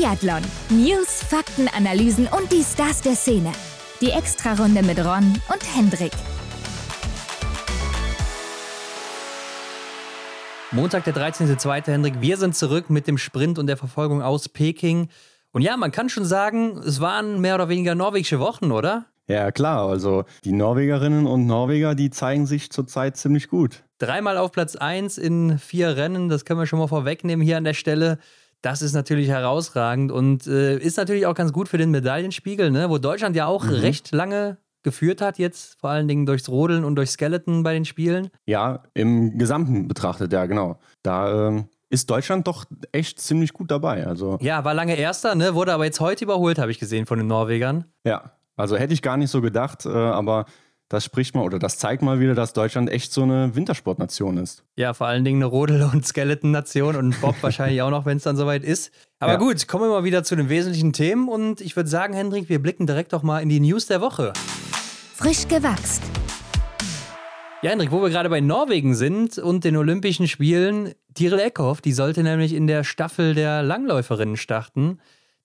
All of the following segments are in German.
Biathlon. News, Fakten, Analysen und die Stars der Szene. Die Extrarunde mit Ron und Hendrik. Montag, der 13.02. Hendrik. Wir sind zurück mit dem Sprint und der Verfolgung aus Peking. Und ja, man kann schon sagen, es waren mehr oder weniger norwegische Wochen, oder? Ja, klar. Also die Norwegerinnen und Norweger, die zeigen sich zurzeit ziemlich gut. Dreimal auf Platz 1 in vier Rennen, das können wir schon mal vorwegnehmen hier an der Stelle. Das ist natürlich herausragend und äh, ist natürlich auch ganz gut für den Medaillenspiegel, ne? wo Deutschland ja auch mhm. recht lange geführt hat, jetzt vor allen Dingen durchs Rodeln und durch Skeleton bei den Spielen. Ja, im Gesamten betrachtet, ja, genau. Da ähm, ist Deutschland doch echt ziemlich gut dabei. Also ja, war lange Erster, ne? wurde aber jetzt heute überholt, habe ich gesehen, von den Norwegern. Ja, also hätte ich gar nicht so gedacht, äh, aber das spricht mal oder das zeigt mal wieder, dass Deutschland echt so eine Wintersportnation ist. Ja, vor allen Dingen eine Rodel- und Skeleton-Nation und Bob wahrscheinlich auch noch, wenn es dann soweit ist. Aber ja. gut, kommen wir mal wieder zu den wesentlichen Themen und ich würde sagen, Hendrik, wir blicken direkt doch mal in die News der Woche. Frisch gewachst. Ja, Hendrik, wo wir gerade bei Norwegen sind und den Olympischen Spielen, Tiril Eckhoff, die sollte nämlich in der Staffel der Langläuferinnen starten.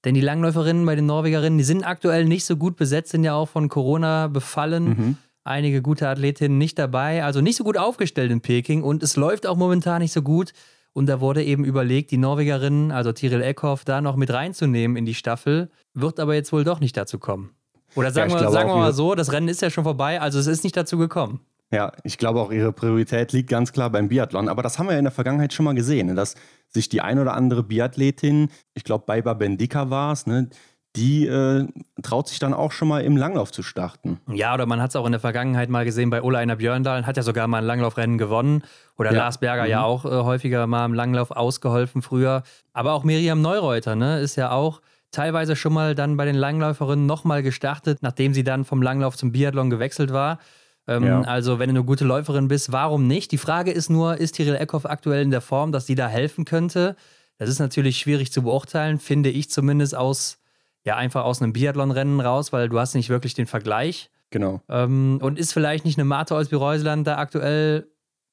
Denn die Langläuferinnen bei den Norwegerinnen, die sind aktuell nicht so gut besetzt, sind ja auch von Corona befallen. Mhm einige gute Athletinnen nicht dabei, also nicht so gut aufgestellt in Peking und es läuft auch momentan nicht so gut. Und da wurde eben überlegt, die Norwegerin, also Tiril Eckhoff, da noch mit reinzunehmen in die Staffel, wird aber jetzt wohl doch nicht dazu kommen. Oder sagen, ja, wir, sagen wir mal so, das Rennen ist ja schon vorbei, also es ist nicht dazu gekommen. Ja, ich glaube auch, ihre Priorität liegt ganz klar beim Biathlon. Aber das haben wir ja in der Vergangenheit schon mal gesehen, ne? dass sich die ein oder andere Biathletin, ich glaube, bei Bendika war es, ne, die äh, traut sich dann auch schon mal im Langlauf zu starten. Ja, oder man hat es auch in der Vergangenheit mal gesehen bei Ola Einer Björndal, hat ja sogar mal ein Langlaufrennen gewonnen. Oder ja. Lars Berger mhm. ja auch äh, häufiger mal im Langlauf ausgeholfen früher. Aber auch Miriam Neureuter, ne, ist ja auch teilweise schon mal dann bei den Langläuferinnen nochmal gestartet, nachdem sie dann vom Langlauf zum Biathlon gewechselt war. Ähm, ja. Also, wenn du eine gute Läuferin bist, warum nicht? Die Frage ist nur, ist Tiril Eckhoff aktuell in der Form, dass sie da helfen könnte? Das ist natürlich schwierig zu beurteilen, finde ich zumindest aus ja einfach aus einem Biathlon-Rennen raus, weil du hast nicht wirklich den Vergleich. Genau. Ähm, und ist vielleicht nicht eine Martha aus Reuseland da aktuell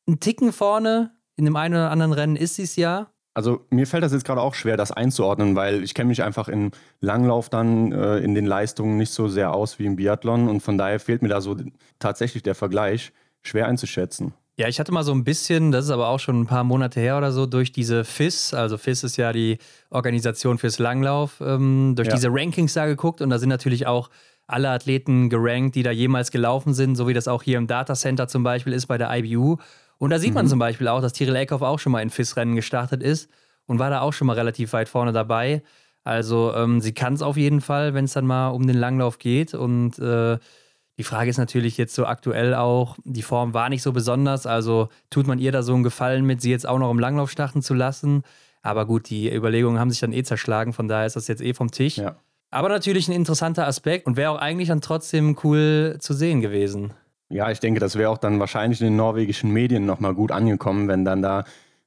ein Ticken vorne? In dem einen oder anderen Rennen ist sie es ja. Also mir fällt das jetzt gerade auch schwer, das einzuordnen, weil ich kenne mich einfach im Langlauf dann äh, in den Leistungen nicht so sehr aus wie im Biathlon und von daher fehlt mir da so tatsächlich der Vergleich, schwer einzuschätzen. Ja, ich hatte mal so ein bisschen, das ist aber auch schon ein paar Monate her oder so, durch diese FIS, also FIS ist ja die Organisation fürs Langlauf, ähm, durch ja. diese Rankings da geguckt und da sind natürlich auch alle Athleten gerankt, die da jemals gelaufen sind, so wie das auch hier im Datacenter zum Beispiel ist bei der IBU. Und da sieht mhm. man zum Beispiel auch, dass Tiril Eckhoff auch schon mal in FIS-Rennen gestartet ist und war da auch schon mal relativ weit vorne dabei. Also ähm, sie kann es auf jeden Fall, wenn es dann mal um den Langlauf geht und äh, die Frage ist natürlich jetzt so aktuell auch, die Form war nicht so besonders, also tut man ihr da so einen Gefallen mit, sie jetzt auch noch im Langlauf starten zu lassen. Aber gut, die Überlegungen haben sich dann eh zerschlagen, von daher ist das jetzt eh vom Tisch. Ja. Aber natürlich ein interessanter Aspekt und wäre auch eigentlich dann trotzdem cool zu sehen gewesen. Ja, ich denke, das wäre auch dann wahrscheinlich in den norwegischen Medien nochmal gut angekommen, wenn dann da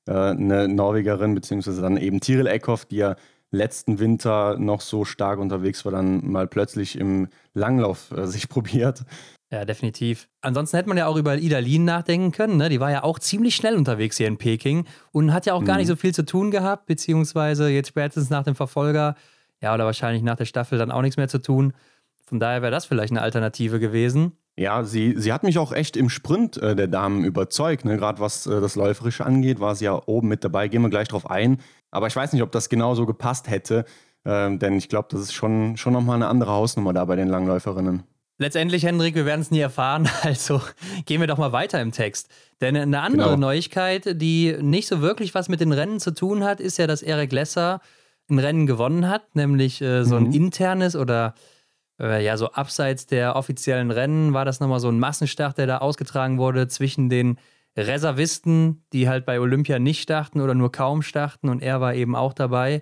äh, eine Norwegerin, beziehungsweise dann eben Tiril Eckhoff, die ja letzten Winter noch so stark unterwegs war, dann mal plötzlich im Langlauf äh, sich probiert. Ja, definitiv. Ansonsten hätte man ja auch über Ida Lien nachdenken können. Ne? Die war ja auch ziemlich schnell unterwegs hier in Peking und hat ja auch mhm. gar nicht mhm. so viel zu tun gehabt, beziehungsweise jetzt spätestens nach dem Verfolger, ja, oder wahrscheinlich nach der Staffel dann auch nichts mehr zu tun. Von daher wäre das vielleicht eine Alternative gewesen. Ja, sie, sie hat mich auch echt im Sprint äh, der Damen überzeugt. Ne? Gerade was äh, das Läuferische angeht, war sie ja oben mit dabei. Gehen wir gleich drauf ein. Aber ich weiß nicht, ob das genauso gepasst hätte, äh, denn ich glaube, das ist schon, schon nochmal eine andere Hausnummer da bei den Langläuferinnen. Letztendlich, Hendrik, wir werden es nie erfahren, also gehen wir doch mal weiter im Text. Denn eine andere genau. Neuigkeit, die nicht so wirklich was mit den Rennen zu tun hat, ist ja, dass Eric Lesser ein Rennen gewonnen hat, nämlich äh, so ein mhm. internes oder äh, ja, so abseits der offiziellen Rennen war das nochmal so ein Massenstart, der da ausgetragen wurde zwischen den Reservisten, die halt bei Olympia nicht starten oder nur kaum starten und er war eben auch dabei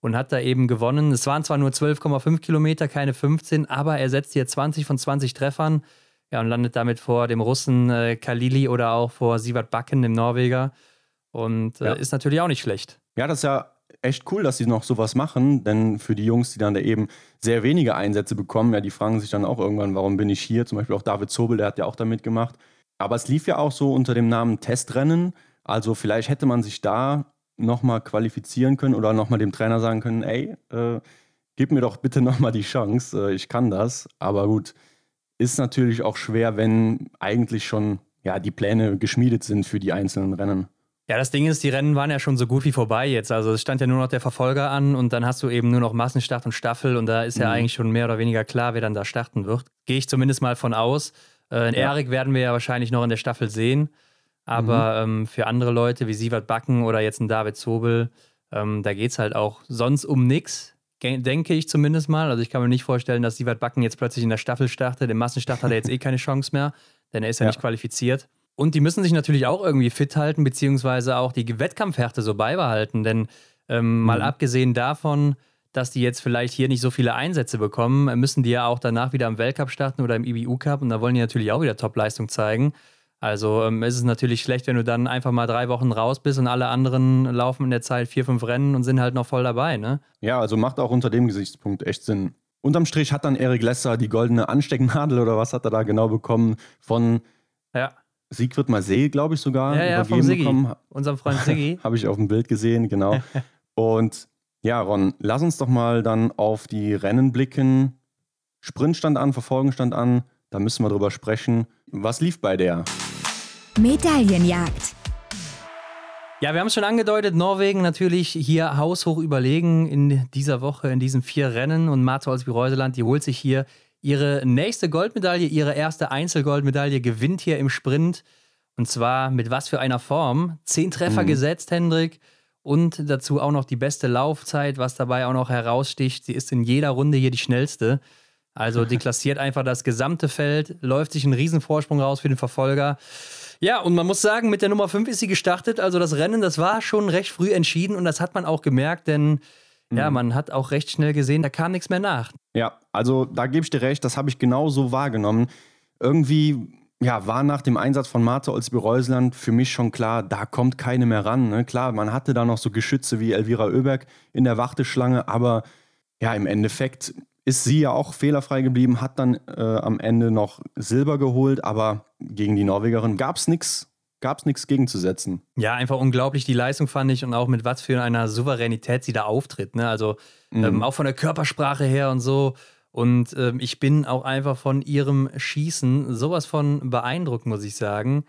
und hat da eben gewonnen. Es waren zwar nur 12,5 Kilometer, keine 15, aber er setzt hier 20 von 20 Treffern ja, und landet damit vor dem Russen äh, Kalili oder auch vor Sivat Bakken, dem Norweger. Und äh, ja. ist natürlich auch nicht schlecht. Ja, das ist ja echt cool, dass sie noch sowas machen, denn für die Jungs, die dann da eben sehr wenige Einsätze bekommen, ja, die fragen sich dann auch irgendwann, warum bin ich hier? Zum Beispiel auch David Zobel, der hat ja auch da mitgemacht. Aber es lief ja auch so unter dem Namen Testrennen. Also vielleicht hätte man sich da nochmal qualifizieren können oder nochmal dem Trainer sagen können, ey, äh, gib mir doch bitte nochmal die Chance, äh, ich kann das. Aber gut, ist natürlich auch schwer, wenn eigentlich schon ja, die Pläne geschmiedet sind für die einzelnen Rennen. Ja, das Ding ist, die Rennen waren ja schon so gut wie vorbei jetzt. Also es stand ja nur noch der Verfolger an und dann hast du eben nur noch Massenstart und Staffel und da ist ja mhm. eigentlich schon mehr oder weniger klar, wer dann da starten wird. Gehe ich zumindest mal von aus. Äh, ja. Erik werden wir ja wahrscheinlich noch in der Staffel sehen. Aber mhm. ähm, für andere Leute wie Sievert Backen oder jetzt ein David Zobel, ähm, da geht es halt auch sonst um nichts, denke ich zumindest mal. Also ich kann mir nicht vorstellen, dass Sievert Backen jetzt plötzlich in der Staffel startet. Im Massenstart hat er jetzt eh keine Chance mehr, denn er ist ja, ja nicht qualifiziert. Und die müssen sich natürlich auch irgendwie fit halten, beziehungsweise auch die Wettkampfhärte so beibehalten. Denn ähm, mhm. mal abgesehen davon, dass die jetzt vielleicht hier nicht so viele Einsätze bekommen, müssen die ja auch danach wieder im Weltcup starten oder im IBU Cup und da wollen die natürlich auch wieder Topleistung zeigen. Also ähm, ist es natürlich schlecht, wenn du dann einfach mal drei Wochen raus bist und alle anderen laufen in der Zeit vier, fünf Rennen und sind halt noch voll dabei, ne? Ja, also macht auch unter dem Gesichtspunkt echt Sinn. Unterm Strich hat dann Erik Lesser die goldene Anstecknadel oder was hat er da genau bekommen von ja. Siegfried Marseille, glaube ich sogar. Ja, ja, vom Siggi, bekommen. unserem Freund Siggi. Habe ich auf dem Bild gesehen, genau. und ja, Ron, lass uns doch mal dann auf die Rennen blicken. Sprint stand an, Verfolgen stand an. Da müssen wir drüber sprechen. Was lief bei der? Medaillenjagd. Ja, wir haben es schon angedeutet, Norwegen natürlich hier haushoch überlegen in dieser Woche, in diesen vier Rennen. Und Marta Olsby-Reuseland, die holt sich hier ihre nächste Goldmedaille, ihre erste Einzelgoldmedaille, gewinnt hier im Sprint. Und zwar mit was für einer Form? Zehn Treffer mhm. gesetzt, Hendrik. Und dazu auch noch die beste Laufzeit, was dabei auch noch heraussticht. Sie ist in jeder Runde hier die schnellste. Also deklassiert einfach das gesamte Feld, läuft sich einen Riesenvorsprung raus für den Verfolger. Ja, und man muss sagen, mit der Nummer 5 ist sie gestartet. Also das Rennen, das war schon recht früh entschieden und das hat man auch gemerkt, denn mhm. ja, man hat auch recht schnell gesehen, da kam nichts mehr nach. Ja, also da gebe ich dir recht, das habe ich genau so wahrgenommen. Irgendwie ja, war nach dem Einsatz von Martha Olsby-Reusland für mich schon klar, da kommt keine mehr ran. Ne? Klar, man hatte da noch so Geschütze wie Elvira Oeberg in der Warteschlange, aber ja, im Endeffekt ist sie ja auch fehlerfrei geblieben, hat dann äh, am Ende noch Silber geholt, aber gegen die Norwegerin gab es nichts gab es nichts gegenzusetzen. Ja, einfach unglaublich die Leistung fand ich und auch mit was für einer Souveränität sie da auftritt. Ne? Also mhm. ähm, auch von der Körpersprache her und so. Und ähm, ich bin auch einfach von ihrem Schießen sowas von beeindruckt, muss ich sagen.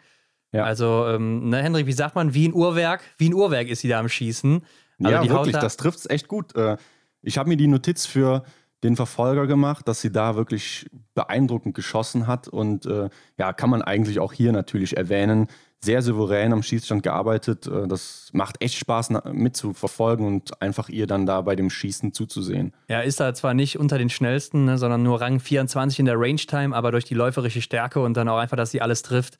Ja. Also, ähm, ne, Hendrik, wie sagt man, wie ein Uhrwerk? Wie ein Uhrwerk ist sie da am Schießen. Also ja, wirklich, da das trifft es echt gut. Äh, ich habe mir die Notiz für den Verfolger gemacht, dass sie da wirklich beeindruckend geschossen hat. Und äh, ja, kann man eigentlich auch hier natürlich erwähnen. Sehr souverän am Schießstand gearbeitet. Äh, das macht echt Spaß mitzuverfolgen und einfach ihr dann da bei dem Schießen zuzusehen. Ja, ist da zwar nicht unter den schnellsten, ne, sondern nur Rang 24 in der Range Time, aber durch die läuferische Stärke und dann auch einfach, dass sie alles trifft,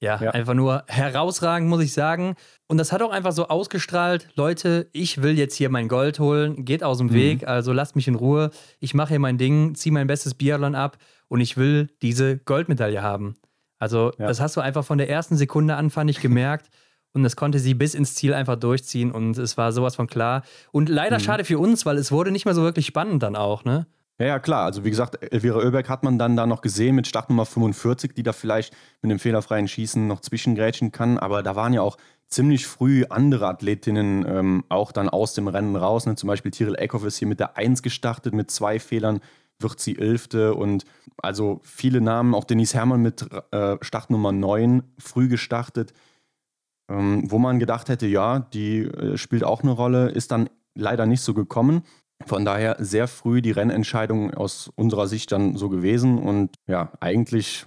ja, ja, einfach nur herausragend, muss ich sagen. Und das hat auch einfach so ausgestrahlt, Leute, ich will jetzt hier mein Gold holen, geht aus dem mhm. Weg, also lasst mich in Ruhe. Ich mache hier mein Ding, ziehe mein bestes Biathlon ab und ich will diese Goldmedaille haben. Also ja. das hast du einfach von der ersten Sekunde an, fand ich, gemerkt. Und das konnte sie bis ins Ziel einfach durchziehen und es war sowas von klar. Und leider mhm. schade für uns, weil es wurde nicht mehr so wirklich spannend dann auch, ne? Ja, ja, klar. Also wie gesagt, Elvira Oeberg hat man dann da noch gesehen mit Startnummer 45, die da vielleicht mit dem fehlerfreien Schießen noch zwischengrätschen kann. Aber da waren ja auch ziemlich früh andere Athletinnen ähm, auch dann aus dem Rennen raus. Ne? Zum Beispiel Tiril Eckhoff ist hier mit der 1 gestartet, mit zwei Fehlern wird sie Elfte. Und also viele Namen, auch Denise Herrmann mit äh, Startnummer 9 früh gestartet. Ähm, wo man gedacht hätte, ja, die äh, spielt auch eine Rolle, ist dann leider nicht so gekommen. Von daher sehr früh die Rennentscheidung aus unserer Sicht dann so gewesen und ja, eigentlich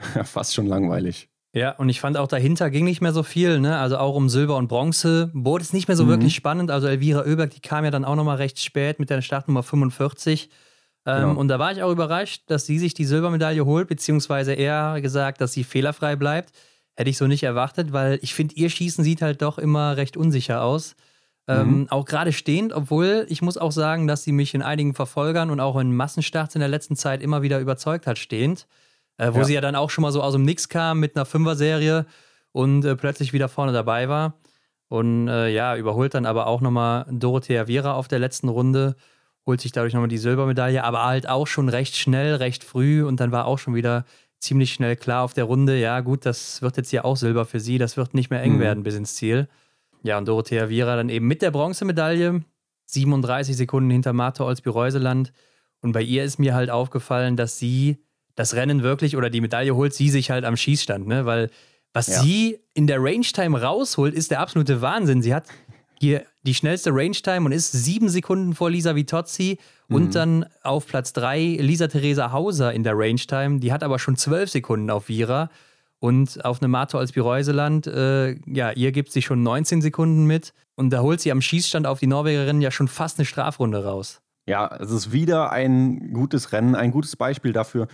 fast schon langweilig. Ja, und ich fand auch dahinter ging nicht mehr so viel, ne? Also auch um Silber und Bronze wurde es nicht mehr so mhm. wirklich spannend. Also Elvira Oeberg, die kam ja dann auch nochmal recht spät mit der Startnummer 45. Ähm, ja. Und da war ich auch überrascht, dass sie sich die Silbermedaille holt, beziehungsweise eher gesagt, dass sie fehlerfrei bleibt. Hätte ich so nicht erwartet, weil ich finde, ihr Schießen sieht halt doch immer recht unsicher aus. Ähm, mhm. auch gerade stehend, obwohl ich muss auch sagen, dass sie mich in einigen Verfolgern und auch in Massenstarts in der letzten Zeit immer wieder überzeugt hat, stehend. Äh, wo ja. sie ja dann auch schon mal so aus dem Nix kam mit einer Fünfer-Serie und äh, plötzlich wieder vorne dabei war. Und äh, ja, überholt dann aber auch nochmal Dorothea Viera auf der letzten Runde, holt sich dadurch nochmal die Silbermedaille, aber halt auch schon recht schnell, recht früh und dann war auch schon wieder ziemlich schnell klar auf der Runde, ja gut, das wird jetzt hier auch Silber für sie, das wird nicht mehr eng mhm. werden bis ins Ziel. Ja, und Dorothea Viera dann eben mit der Bronzemedaille, 37 Sekunden hinter Marta Olsby-Reuseland. Und bei ihr ist mir halt aufgefallen, dass sie das Rennen wirklich oder die Medaille holt sie sich halt am Schießstand, ne? Weil was ja. sie in der Range-Time rausholt, ist der absolute Wahnsinn. Sie hat hier die schnellste Range-Time und ist sieben Sekunden vor Lisa Vitozzi mhm. und dann auf Platz drei Lisa Theresa Hauser in der Range-Time. Die hat aber schon zwölf Sekunden auf Vira. Und auf eine Mato als Bireuseland, äh, ja, ihr gibt sie schon 19 Sekunden mit. Und da holt sie am Schießstand auf die Norwegerin ja schon fast eine Strafrunde raus. Ja, es ist wieder ein gutes Rennen, ein gutes Beispiel dafür,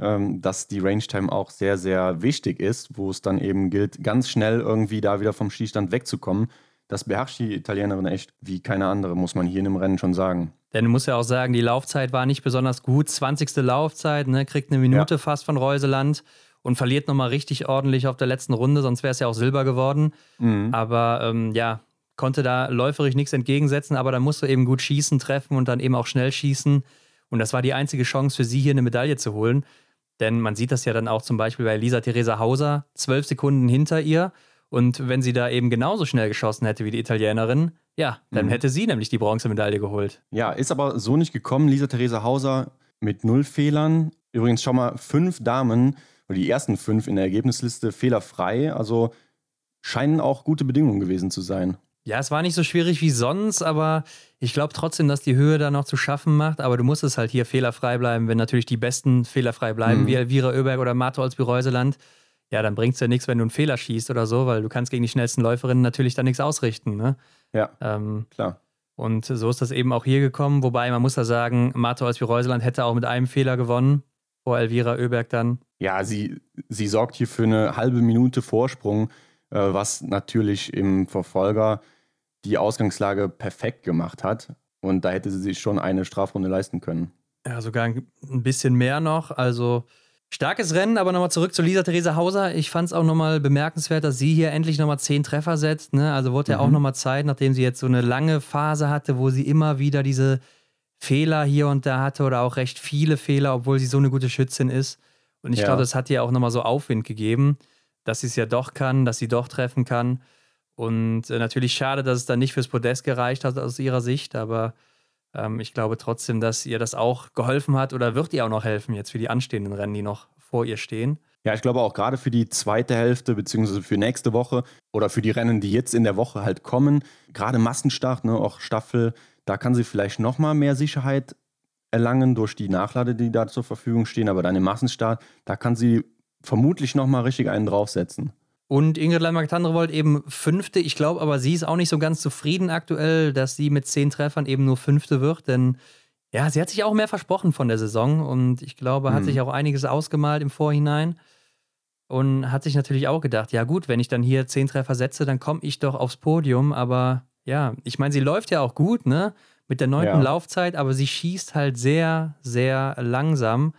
ähm, dass die Range-Time auch sehr, sehr wichtig ist, wo es dann eben gilt, ganz schnell irgendwie da wieder vom Schießstand wegzukommen. Das beherrscht die Italienerin echt wie keine andere, muss man hier in dem Rennen schon sagen. Denn du musst ja auch sagen, die Laufzeit war nicht besonders gut. 20. Laufzeit, ne, kriegt eine Minute ja. fast von Reuseland und verliert nochmal richtig ordentlich auf der letzten Runde, sonst wäre es ja auch Silber geworden. Mhm. Aber ähm, ja, konnte da läuferisch nichts entgegensetzen, aber da musst du eben gut schießen, treffen und dann eben auch schnell schießen. Und das war die einzige Chance für sie, hier eine Medaille zu holen. Denn man sieht das ja dann auch zum Beispiel bei Lisa Theresa Hauser, zwölf Sekunden hinter ihr. Und wenn sie da eben genauso schnell geschossen hätte wie die Italienerin, ja, dann mhm. hätte sie nämlich die Bronzemedaille geholt. Ja, ist aber so nicht gekommen. Lisa Theresa Hauser mit null Fehlern. Übrigens schon mal fünf Damen, oder die ersten fünf in der Ergebnisliste fehlerfrei. Also scheinen auch gute Bedingungen gewesen zu sein. Ja, es war nicht so schwierig wie sonst, aber ich glaube trotzdem, dass die Höhe da noch zu schaffen macht. Aber du musst es halt hier fehlerfrei bleiben, wenn natürlich die Besten fehlerfrei bleiben, mhm. wie Elvira Oeberg oder Marto als Reuseland. Ja, dann bringt es ja nichts, wenn du einen Fehler schießt oder so, weil du kannst gegen die schnellsten Läuferinnen natürlich dann nichts ausrichten. Ne? Ja, ähm, klar. Und so ist das eben auch hier gekommen. Wobei man muss da sagen, Marto als Reuseland hätte auch mit einem Fehler gewonnen, vor Elvira Oeberg dann. Ja, sie, sie sorgt hier für eine halbe Minute Vorsprung, äh, was natürlich im Verfolger die Ausgangslage perfekt gemacht hat. Und da hätte sie sich schon eine Strafrunde leisten können. Ja, sogar ein bisschen mehr noch. Also starkes Rennen, aber nochmal zurück zu Lisa Theresa Hauser. Ich fand es auch nochmal bemerkenswert, dass sie hier endlich nochmal zehn Treffer setzt. Ne? Also wurde ja mhm. auch nochmal Zeit, nachdem sie jetzt so eine lange Phase hatte, wo sie immer wieder diese Fehler hier und da hatte oder auch recht viele Fehler, obwohl sie so eine gute Schützin ist. Und ich ja. glaube, das hat ihr auch nochmal so Aufwind gegeben, dass sie es ja doch kann, dass sie doch treffen kann. Und äh, natürlich schade, dass es dann nicht fürs Podest gereicht hat aus ihrer Sicht, aber ähm, ich glaube trotzdem, dass ihr das auch geholfen hat oder wird ihr auch noch helfen jetzt für die anstehenden Rennen, die noch vor ihr stehen. Ja, ich glaube auch gerade für die zweite Hälfte, beziehungsweise für nächste Woche oder für die Rennen, die jetzt in der Woche halt kommen, gerade Massenstart, ne, auch Staffel, da kann sie vielleicht nochmal mehr Sicherheit erlangen durch die Nachlade, die da zur Verfügung stehen. Aber dann im Massenstart, da kann sie vermutlich nochmal richtig einen draufsetzen. Und Ingrid Landmark-Tandrevold eben Fünfte. Ich glaube aber, sie ist auch nicht so ganz zufrieden aktuell, dass sie mit zehn Treffern eben nur Fünfte wird. Denn ja, sie hat sich auch mehr versprochen von der Saison und ich glaube, hat mhm. sich auch einiges ausgemalt im Vorhinein. Und hat sich natürlich auch gedacht, ja gut, wenn ich dann hier zehn Treffer setze, dann komme ich doch aufs Podium. Aber ja, ich meine, sie läuft ja auch gut, ne? Mit der neunten ja. Laufzeit, aber sie schießt halt sehr, sehr langsam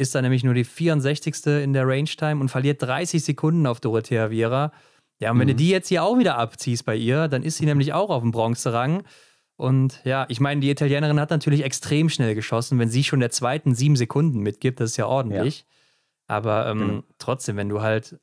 ist dann nämlich nur die 64. in der Range Time und verliert 30 Sekunden auf Dorothea Viera. Ja, und wenn du mhm. die jetzt hier auch wieder abziehst bei ihr, dann ist sie nämlich auch auf dem Bronzerang. Und ja, ich meine, die Italienerin hat natürlich extrem schnell geschossen. Wenn sie schon der zweiten sieben Sekunden mitgibt, das ist ja ordentlich. Ja. Aber ähm, genau. trotzdem, wenn du halt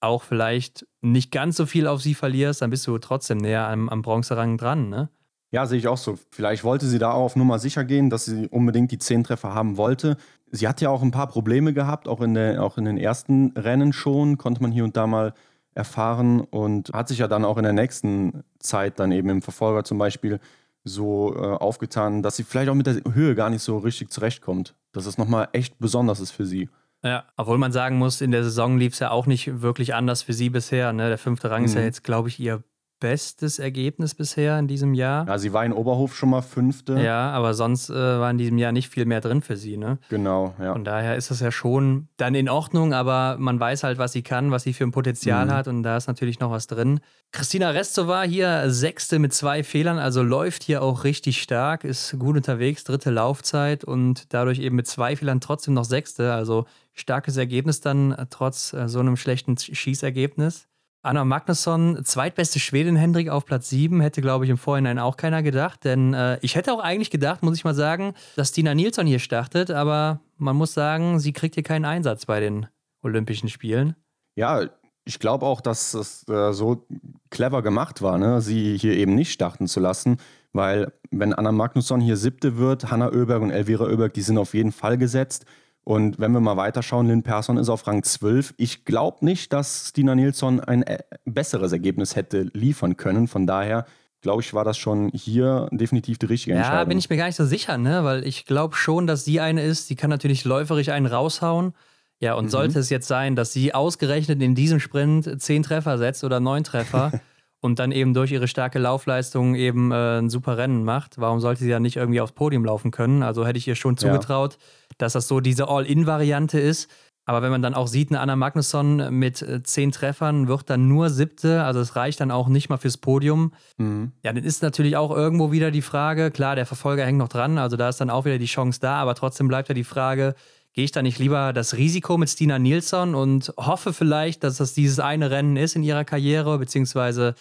auch vielleicht nicht ganz so viel auf sie verlierst, dann bist du trotzdem näher am, am Bronzerang dran, ne? Ja, sehe ich auch so. Vielleicht wollte sie da auch auf Nummer sicher gehen, dass sie unbedingt die zehn Treffer haben wollte. Sie hat ja auch ein paar Probleme gehabt, auch in, der, auch in den ersten Rennen schon, konnte man hier und da mal erfahren und hat sich ja dann auch in der nächsten Zeit dann eben im Verfolger zum Beispiel so äh, aufgetan, dass sie vielleicht auch mit der Höhe gar nicht so richtig zurechtkommt. Dass es nochmal echt besonders ist für sie. Ja, obwohl man sagen muss, in der Saison lief es ja auch nicht wirklich anders für sie bisher. Ne? Der fünfte Rang mhm. ist ja mhm. jetzt, glaube ich, ihr bestes Ergebnis bisher in diesem Jahr. Ja, sie war in Oberhof schon mal Fünfte. Ja, aber sonst äh, war in diesem Jahr nicht viel mehr drin für sie, ne? Genau, ja. Von daher ist das ja schon dann in Ordnung, aber man weiß halt, was sie kann, was sie für ein Potenzial mhm. hat und da ist natürlich noch was drin. Christina Restova hier Sechste mit zwei Fehlern, also läuft hier auch richtig stark, ist gut unterwegs, dritte Laufzeit und dadurch eben mit zwei Fehlern trotzdem noch Sechste, also starkes Ergebnis dann äh, trotz äh, so einem schlechten Schießergebnis. Anna Magnusson, zweitbeste Schwedin Hendrik auf Platz 7, hätte, glaube ich, im Vorhinein auch keiner gedacht. Denn äh, ich hätte auch eigentlich gedacht, muss ich mal sagen, dass Tina Nilsson hier startet, aber man muss sagen, sie kriegt hier keinen Einsatz bei den Olympischen Spielen. Ja, ich glaube auch, dass es äh, so clever gemacht war, ne? sie hier eben nicht starten zu lassen, weil wenn Anna Magnusson hier siebte wird, Hanna Oeberg und Elvira Oeberg, die sind auf jeden Fall gesetzt. Und wenn wir mal weiterschauen, Lynn Persson ist auf Rang 12. Ich glaube nicht, dass Stina Nilsson ein äh, besseres Ergebnis hätte liefern können. Von daher glaube ich, war das schon hier definitiv die richtige Entscheidung. Ja, bin ich mir gar nicht so sicher, ne? weil ich glaube schon, dass sie eine ist, die kann natürlich läuferisch einen raushauen. Ja, und mhm. sollte es jetzt sein, dass sie ausgerechnet in diesem Sprint zehn Treffer setzt oder neun Treffer und dann eben durch ihre starke Laufleistung eben äh, ein super Rennen macht, warum sollte sie ja nicht irgendwie aufs Podium laufen können? Also hätte ich ihr schon zugetraut, ja. Dass das so diese All-In-Variante ist. Aber wenn man dann auch sieht, eine Anna Magnusson mit äh, zehn Treffern wird dann nur siebte, also es reicht dann auch nicht mal fürs Podium. Mhm. Ja, dann ist natürlich auch irgendwo wieder die Frage, klar, der Verfolger hängt noch dran, also da ist dann auch wieder die Chance da, aber trotzdem bleibt ja die Frage, gehe ich da nicht lieber das Risiko mit Stina Nilsson und hoffe vielleicht, dass das dieses eine Rennen ist in ihrer Karriere, beziehungsweise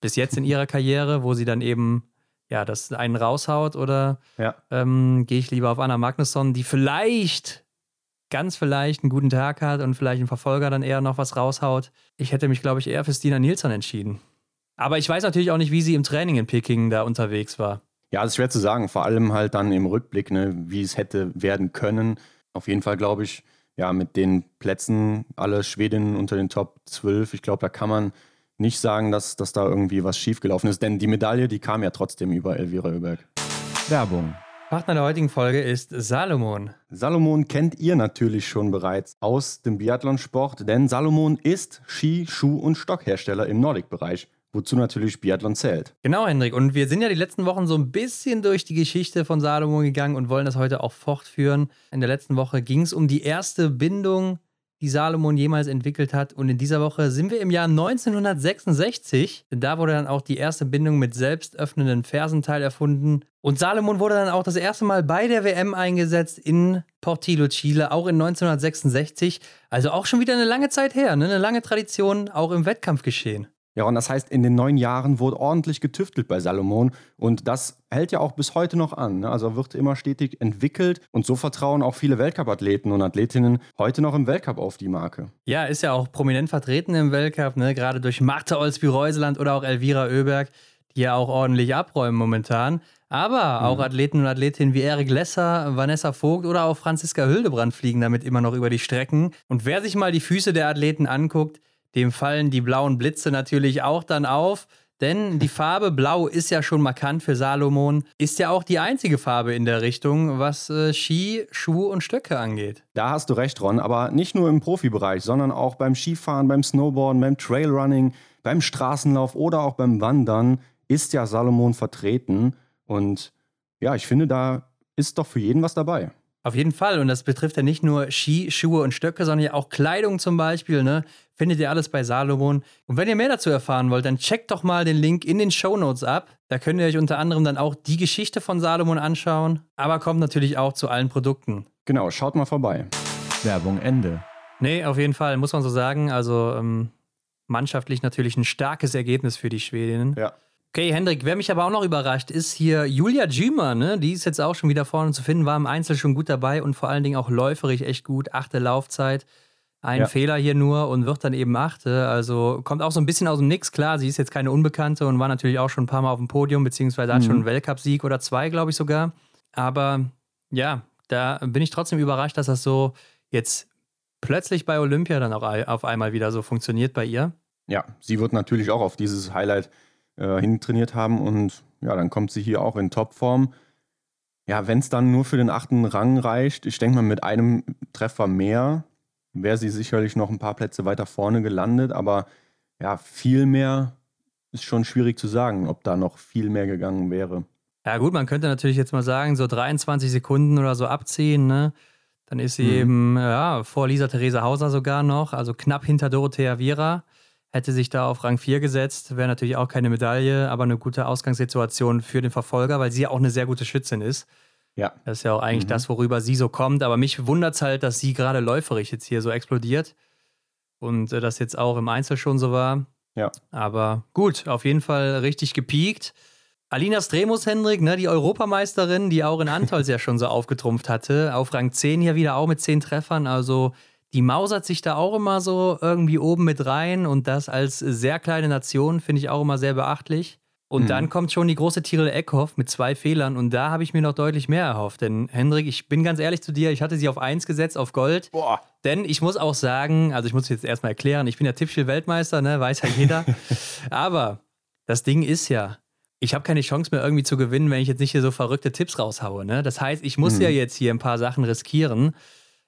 bis jetzt in ihrer Karriere, wo sie dann eben ja, das einen raushaut oder ja. ähm, gehe ich lieber auf Anna Magnusson, die vielleicht, ganz vielleicht einen guten Tag hat und vielleicht ein Verfolger dann eher noch was raushaut. Ich hätte mich, glaube ich, eher für Stina Nilsson entschieden. Aber ich weiß natürlich auch nicht, wie sie im Training in Peking da unterwegs war. Ja, das ist schwer zu sagen, vor allem halt dann im Rückblick, ne, wie es hätte werden können. Auf jeden Fall glaube ich, ja, mit den Plätzen, alle Schwedinnen unter den Top 12, ich glaube, da kann man nicht sagen, dass, dass da irgendwie was schiefgelaufen ist, denn die Medaille, die kam ja trotzdem über Elvira Oeberg. Werbung. Partner der heutigen Folge ist Salomon. Salomon kennt ihr natürlich schon bereits aus dem Biathlonsport, denn Salomon ist Ski-, Schuh- und Stockhersteller im Nordic-Bereich wozu natürlich Biathlon zählt. Genau, Hendrik. Und wir sind ja die letzten Wochen so ein bisschen durch die Geschichte von Salomon gegangen und wollen das heute auch fortführen. In der letzten Woche ging es um die erste Bindung, die Salomon jemals entwickelt hat. Und in dieser Woche sind wir im Jahr 1966. Da wurde dann auch die erste Bindung mit selbstöffnenden Fersenteil erfunden. Und Salomon wurde dann auch das erste Mal bei der WM eingesetzt in Portillo, Chile, auch in 1966. Also auch schon wieder eine lange Zeit her, ne? eine lange Tradition auch im Wettkampfgeschehen. Ja, und das heißt, in den neun Jahren wurde ordentlich getüftelt bei Salomon und das hält ja auch bis heute noch an. Ne? Also wird immer stetig entwickelt und so vertrauen auch viele Weltcup-Athleten und Athletinnen heute noch im Weltcup auf die Marke. Ja, ist ja auch prominent vertreten im Weltcup, ne? gerade durch Martha Olsby-Reuseland oder auch Elvira Oeberg, die ja auch ordentlich abräumen momentan. Aber auch mhm. Athleten und Athletinnen wie Erik Lesser, Vanessa Vogt oder auch Franziska Hildebrand fliegen damit immer noch über die Strecken. Und wer sich mal die Füße der Athleten anguckt, dem fallen die blauen Blitze natürlich auch dann auf. Denn die Farbe Blau ist ja schon markant für Salomon, ist ja auch die einzige Farbe in der Richtung, was äh, Ski, Schuh und Stöcke angeht. Da hast du recht, Ron, aber nicht nur im Profibereich, sondern auch beim Skifahren, beim Snowboarden, beim Trailrunning, beim Straßenlauf oder auch beim Wandern ist ja Salomon vertreten. Und ja, ich finde, da ist doch für jeden was dabei. Auf jeden Fall. Und das betrifft ja nicht nur Ski, Schuhe und Stöcke, sondern ja auch Kleidung zum Beispiel. Ne? Findet ihr alles bei Salomon. Und wenn ihr mehr dazu erfahren wollt, dann checkt doch mal den Link in den Show Notes ab. Da könnt ihr euch unter anderem dann auch die Geschichte von Salomon anschauen. Aber kommt natürlich auch zu allen Produkten. Genau, schaut mal vorbei. Werbung Ende. Nee, auf jeden Fall, muss man so sagen. Also ähm, mannschaftlich natürlich ein starkes Ergebnis für die Schwedinnen. Ja. Okay, Hendrik, wer mich aber auch noch überrascht, ist hier Julia Jümer, ne? Die ist jetzt auch schon wieder vorne zu finden, war im Einzel schon gut dabei und vor allen Dingen auch läuferig echt gut. Achte Laufzeit. Ein ja. Fehler hier nur und wird dann eben achte. Also kommt auch so ein bisschen aus dem Nix. Klar, sie ist jetzt keine Unbekannte und war natürlich auch schon ein paar Mal auf dem Podium, beziehungsweise hat mhm. schon einen Weltcupsieg oder zwei, glaube ich sogar. Aber ja, da bin ich trotzdem überrascht, dass das so jetzt plötzlich bei Olympia dann auch auf einmal wieder so funktioniert bei ihr. Ja, sie wird natürlich auch auf dieses Highlight äh, hintrainiert haben und ja, dann kommt sie hier auch in Topform. Ja, wenn es dann nur für den achten Rang reicht, ich denke mal mit einem Treffer mehr wäre sie sicherlich noch ein paar Plätze weiter vorne gelandet, aber ja, viel mehr ist schon schwierig zu sagen, ob da noch viel mehr gegangen wäre. Ja, gut, man könnte natürlich jetzt mal sagen, so 23 Sekunden oder so abziehen, ne? Dann ist sie mhm. eben ja, vor Lisa Theresa Hauser sogar noch, also knapp hinter Dorothea Viera hätte sich da auf Rang 4 gesetzt, wäre natürlich auch keine Medaille, aber eine gute Ausgangssituation für den Verfolger, weil sie ja auch eine sehr gute Schützin ist. Ja. Das ist ja auch eigentlich mhm. das, worüber sie so kommt. Aber mich wundert es halt, dass sie gerade läuferig jetzt hier so explodiert. Und äh, das jetzt auch im Einzel schon so war. Ja. Aber gut, auf jeden Fall richtig gepiekt. Alina Stremus, Hendrik, ne, die Europameisterin, die auch in Antolz ja schon so aufgetrumpft hatte. Auf Rang 10 hier wieder auch mit 10 Treffern. Also die mausert sich da auch immer so irgendwie oben mit rein und das als sehr kleine Nation finde ich auch immer sehr beachtlich. Und mhm. dann kommt schon die große Tyrell Eckhoff mit zwei Fehlern und da habe ich mir noch deutlich mehr erhofft. Denn Hendrik, ich bin ganz ehrlich zu dir, ich hatte sie auf 1 gesetzt, auf Gold. Boah. Denn ich muss auch sagen, also ich muss jetzt erstmal erklären, ich bin ja Tippspiel-Weltmeister, ne, weiß ja jeder. Aber das Ding ist ja, ich habe keine Chance mehr irgendwie zu gewinnen, wenn ich jetzt nicht hier so verrückte Tipps raushaue. Ne? Das heißt, ich muss mhm. ja jetzt hier ein paar Sachen riskieren.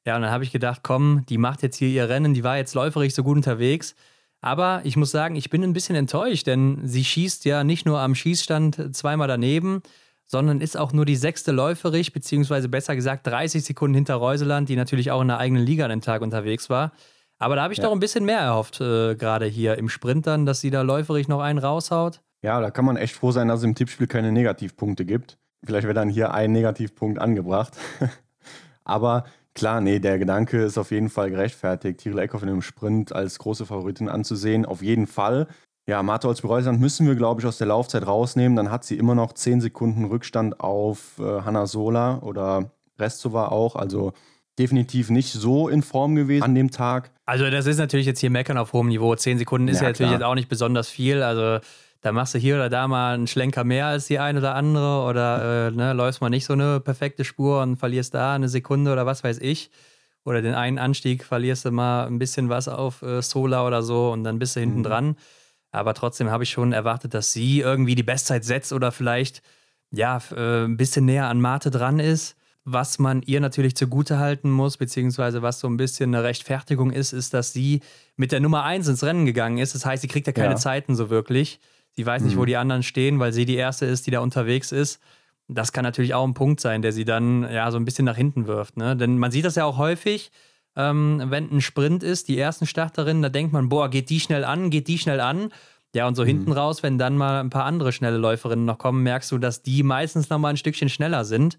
Ja, und dann habe ich gedacht, komm, die macht jetzt hier ihr Rennen, die war jetzt läuferig so gut unterwegs. Aber ich muss sagen, ich bin ein bisschen enttäuscht, denn sie schießt ja nicht nur am Schießstand zweimal daneben, sondern ist auch nur die sechste läuferig, beziehungsweise besser gesagt 30 Sekunden hinter Reuseland, die natürlich auch in der eigenen Liga an dem Tag unterwegs war. Aber da habe ich ja. doch ein bisschen mehr erhofft, äh, gerade hier im Sprint dann, dass sie da läuferig noch einen raushaut. Ja, da kann man echt froh sein, dass es im Tippspiel keine Negativpunkte gibt. Vielleicht wird dann hier ein Negativpunkt angebracht. Aber Klar, nee, der Gedanke ist auf jeden Fall gerechtfertigt, Tyrell Eckhoff in einem Sprint als große Favoritin anzusehen. Auf jeden Fall. Ja, Martha Olsby-Reusland müssen wir, glaube ich, aus der Laufzeit rausnehmen. Dann hat sie immer noch 10 Sekunden Rückstand auf äh, Hanna Sola oder Restova auch. Also definitiv nicht so in Form gewesen an dem Tag. Also das ist natürlich jetzt hier Meckern auf hohem Niveau. 10 Sekunden ist ja, ja natürlich jetzt auch nicht besonders viel. Also da machst du hier oder da mal einen Schlenker mehr als die eine oder andere oder äh, ne, läufst mal nicht so eine perfekte Spur und verlierst da eine Sekunde oder was weiß ich. Oder den einen Anstieg verlierst du mal ein bisschen was auf äh, Sola oder so und dann bist du hinten mhm. dran. Aber trotzdem habe ich schon erwartet, dass sie irgendwie die Bestzeit setzt oder vielleicht ja äh, ein bisschen näher an Mate dran ist. Was man ihr natürlich zugute halten muss, beziehungsweise was so ein bisschen eine Rechtfertigung ist, ist, dass sie mit der Nummer 1 ins Rennen gegangen ist. Das heißt, sie kriegt ja keine ja. Zeiten so wirklich. Sie weiß nicht, mhm. wo die anderen stehen, weil sie die Erste ist, die da unterwegs ist. Das kann natürlich auch ein Punkt sein, der sie dann ja so ein bisschen nach hinten wirft. Ne? Denn man sieht das ja auch häufig, ähm, wenn ein Sprint ist, die ersten Starterinnen, da denkt man, boah, geht die schnell an, geht die schnell an. Ja, und so mhm. hinten raus, wenn dann mal ein paar andere schnelle Läuferinnen noch kommen, merkst du, dass die meistens noch mal ein Stückchen schneller sind,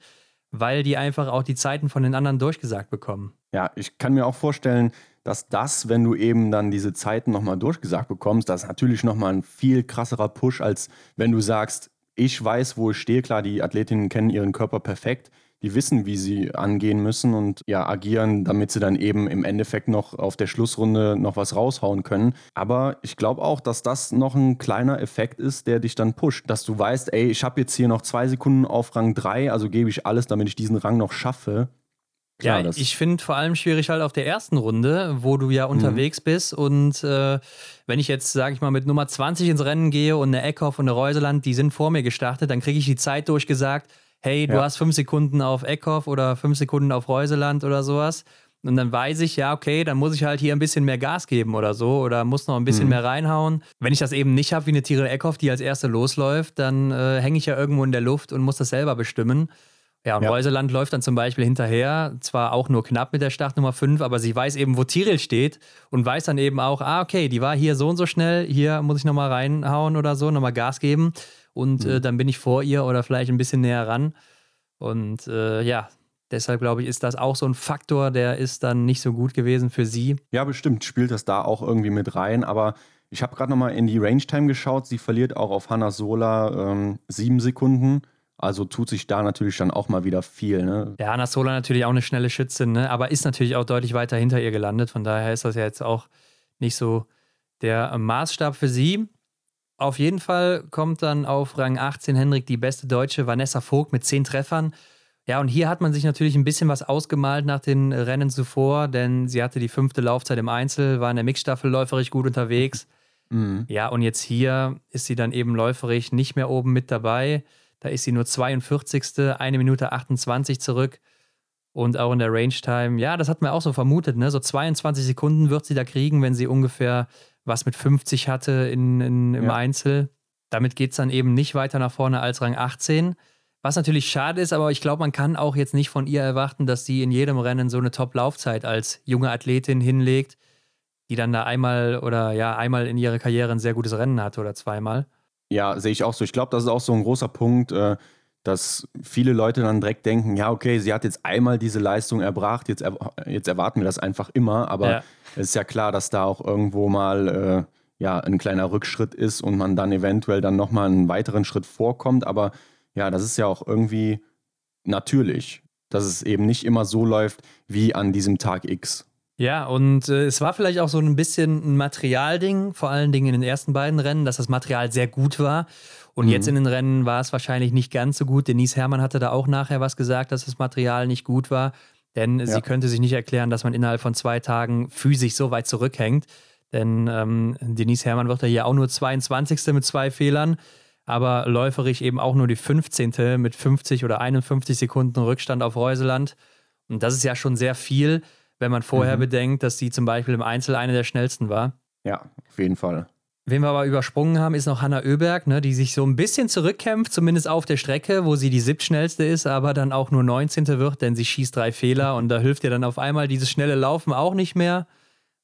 weil die einfach auch die Zeiten von den anderen durchgesagt bekommen. Ja, ich kann mir auch vorstellen, dass das, wenn du eben dann diese Zeiten nochmal durchgesagt bekommst, das ist natürlich nochmal ein viel krasserer Push, als wenn du sagst, ich weiß, wo ich stehe. Klar, die Athletinnen kennen ihren Körper perfekt. Die wissen, wie sie angehen müssen und ja, agieren, damit sie dann eben im Endeffekt noch auf der Schlussrunde noch was raushauen können. Aber ich glaube auch, dass das noch ein kleiner Effekt ist, der dich dann pusht. Dass du weißt, ey, ich habe jetzt hier noch zwei Sekunden auf Rang 3, also gebe ich alles, damit ich diesen Rang noch schaffe. Klar, ja, ich finde vor allem schwierig halt auf der ersten Runde, wo du ja mhm. unterwegs mhm. bist und äh, wenn ich jetzt, sage ich mal, mit Nummer 20 ins Rennen gehe und eine Eckhoff und eine Reuseland, die sind vor mir gestartet, dann kriege ich die Zeit durchgesagt, hey, du ja. hast fünf Sekunden auf Eckhoff oder fünf Sekunden auf Reuseland oder sowas. Und dann weiß ich, ja, okay, dann muss ich halt hier ein bisschen mehr Gas geben oder so oder muss noch ein bisschen mhm. mehr reinhauen. Wenn ich das eben nicht habe wie eine Tyrell Eckhoff, die als erste losläuft, dann äh, hänge ich ja irgendwo in der Luft und muss das selber bestimmen. Ja, und ja. Reuseland läuft dann zum Beispiel hinterher, zwar auch nur knapp mit der Startnummer 5, aber sie weiß eben, wo Tiril steht und weiß dann eben auch, ah, okay, die war hier so und so schnell, hier muss ich nochmal reinhauen oder so, nochmal Gas geben und mhm. äh, dann bin ich vor ihr oder vielleicht ein bisschen näher ran. Und äh, ja, deshalb glaube ich, ist das auch so ein Faktor, der ist dann nicht so gut gewesen für sie. Ja, bestimmt spielt das da auch irgendwie mit rein, aber ich habe gerade nochmal in die Range Time geschaut, sie verliert auch auf Hannah Sola ähm, sieben Sekunden. Also tut sich da natürlich dann auch mal wieder viel. Ne? Ja, Anna Sola natürlich auch eine schnelle Schützin, ne? aber ist natürlich auch deutlich weiter hinter ihr gelandet. Von daher ist das ja jetzt auch nicht so der Maßstab für sie. Auf jeden Fall kommt dann auf Rang 18 Henrik die beste Deutsche Vanessa Vogt mit zehn Treffern. Ja, und hier hat man sich natürlich ein bisschen was ausgemalt nach den Rennen zuvor, denn sie hatte die fünfte Laufzeit im Einzel, war in der Mixstaffel läuferig gut unterwegs. Mhm. Ja, und jetzt hier ist sie dann eben läuferig nicht mehr oben mit dabei. Da ist sie nur 42. eine Minute 28 zurück. Und auch in der Range Time, ja, das hat man auch so vermutet, ne? So 22 Sekunden wird sie da kriegen, wenn sie ungefähr was mit 50 hatte in, in im ja. Einzel. Damit geht es dann eben nicht weiter nach vorne als Rang 18. Was natürlich schade ist, aber ich glaube, man kann auch jetzt nicht von ihr erwarten, dass sie in jedem Rennen so eine Top-Laufzeit als junge Athletin hinlegt, die dann da einmal oder ja, einmal in ihrer Karriere ein sehr gutes Rennen hatte oder zweimal. Ja, sehe ich auch so. Ich glaube, das ist auch so ein großer Punkt, äh, dass viele Leute dann direkt denken, ja, okay, sie hat jetzt einmal diese Leistung erbracht, jetzt, er jetzt erwarten wir das einfach immer. Aber ja. es ist ja klar, dass da auch irgendwo mal äh, ja, ein kleiner Rückschritt ist und man dann eventuell dann nochmal einen weiteren Schritt vorkommt. Aber ja, das ist ja auch irgendwie natürlich, dass es eben nicht immer so läuft wie an diesem Tag X. Ja, und äh, es war vielleicht auch so ein bisschen ein Materialding, vor allen Dingen in den ersten beiden Rennen, dass das Material sehr gut war. Und mhm. jetzt in den Rennen war es wahrscheinlich nicht ganz so gut. Denise Herrmann hatte da auch nachher was gesagt, dass das Material nicht gut war. Denn ja. sie könnte sich nicht erklären, dass man innerhalb von zwei Tagen physisch so weit zurückhängt. Denn ähm, Denise Herrmann wird ja hier auch nur 22. mit zwei Fehlern, aber läuferisch eben auch nur die 15. mit 50 oder 51 Sekunden Rückstand auf Reuseland. Und das ist ja schon sehr viel, wenn man vorher mhm. bedenkt, dass sie zum Beispiel im Einzel eine der schnellsten war. Ja, auf jeden Fall. Wen wir aber übersprungen haben, ist noch Hanna Oeberg, ne, die sich so ein bisschen zurückkämpft, zumindest auf der Strecke, wo sie die siebtschnellste ist, aber dann auch nur 19. wird, denn sie schießt drei Fehler und da hilft ihr dann auf einmal dieses schnelle Laufen auch nicht mehr,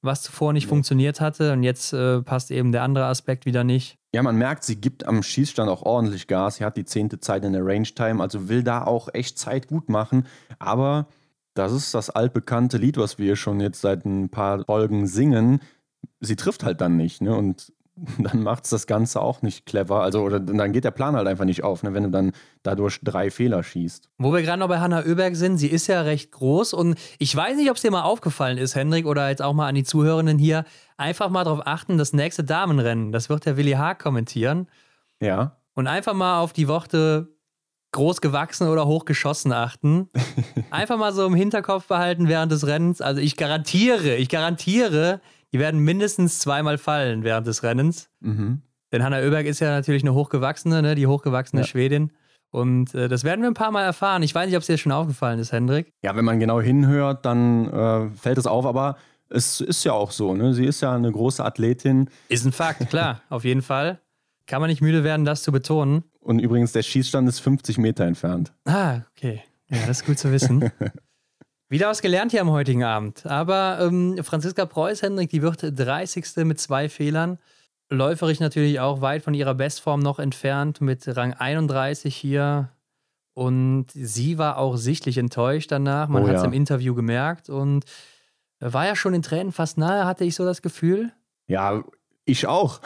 was zuvor nicht ja. funktioniert hatte. Und jetzt äh, passt eben der andere Aspekt wieder nicht. Ja, man merkt, sie gibt am Schießstand auch ordentlich Gas. Sie hat die zehnte Zeit in der Range Time, also will da auch echt Zeit gut machen. Aber das ist das altbekannte Lied, was wir schon jetzt seit ein paar Folgen singen. Sie trifft halt dann nicht. Ne? Und dann macht es das Ganze auch nicht clever. Also, oder dann geht der Plan halt einfach nicht auf, ne, wenn du dann dadurch drei Fehler schießt. Wo wir gerade noch bei Hanna Oeberg sind, sie ist ja recht groß und ich weiß nicht, ob es dir mal aufgefallen ist, Hendrik, oder jetzt auch mal an die Zuhörenden hier, einfach mal darauf achten, das nächste Damenrennen, das wird der Willi Haag kommentieren. Ja. Und einfach mal auf die Worte groß gewachsen oder hochgeschossen achten. Einfach mal so im Hinterkopf behalten während des Rennens. Also ich garantiere, ich garantiere, die werden mindestens zweimal fallen während des Rennens. Mhm. Denn Hanna Oeberg ist ja natürlich eine hochgewachsene, ne? die hochgewachsene ja. Schwedin. Und äh, das werden wir ein paar Mal erfahren. Ich weiß nicht, ob es dir schon aufgefallen ist, Hendrik. Ja, wenn man genau hinhört, dann äh, fällt es auf, aber es ist ja auch so. Ne? Sie ist ja eine große Athletin. Ist ein Fakt, klar, auf jeden Fall. Kann man nicht müde werden, das zu betonen. Und übrigens, der Schießstand ist 50 Meter entfernt. Ah, okay. Ja, das ist gut zu wissen. Wieder was gelernt hier am heutigen Abend. Aber ähm, Franziska Preuß, Hendrik, die wird 30. mit zwei Fehlern. Läuferig natürlich auch weit von ihrer Bestform noch entfernt, mit Rang 31 hier. Und sie war auch sichtlich enttäuscht danach. Man oh, hat es ja. im Interview gemerkt und war ja schon in Tränen fast nahe, hatte ich so das Gefühl. Ja, ich auch,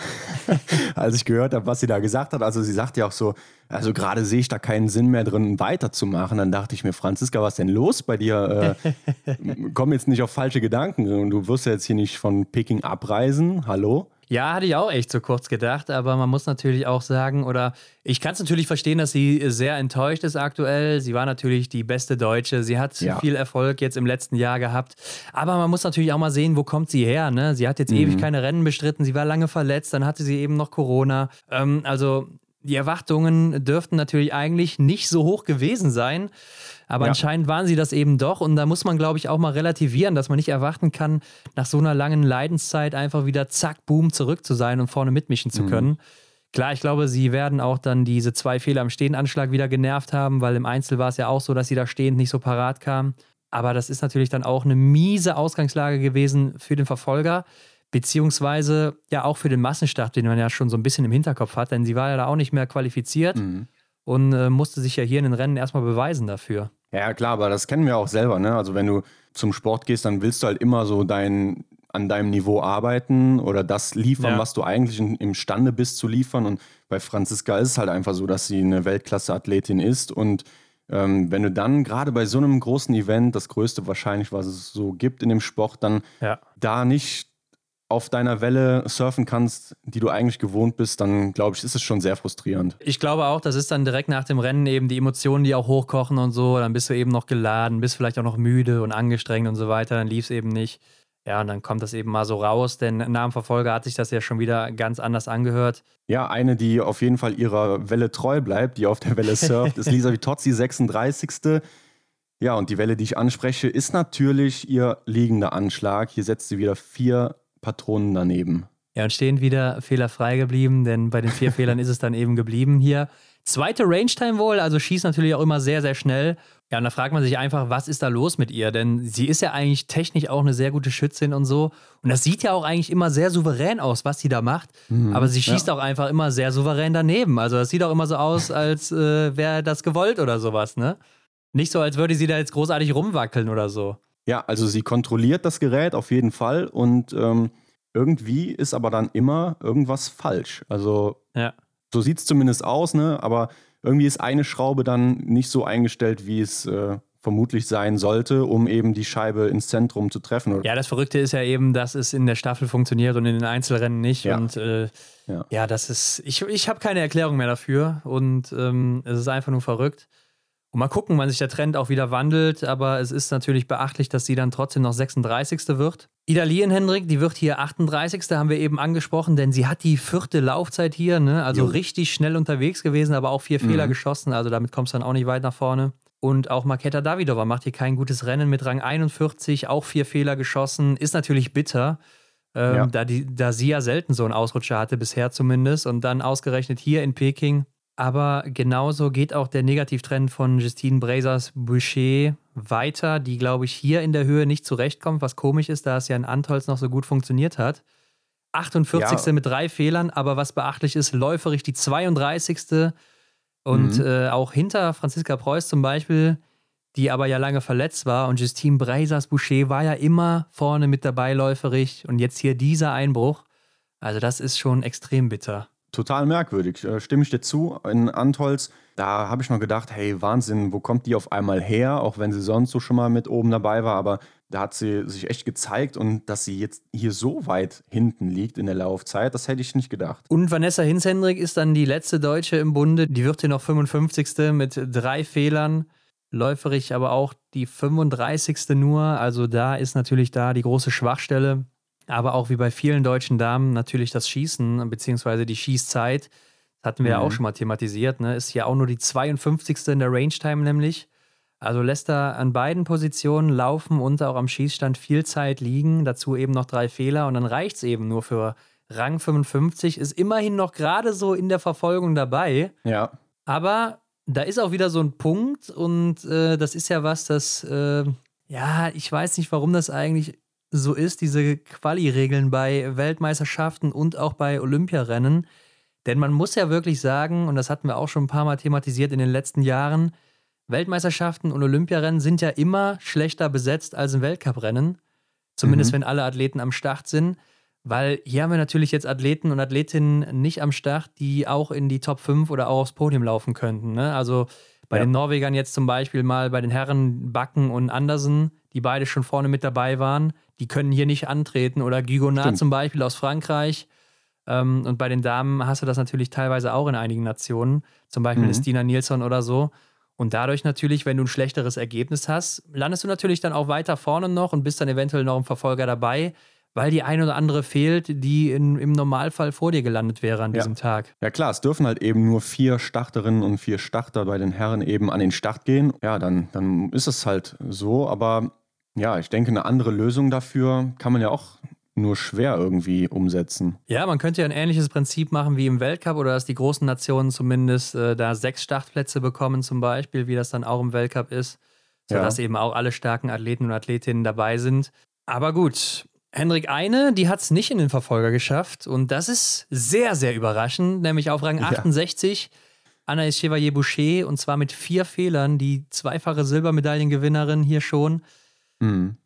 als ich gehört habe, was sie da gesagt hat. Also sie sagt ja auch so, also gerade sehe ich da keinen Sinn mehr drin, weiterzumachen. Dann dachte ich mir, Franziska, was ist denn los bei dir? Äh, komm jetzt nicht auf falsche Gedanken. Du wirst ja jetzt hier nicht von Peking abreisen. Hallo? Ja, hatte ich auch echt so kurz gedacht, aber man muss natürlich auch sagen, oder ich kann es natürlich verstehen, dass sie sehr enttäuscht ist aktuell. Sie war natürlich die beste Deutsche. Sie hat ja. viel Erfolg jetzt im letzten Jahr gehabt. Aber man muss natürlich auch mal sehen, wo kommt sie her. Ne? Sie hat jetzt mhm. ewig keine Rennen bestritten. Sie war lange verletzt. Dann hatte sie eben noch Corona. Ähm, also die Erwartungen dürften natürlich eigentlich nicht so hoch gewesen sein. Aber ja. anscheinend waren sie das eben doch. Und da muss man, glaube ich, auch mal relativieren, dass man nicht erwarten kann, nach so einer langen Leidenszeit einfach wieder zack, boom, zurück zu sein und vorne mitmischen zu mhm. können. Klar, ich glaube, sie werden auch dann diese zwei Fehler am Stehenanschlag wieder genervt haben, weil im Einzel war es ja auch so, dass sie da stehend nicht so parat kam. Aber das ist natürlich dann auch eine miese Ausgangslage gewesen für den Verfolger, beziehungsweise ja auch für den Massenstart, den man ja schon so ein bisschen im Hinterkopf hat, denn sie war ja da auch nicht mehr qualifiziert mhm. und äh, musste sich ja hier in den Rennen erstmal beweisen dafür. Ja, klar, aber das kennen wir auch selber. Ne? Also wenn du zum Sport gehst, dann willst du halt immer so dein, an deinem Niveau arbeiten oder das liefern, ja. was du eigentlich in, imstande bist zu liefern. Und bei Franziska ist es halt einfach so, dass sie eine Weltklasse-Athletin ist. Und ähm, wenn du dann gerade bei so einem großen Event, das größte wahrscheinlich, was es so gibt in dem Sport, dann ja. da nicht auf deiner Welle surfen kannst, die du eigentlich gewohnt bist, dann glaube ich, ist es schon sehr frustrierend. Ich glaube auch, das ist dann direkt nach dem Rennen eben die Emotionen, die auch hochkochen und so. Dann bist du eben noch geladen, bist vielleicht auch noch müde und angestrengt und so weiter. Dann lief es eben nicht. Ja, und dann kommt das eben mal so raus, denn nach dem Verfolger hat sich das ja schon wieder ganz anders angehört. Ja, eine, die auf jeden Fall ihrer Welle treu bleibt, die auf der Welle surft, ist Lisa Vitozzi, 36. Ja, und die Welle, die ich anspreche, ist natürlich ihr liegender Anschlag. Hier setzt sie wieder vier Patronen daneben. Ja, und stehen wieder fehlerfrei geblieben, denn bei den vier Fehlern ist es dann eben geblieben hier. Zweite Range-Time wohl, also schießt natürlich auch immer sehr, sehr schnell. Ja, und da fragt man sich einfach, was ist da los mit ihr? Denn sie ist ja eigentlich technisch auch eine sehr gute Schützin und so. Und das sieht ja auch eigentlich immer sehr souverän aus, was sie da macht. Mhm, Aber sie schießt ja. auch einfach immer sehr souverän daneben. Also das sieht auch immer so aus, als äh, wäre das gewollt oder sowas, ne? Nicht so, als würde sie da jetzt großartig rumwackeln oder so. Ja, also sie kontrolliert das Gerät auf jeden Fall und ähm, irgendwie ist aber dann immer irgendwas falsch. Also ja. so sieht es zumindest aus, ne? Aber irgendwie ist eine Schraube dann nicht so eingestellt, wie es äh, vermutlich sein sollte, um eben die Scheibe ins Zentrum zu treffen. Ja, das Verrückte ist ja eben, dass es in der Staffel funktioniert und in den Einzelrennen nicht. Ja. Und äh, ja. ja. das ist, ich, ich habe keine Erklärung mehr dafür und ähm, es ist einfach nur verrückt. Und mal gucken, wann sich der Trend auch wieder wandelt. Aber es ist natürlich beachtlich, dass sie dann trotzdem noch 36. wird. Ida Hendrik, die wird hier 38. haben wir eben angesprochen, denn sie hat die vierte Laufzeit hier. Ne? Also jo. richtig schnell unterwegs gewesen, aber auch vier mhm. Fehler geschossen. Also damit kommst du dann auch nicht weit nach vorne. Und auch Maketa Davidova macht hier kein gutes Rennen mit Rang 41, auch vier Fehler geschossen. Ist natürlich bitter, ähm, ja. da, die, da sie ja selten so einen Ausrutscher hatte, bisher zumindest. Und dann ausgerechnet hier in Peking aber genauso geht auch der Negativtrend von Justine Brazers Boucher weiter, die, glaube ich, hier in der Höhe nicht zurechtkommt, was komisch ist, da es ja in Antolz noch so gut funktioniert hat. 48. Ja. mit drei Fehlern, aber was beachtlich ist, läuferig die 32. Und mhm. äh, auch hinter Franziska Preuß zum Beispiel, die aber ja lange verletzt war. Und Justine Brazers Boucher war ja immer vorne mit dabei läuferig. Und jetzt hier dieser Einbruch. Also, das ist schon extrem bitter total merkwürdig. Äh, stimme ich dir zu. In Antolz, da habe ich noch gedacht, hey, Wahnsinn, wo kommt die auf einmal her? Auch wenn sie sonst so schon mal mit oben dabei war. Aber da hat sie sich echt gezeigt und dass sie jetzt hier so weit hinten liegt in der Laufzeit, das hätte ich nicht gedacht. Und Vanessa Hinzhendrik ist dann die letzte Deutsche im Bunde. Die wird hier noch 55. mit drei Fehlern. Läuferig aber auch die 35. nur. Also da ist natürlich da die große Schwachstelle. Aber auch wie bei vielen deutschen Damen natürlich das Schießen bzw. die Schießzeit, das hatten wir mhm. ja auch mhm. schon mal thematisiert, ne? ist ja auch nur die 52. in der Range Time nämlich. Also lässt er an beiden Positionen laufen und auch am Schießstand viel Zeit liegen, dazu eben noch drei Fehler und dann reicht es eben nur für Rang 55, ist immerhin noch gerade so in der Verfolgung dabei. Ja. Aber da ist auch wieder so ein Punkt und äh, das ist ja was, das, äh, ja, ich weiß nicht, warum das eigentlich so ist, diese Quali-Regeln bei Weltmeisterschaften und auch bei Olympiarennen. Denn man muss ja wirklich sagen, und das hatten wir auch schon ein paar Mal thematisiert in den letzten Jahren, Weltmeisterschaften und Olympiarennen sind ja immer schlechter besetzt als ein Weltcuprennen. Zumindest mhm. wenn alle Athleten am Start sind. Weil hier haben wir natürlich jetzt Athleten und Athletinnen nicht am Start, die auch in die Top 5 oder auch aufs Podium laufen könnten. Ne? Also bei ja. den Norwegern jetzt zum Beispiel mal bei den Herren Backen und Andersen, die beide schon vorne mit dabei waren, die können hier nicht antreten. Oder Guigonard zum Beispiel aus Frankreich. Ähm, und bei den Damen hast du das natürlich teilweise auch in einigen Nationen, zum Beispiel mhm. Stina Nilsson oder so. Und dadurch natürlich, wenn du ein schlechteres Ergebnis hast, landest du natürlich dann auch weiter vorne noch und bist dann eventuell noch im Verfolger dabei weil die ein oder andere fehlt, die in, im Normalfall vor dir gelandet wäre an diesem ja. Tag. Ja klar, es dürfen halt eben nur vier Starterinnen und vier Starter bei den Herren eben an den Start gehen. Ja, dann, dann ist es halt so, aber ja, ich denke, eine andere Lösung dafür kann man ja auch nur schwer irgendwie umsetzen. Ja, man könnte ja ein ähnliches Prinzip machen wie im Weltcup oder dass die großen Nationen zumindest äh, da sechs Startplätze bekommen, zum Beispiel, wie das dann auch im Weltcup ist, sodass ja. eben auch alle starken Athleten und Athletinnen dabei sind. Aber gut, Henrik Eine, die hat es nicht in den Verfolger geschafft und das ist sehr, sehr überraschend, nämlich auf Rang 68. Ja. Anaïs Chevalier-Boucher und zwar mit vier Fehlern, die zweifache Silbermedaillengewinnerin hier schon. Mhm.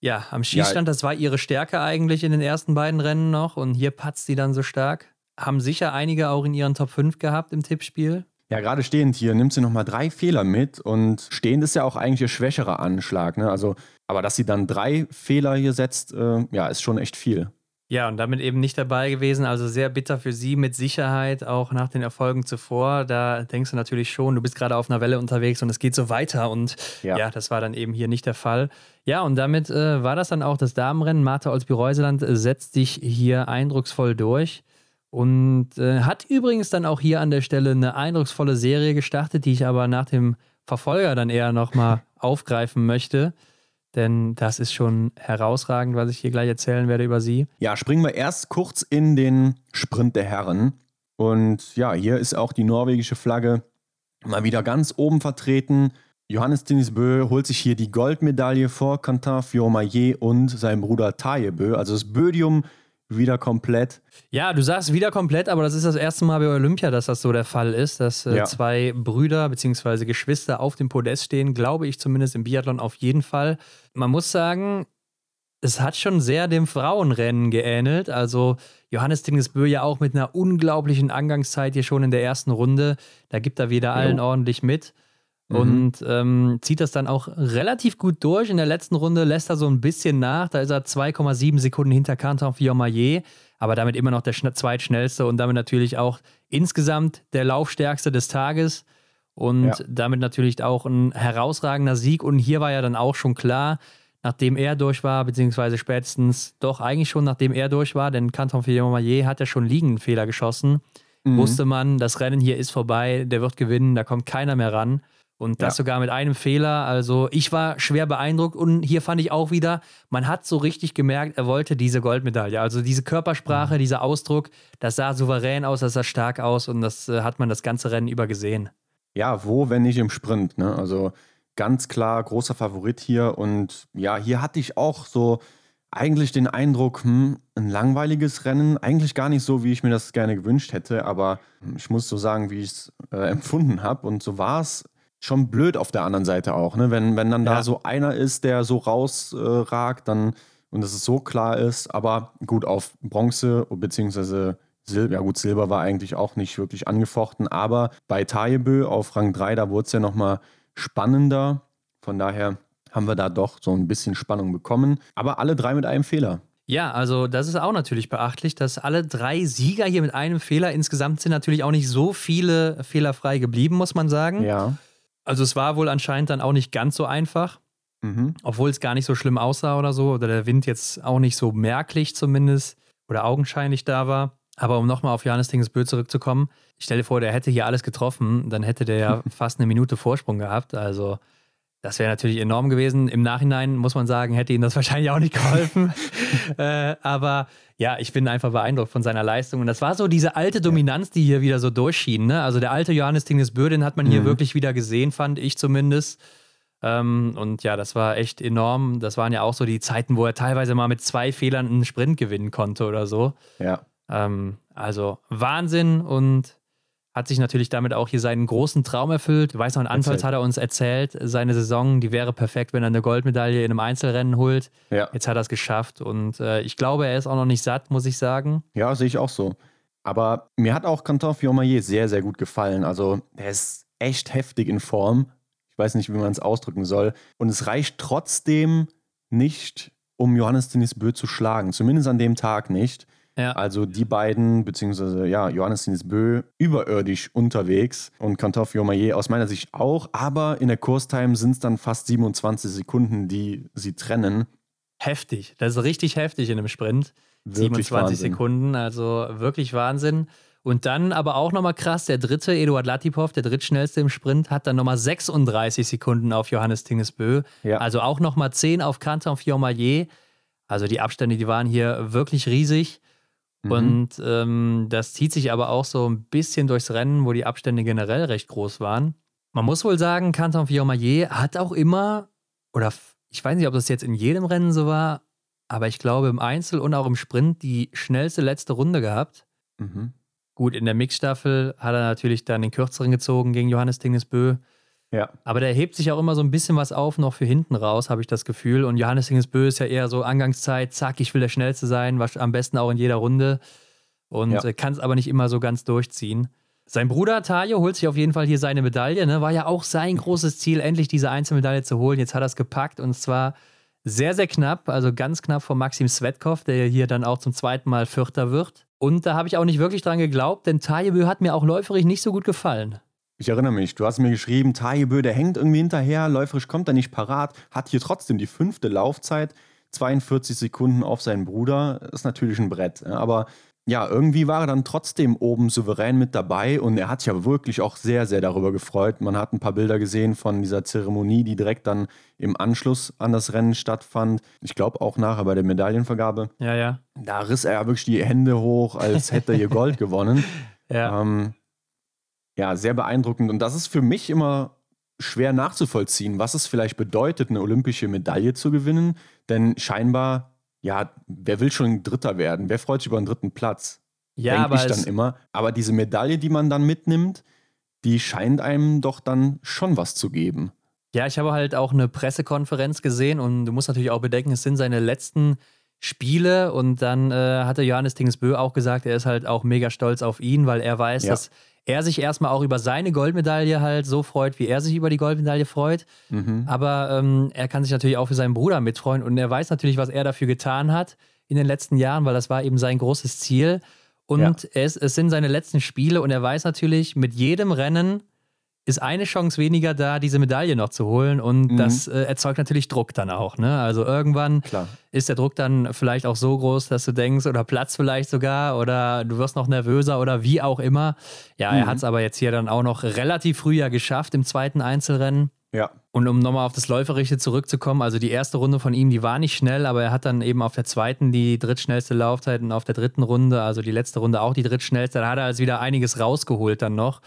Ja, am Schießstand, ja. das war ihre Stärke eigentlich in den ersten beiden Rennen noch und hier patzt sie dann so stark. Haben sicher einige auch in ihren Top 5 gehabt im Tippspiel. Ja, gerade stehend hier nimmt sie nochmal drei Fehler mit und stehend ist ja auch eigentlich ihr schwächerer Anschlag. Ne? Also, aber dass sie dann drei Fehler hier setzt, äh, ja, ist schon echt viel. Ja, und damit eben nicht dabei gewesen. Also sehr bitter für sie mit Sicherheit, auch nach den Erfolgen zuvor. Da denkst du natürlich schon, du bist gerade auf einer Welle unterwegs und es geht so weiter. Und ja, ja das war dann eben hier nicht der Fall. Ja, und damit äh, war das dann auch das Damenrennen. Martha Olsby-Reuseland setzt sich hier eindrucksvoll durch. Und äh, hat übrigens dann auch hier an der Stelle eine eindrucksvolle Serie gestartet, die ich aber nach dem Verfolger dann eher nochmal aufgreifen möchte. Denn das ist schon herausragend, was ich hier gleich erzählen werde über sie. Ja, springen wir erst kurz in den Sprint der Herren. Und ja, hier ist auch die norwegische Flagge mal wieder ganz oben vertreten. Johannes Tinisbö holt sich hier die Goldmedaille vor Quentin Fiormaillet und sein Bruder Tajebö. Also das Bödium wieder komplett. Ja, du sagst wieder komplett, aber das ist das erste Mal bei Olympia, dass das so der Fall ist, dass äh, ja. zwei Brüder bzw. Geschwister auf dem Podest stehen, glaube ich zumindest im Biathlon auf jeden Fall. Man muss sagen, es hat schon sehr dem Frauenrennen geähnelt. Also Johannes Tingesbö ja auch mit einer unglaublichen Angangszeit hier schon in der ersten Runde. Da gibt er wieder allen jo. ordentlich mit. Mhm. Und ähm, zieht das dann auch relativ gut durch. In der letzten Runde lässt er so ein bisschen nach. Da ist er 2,7 Sekunden hinter Canton Fiormaillet, aber damit immer noch der zweitschnellste und damit natürlich auch insgesamt der Laufstärkste des Tages. Und ja. damit natürlich auch ein herausragender Sieg. Und hier war ja dann auch schon klar, nachdem er durch war, beziehungsweise spätestens doch eigentlich schon nachdem er durch war, denn Canton Fiormaillet hat ja schon liegenden Fehler geschossen. Mhm. Wusste man, das Rennen hier ist vorbei, der wird gewinnen, da kommt keiner mehr ran. Und das ja. sogar mit einem Fehler. Also ich war schwer beeindruckt und hier fand ich auch wieder, man hat so richtig gemerkt, er wollte diese Goldmedaille. Also diese Körpersprache, mhm. dieser Ausdruck, das sah souverän aus, das sah stark aus und das äh, hat man das ganze Rennen über gesehen. Ja, wo, wenn nicht im Sprint. Ne? Also ganz klar großer Favorit hier. Und ja, hier hatte ich auch so eigentlich den Eindruck, hm, ein langweiliges Rennen, eigentlich gar nicht so, wie ich mir das gerne gewünscht hätte, aber ich muss so sagen, wie ich es äh, empfunden habe. Und so war es schon blöd auf der anderen Seite auch, ne? Wenn, wenn dann ja. da so einer ist, der so rausragt, äh, dann und dass es so klar ist, aber gut, auf Bronze beziehungsweise Silber, ja gut, Silber war eigentlich auch nicht wirklich angefochten, aber bei Tajebö auf Rang 3, da wurde es ja nochmal spannender. Von daher haben wir da doch so ein bisschen Spannung bekommen. Aber alle drei mit einem Fehler. Ja, also das ist auch natürlich beachtlich, dass alle drei Sieger hier mit einem Fehler insgesamt sind natürlich auch nicht so viele fehlerfrei geblieben, muss man sagen. Ja. Also es war wohl anscheinend dann auch nicht ganz so einfach, mhm. obwohl es gar nicht so schlimm aussah oder so, oder der Wind jetzt auch nicht so merklich zumindest oder augenscheinlich da war. Aber um nochmal auf Johannes Dingesbö zurückzukommen, ich stelle vor, der hätte hier alles getroffen, dann hätte der ja fast eine Minute Vorsprung gehabt. Also das wäre natürlich enorm gewesen. Im Nachhinein muss man sagen, hätte ihm das wahrscheinlich auch nicht geholfen. äh, aber ja, ich bin einfach beeindruckt von seiner Leistung. Und das war so diese alte Dominanz, die hier wieder so durchschien. Ne? Also der alte Johannes Dingesbö, den hat man hier mhm. wirklich wieder gesehen, fand ich zumindest. Ähm, und ja, das war echt enorm. Das waren ja auch so die Zeiten, wo er teilweise mal mit zwei Fehlern einen Sprint gewinnen konnte oder so. Ja. Ähm, also Wahnsinn und hat sich natürlich damit auch hier seinen großen Traum erfüllt. Weiß noch, in Anfalls hat er uns erzählt, seine Saison, die wäre perfekt, wenn er eine Goldmedaille in einem Einzelrennen holt. Ja. Jetzt hat er es geschafft und äh, ich glaube, er ist auch noch nicht satt, muss ich sagen. Ja, sehe ich auch so. Aber mir hat auch Canton Fiormaillet sehr, sehr gut gefallen. Also, er ist echt heftig in Form. Ich weiß nicht, wie man es ausdrücken soll. Und es reicht trotzdem nicht, um Johannes Denis Bö zu schlagen. Zumindest an dem Tag nicht. Ja. Also die beiden, beziehungsweise ja, Johannes Bö überirdisch unterwegs und Kantoff Jomaye aus meiner Sicht auch, aber in der Kurstime sind es dann fast 27 Sekunden, die sie trennen. Heftig, das ist richtig heftig in einem Sprint. Wirklich 27 Wahnsinn. Sekunden, also wirklich Wahnsinn. Und dann aber auch nochmal krass, der dritte, Eduard Latipov, der drittschnellste im Sprint, hat dann nochmal 36 Sekunden auf Johannes Tingesbö. Ja. Also auch nochmal 10 auf Canton Fiormaillet. Also die Abstände, die waren hier wirklich riesig. Mhm. Und ähm, das zieht sich aber auch so ein bisschen durchs Rennen, wo die Abstände generell recht groß waren. Man muss wohl sagen, Canton Fiormaillet hat auch immer, oder ich weiß nicht, ob das jetzt in jedem Rennen so war, aber ich glaube im Einzel und auch im Sprint die schnellste letzte Runde gehabt. Mhm. Gut, in der Mixstaffel hat er natürlich dann den kürzeren gezogen gegen Johannes Dingesbö. Ja. Aber der hebt sich auch immer so ein bisschen was auf, noch für hinten raus, habe ich das Gefühl. Und Johannes Hingesbö ist ja eher so Angangszeit, zack, ich will der Schnellste sein, was am besten auch in jeder Runde. Und ja. kann es aber nicht immer so ganz durchziehen. Sein Bruder Tajo holt sich auf jeden Fall hier seine Medaille. Ne? War ja auch sein großes Ziel, endlich diese Einzelmedaille zu holen. Jetzt hat er es gepackt und zwar sehr, sehr knapp, also ganz knapp vor Maxim Svetkov, der hier dann auch zum zweiten Mal Vierter wird. Und da habe ich auch nicht wirklich dran geglaubt, denn Tajebö hat mir auch läuferig nicht so gut gefallen. Ich erinnere mich, du hast mir geschrieben, Tajebö, der hängt irgendwie hinterher, läuferisch kommt er nicht parat, hat hier trotzdem die fünfte Laufzeit, 42 Sekunden auf seinen Bruder, ist natürlich ein Brett. Aber ja, irgendwie war er dann trotzdem oben souverän mit dabei und er hat sich ja wirklich auch sehr, sehr darüber gefreut. Man hat ein paar Bilder gesehen von dieser Zeremonie, die direkt dann im Anschluss an das Rennen stattfand. Ich glaube auch nachher bei der Medaillenvergabe. Ja, ja. Da riss er ja wirklich die Hände hoch, als hätte er hier Gold gewonnen. Ja. Ähm, ja, sehr beeindruckend. Und das ist für mich immer schwer nachzuvollziehen, was es vielleicht bedeutet, eine olympische Medaille zu gewinnen. Denn scheinbar, ja, wer will schon Dritter werden? Wer freut sich über einen dritten Platz? Ja, Denk aber ich dann immer. Aber diese Medaille, die man dann mitnimmt, die scheint einem doch dann schon was zu geben. Ja, ich habe halt auch eine Pressekonferenz gesehen und du musst natürlich auch bedenken, es sind seine letzten Spiele und dann äh, hatte Johannes Tingsbö auch gesagt, er ist halt auch mega stolz auf ihn, weil er weiß, ja. dass er sich erstmal auch über seine Goldmedaille halt so freut, wie er sich über die Goldmedaille freut. Mhm. Aber ähm, er kann sich natürlich auch für seinen Bruder mitfreuen und er weiß natürlich, was er dafür getan hat in den letzten Jahren, weil das war eben sein großes Ziel. Und ja. es, es sind seine letzten Spiele und er weiß natürlich, mit jedem Rennen ist eine Chance weniger da, diese Medaille noch zu holen. Und mhm. das äh, erzeugt natürlich Druck dann auch. Ne? Also irgendwann Klar. ist der Druck dann vielleicht auch so groß, dass du denkst, oder Platz vielleicht sogar, oder du wirst noch nervöser oder wie auch immer. Ja, mhm. er hat es aber jetzt hier dann auch noch relativ früh ja geschafft im zweiten Einzelrennen. Ja. Und um nochmal auf das Läuferische zurückzukommen, also die erste Runde von ihm, die war nicht schnell, aber er hat dann eben auf der zweiten die drittschnellste Laufzeit und auf der dritten Runde, also die letzte Runde auch die drittschnellste. Da hat er also wieder einiges rausgeholt dann noch.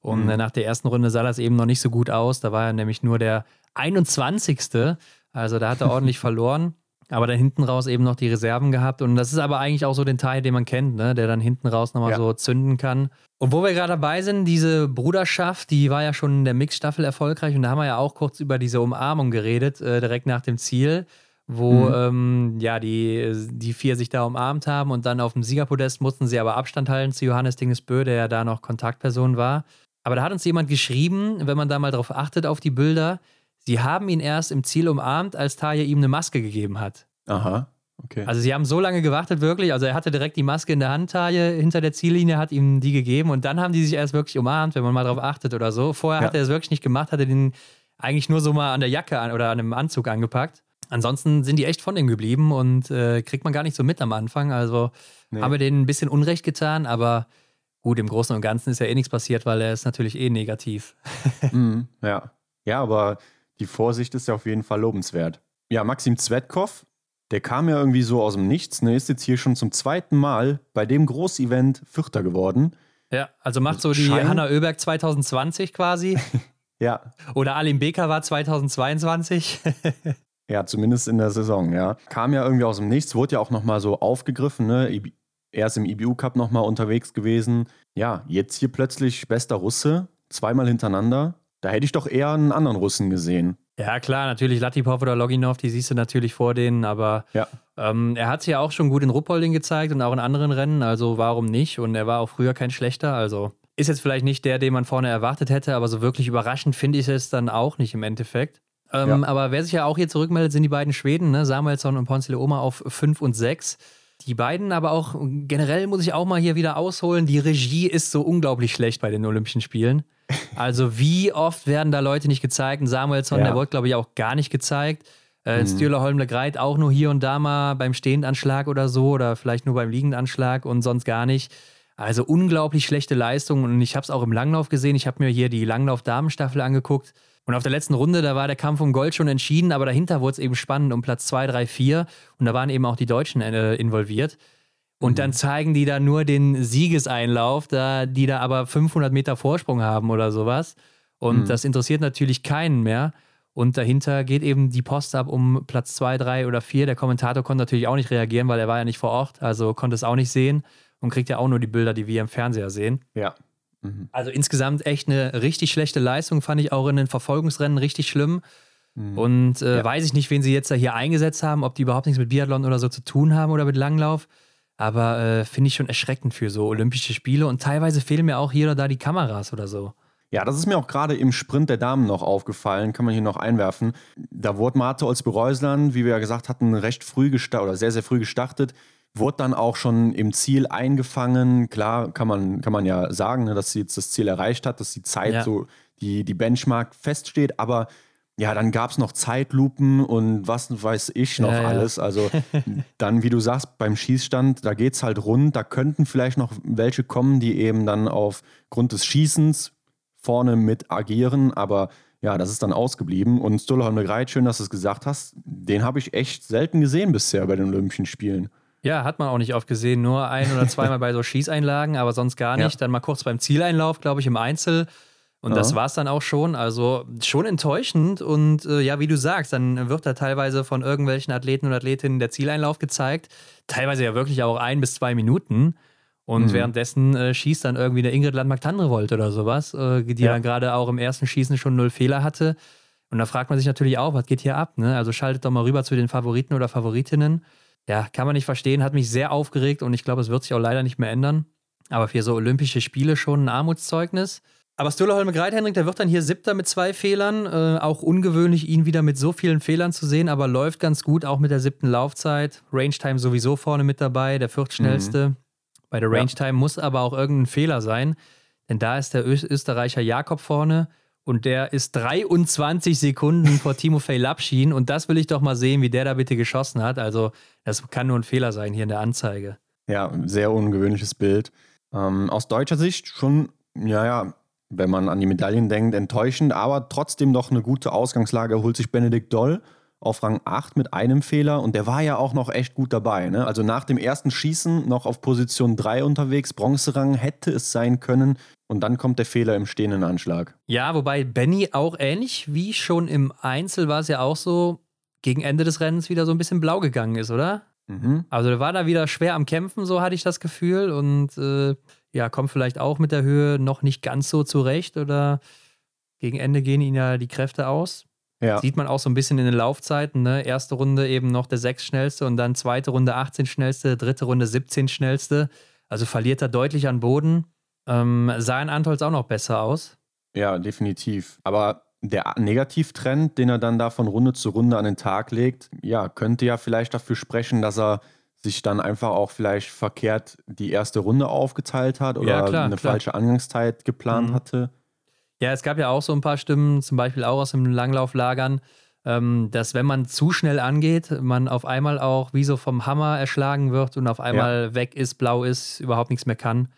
Und mhm. nach der ersten Runde sah das eben noch nicht so gut aus. Da war er nämlich nur der 21. Also da hat er ordentlich verloren. Aber dann hinten raus eben noch die Reserven gehabt. Und das ist aber eigentlich auch so den Teil, den man kennt, ne? der dann hinten raus nochmal ja. so zünden kann. Und wo wir gerade dabei sind, diese Bruderschaft, die war ja schon in der Mixstaffel erfolgreich. Und da haben wir ja auch kurz über diese Umarmung geredet, äh, direkt nach dem Ziel, wo mhm. ähm, ja die, die vier sich da umarmt haben. Und dann auf dem Siegerpodest mussten sie aber Abstand halten zu Johannes Dingesbö, der ja da noch Kontaktperson war. Aber da hat uns jemand geschrieben, wenn man da mal drauf achtet, auf die Bilder, sie haben ihn erst im Ziel umarmt, als Taya ihm eine Maske gegeben hat. Aha. Okay. Also sie haben so lange gewartet, wirklich. Also er hatte direkt die Maske in der Hand, Taje, hinter der Ziellinie, hat ihm die gegeben und dann haben die sich erst wirklich umarmt, wenn man mal drauf achtet oder so. Vorher ja. hat er es wirklich nicht gemacht, hat er den eigentlich nur so mal an der Jacke an, oder an einem Anzug angepackt. Ansonsten sind die echt von ihm geblieben und äh, kriegt man gar nicht so mit am Anfang. Also nee. haben wir denen ein bisschen Unrecht getan, aber Gut, im Großen und Ganzen ist ja eh nichts passiert, weil er ist natürlich eh negativ. mm, ja. Ja, aber die Vorsicht ist ja auf jeden Fall lobenswert. Ja, Maxim Zvetkov, der kam ja irgendwie so aus dem Nichts, ne, ist jetzt hier schon zum zweiten Mal bei dem Großevent Vierter geworden. Ja, also macht so die Schein Hanna Oeberg 2020 quasi. ja. Oder Alim Beker war 2022. ja, zumindest in der Saison, ja. Kam ja irgendwie aus dem Nichts, wurde ja auch nochmal so aufgegriffen, ne? Er ist im IBU Cup nochmal unterwegs gewesen. Ja, jetzt hier plötzlich bester Russe, zweimal hintereinander. Da hätte ich doch eher einen anderen Russen gesehen. Ja, klar, natürlich Latipov oder Loginov, die siehst du natürlich vor denen, aber ja. ähm, er hat es ja auch schon gut in Ruppolding gezeigt und auch in anderen Rennen, also warum nicht? Und er war auch früher kein schlechter, also ist jetzt vielleicht nicht der, den man vorne erwartet hätte, aber so wirklich überraschend finde ich es dann auch nicht im Endeffekt. Ähm, ja. Aber wer sich ja auch hier zurückmeldet, sind die beiden Schweden, ne? Samuelsson und Ponce Oma auf 5 und 6. Die beiden, aber auch generell muss ich auch mal hier wieder ausholen, die Regie ist so unglaublich schlecht bei den Olympischen Spielen. Also wie oft werden da Leute nicht gezeigt? Und Samuelsson, ja. der wurde, glaube ich, auch gar nicht gezeigt. Äh, mhm. Stühler Holmle Greit auch nur hier und da mal beim Stehendanschlag oder so oder vielleicht nur beim Liegendanschlag und sonst gar nicht. Also unglaublich schlechte Leistung und ich habe es auch im Langlauf gesehen. Ich habe mir hier die Langlauf-Damenstaffel angeguckt. Und auf der letzten Runde, da war der Kampf um Gold schon entschieden, aber dahinter wurde es eben spannend um Platz 2, 3, 4. Und da waren eben auch die Deutschen äh, involviert. Und mhm. dann zeigen die da nur den Siegeseinlauf, da, die da aber 500 Meter Vorsprung haben oder sowas. Und mhm. das interessiert natürlich keinen mehr. Und dahinter geht eben die Post ab um Platz 2, 3 oder 4. Der Kommentator konnte natürlich auch nicht reagieren, weil er war ja nicht vor Ort, also konnte es auch nicht sehen und kriegt ja auch nur die Bilder, die wir im Fernseher sehen. Ja. Mhm. Also insgesamt echt eine richtig schlechte Leistung, fand ich auch in den Verfolgungsrennen richtig schlimm. Mhm. Und äh, ja. weiß ich nicht, wen sie jetzt da hier eingesetzt haben, ob die überhaupt nichts mit Biathlon oder so zu tun haben oder mit Langlauf. Aber äh, finde ich schon erschreckend für so Olympische Spiele. Und teilweise fehlen mir auch hier oder da die Kameras oder so. Ja, das ist mir auch gerade im Sprint der Damen noch aufgefallen, kann man hier noch einwerfen. Da wurde Marte Olsby-Reusland, wie wir ja gesagt hatten, recht früh gestartet oder sehr, sehr früh gestartet wurde dann auch schon im Ziel eingefangen. Klar kann man, kann man ja sagen, ne, dass sie jetzt das Ziel erreicht hat, dass die Zeit ja. so, die, die Benchmark feststeht, aber ja, dann gab es noch Zeitlupen und was weiß ich noch ja, alles. Also dann, wie du sagst, beim Schießstand, da geht es halt rund. Da könnten vielleicht noch welche kommen, die eben dann aufgrund des Schießens vorne mit agieren, aber ja, das ist dann ausgeblieben. Und Stolholm Greit, schön, dass du es gesagt hast, den habe ich echt selten gesehen bisher bei den Olympischen Spielen. Ja, hat man auch nicht oft gesehen. Nur ein oder zweimal bei so Schießeinlagen, aber sonst gar nicht. Ja. Dann mal kurz beim Zieleinlauf, glaube ich, im Einzel. Und ja. das war es dann auch schon. Also schon enttäuschend. Und äh, ja, wie du sagst, dann wird da teilweise von irgendwelchen Athleten und Athletinnen der Zieleinlauf gezeigt. Teilweise ja wirklich auch ein bis zwei Minuten. Und mhm. währenddessen äh, schießt dann irgendwie der Ingrid Landmark-Tandrevold oder sowas, äh, die ja. dann gerade auch im ersten Schießen schon null Fehler hatte. Und da fragt man sich natürlich auch, was geht hier ab? Ne? Also schaltet doch mal rüber zu den Favoriten oder Favoritinnen ja, kann man nicht verstehen, hat mich sehr aufgeregt und ich glaube, es wird sich auch leider nicht mehr ändern. Aber für so Olympische Spiele schon ein Armutszeugnis. Aber Stüller Holme Greit, Henrik, der wird dann hier Siebter mit zwei Fehlern. Äh, auch ungewöhnlich, ihn wieder mit so vielen Fehlern zu sehen, aber läuft ganz gut, auch mit der siebten Laufzeit. Range Time sowieso vorne mit dabei, der viertschnellste. Mhm. Bei der Range Time ja. muss aber auch irgendein Fehler sein, denn da ist der Österreicher Jakob vorne und der ist 23 Sekunden vor Timofey Lapschin und das will ich doch mal sehen, wie der da bitte geschossen hat. Also, das kann nur ein Fehler sein hier in der Anzeige. Ja, sehr ungewöhnliches Bild. Ähm, aus deutscher Sicht schon, ja, ja, wenn man an die Medaillen denkt, enttäuschend, aber trotzdem doch eine gute Ausgangslage holt sich Benedikt Doll auf Rang 8 mit einem Fehler und der war ja auch noch echt gut dabei. Ne? Also nach dem ersten Schießen noch auf Position 3 unterwegs, Bronzerang hätte es sein können und dann kommt der Fehler im stehenden Anschlag. Ja, wobei Benny auch ähnlich wie schon im Einzel war es ja auch so, gegen Ende des Rennens wieder so ein bisschen blau gegangen ist, oder? Mhm. Also der war da wieder schwer am Kämpfen, so hatte ich das Gefühl und äh, ja, kommt vielleicht auch mit der Höhe noch nicht ganz so zurecht oder gegen Ende gehen ihnen ja die Kräfte aus. Ja. Sieht man auch so ein bisschen in den Laufzeiten. Ne? Erste Runde eben noch der sechs schnellste und dann zweite Runde 18 schnellste, dritte Runde 17 schnellste. Also verliert er deutlich an Boden. Ähm, sah in Antolz auch noch besser aus. Ja, definitiv. Aber der Negativtrend, den er dann da von Runde zu Runde an den Tag legt, ja, könnte ja vielleicht dafür sprechen, dass er sich dann einfach auch vielleicht verkehrt die erste Runde aufgeteilt hat oder ja, klar, eine klar. falsche Angangszeit geplant mhm. hatte. Ja, es gab ja auch so ein paar Stimmen, zum Beispiel auch aus dem Langlauflagern, ähm, dass wenn man zu schnell angeht, man auf einmal auch wie so vom Hammer erschlagen wird und auf einmal ja. weg ist, blau ist, überhaupt nichts mehr kann.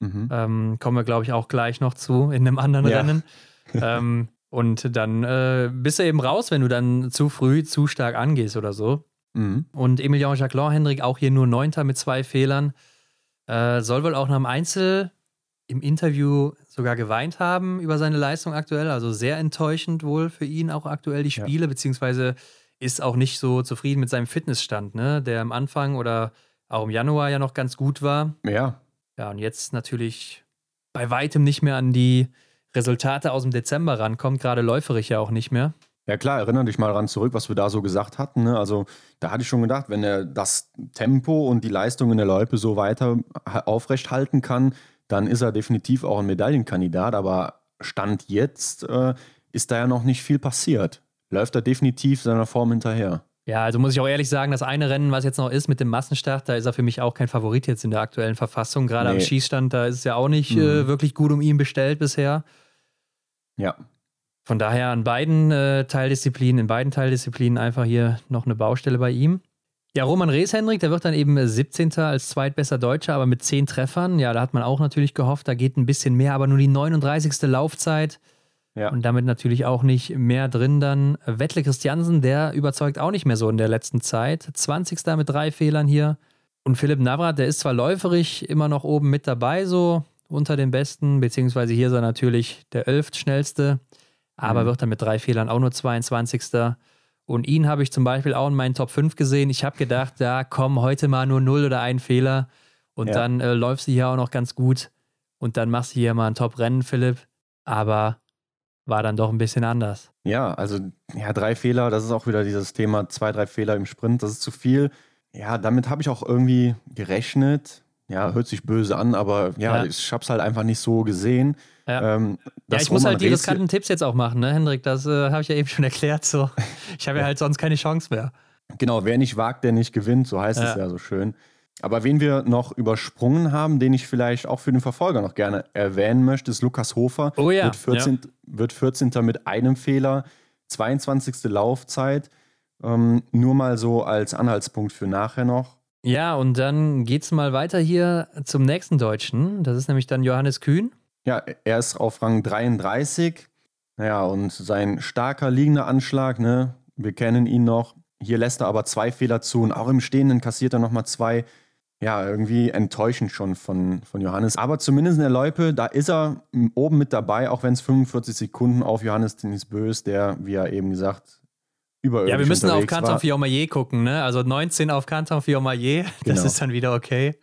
Mhm. Ähm, kommen wir, glaube ich, auch gleich noch zu in einem anderen ja. Rennen. ähm, und dann äh, bist du eben raus, wenn du dann zu früh, zu stark angehst oder so. Mhm. Und Emilien Jacquelin Hendrik auch hier nur Neunter mit zwei Fehlern. Äh, soll wohl auch nach dem Einzel im Interview sogar geweint haben über seine Leistung aktuell. Also sehr enttäuschend wohl für ihn auch aktuell die Spiele, ja. beziehungsweise ist auch nicht so zufrieden mit seinem Fitnessstand, ne? der am Anfang oder auch im Januar ja noch ganz gut war. Ja. Ja, und jetzt natürlich bei weitem nicht mehr an die Resultate aus dem Dezember rankommt, gerade läuferig ja auch nicht mehr. Ja klar, erinnere dich mal ran zurück, was wir da so gesagt hatten. Ne? Also da hatte ich schon gedacht, wenn er das Tempo und die Leistung in der Loipe so weiter aufrecht halten kann, dann ist er definitiv auch ein Medaillenkandidat. Aber Stand jetzt äh, ist da ja noch nicht viel passiert. Läuft er definitiv seiner Form hinterher. Ja, also muss ich auch ehrlich sagen, das eine Rennen, was jetzt noch ist mit dem Massenstart, da ist er für mich auch kein Favorit jetzt in der aktuellen Verfassung. Gerade nee. am Schießstand, da ist es ja auch nicht mhm. äh, wirklich gut um ihn bestellt bisher. Ja. Von daher an beiden äh, Teildisziplinen, in beiden Teildisziplinen einfach hier noch eine Baustelle bei ihm. Ja, Roman Rees, Hendrik, der wird dann eben 17. als zweitbester Deutscher, aber mit 10 Treffern. Ja, da hat man auch natürlich gehofft, da geht ein bisschen mehr, aber nur die 39. Laufzeit. Ja. Und damit natürlich auch nicht mehr drin dann. Wettle Christiansen, der überzeugt auch nicht mehr so in der letzten Zeit. 20. mit drei Fehlern hier. Und Philipp Navrat, der ist zwar läuferig immer noch oben mit dabei, so unter den Besten, beziehungsweise hier ist er natürlich der elft schnellste, aber mhm. wird dann mit drei Fehlern auch nur 22. Und ihn habe ich zum Beispiel auch in meinen Top 5 gesehen. Ich habe gedacht, ja, komm, heute mal nur null oder ein Fehler. Und ja. dann äh, läufst du hier auch noch ganz gut. Und dann machst du hier mal ein Top-Rennen, Philipp. Aber war dann doch ein bisschen anders. Ja, also ja, drei Fehler, das ist auch wieder dieses Thema, zwei, drei Fehler im Sprint, das ist zu viel. Ja, damit habe ich auch irgendwie gerechnet. Ja, hört sich böse an, aber ja, ja. ich habe es halt einfach nicht so gesehen. Ja, ähm, ja ich muss halt die riskanten Tipps jetzt auch machen, ne, Hendrik? Das äh, habe ich ja eben schon erklärt. So. Ich habe ja halt sonst keine Chance mehr. Genau, wer nicht wagt, der nicht gewinnt, so heißt ja. es ja so schön. Aber wen wir noch übersprungen haben, den ich vielleicht auch für den Verfolger noch gerne erwähnen möchte, ist Lukas Hofer. Oh ja. Wird 14. Ja. Wird 14. mit einem Fehler, 22. Laufzeit. Ähm, nur mal so als Anhaltspunkt für nachher noch. Ja, und dann geht es mal weiter hier zum nächsten Deutschen. Das ist nämlich dann Johannes Kühn. Ja, er ist auf Rang 33. Naja, und sein starker liegender Anschlag, ne, wir kennen ihn noch. Hier lässt er aber zwei Fehler zu und auch im Stehenden kassiert er nochmal zwei. Ja, irgendwie enttäuschend schon von, von Johannes. Aber zumindest in der Loipe, da ist er oben mit dabei, auch wenn es 45 Sekunden auf Johannes Dennis Bös, der, wie er eben gesagt, über Ja, wir müssen auf Canton Fiormaillet gucken, ne? Also 19 auf Canton Fiormaillet, das genau. ist dann wieder okay.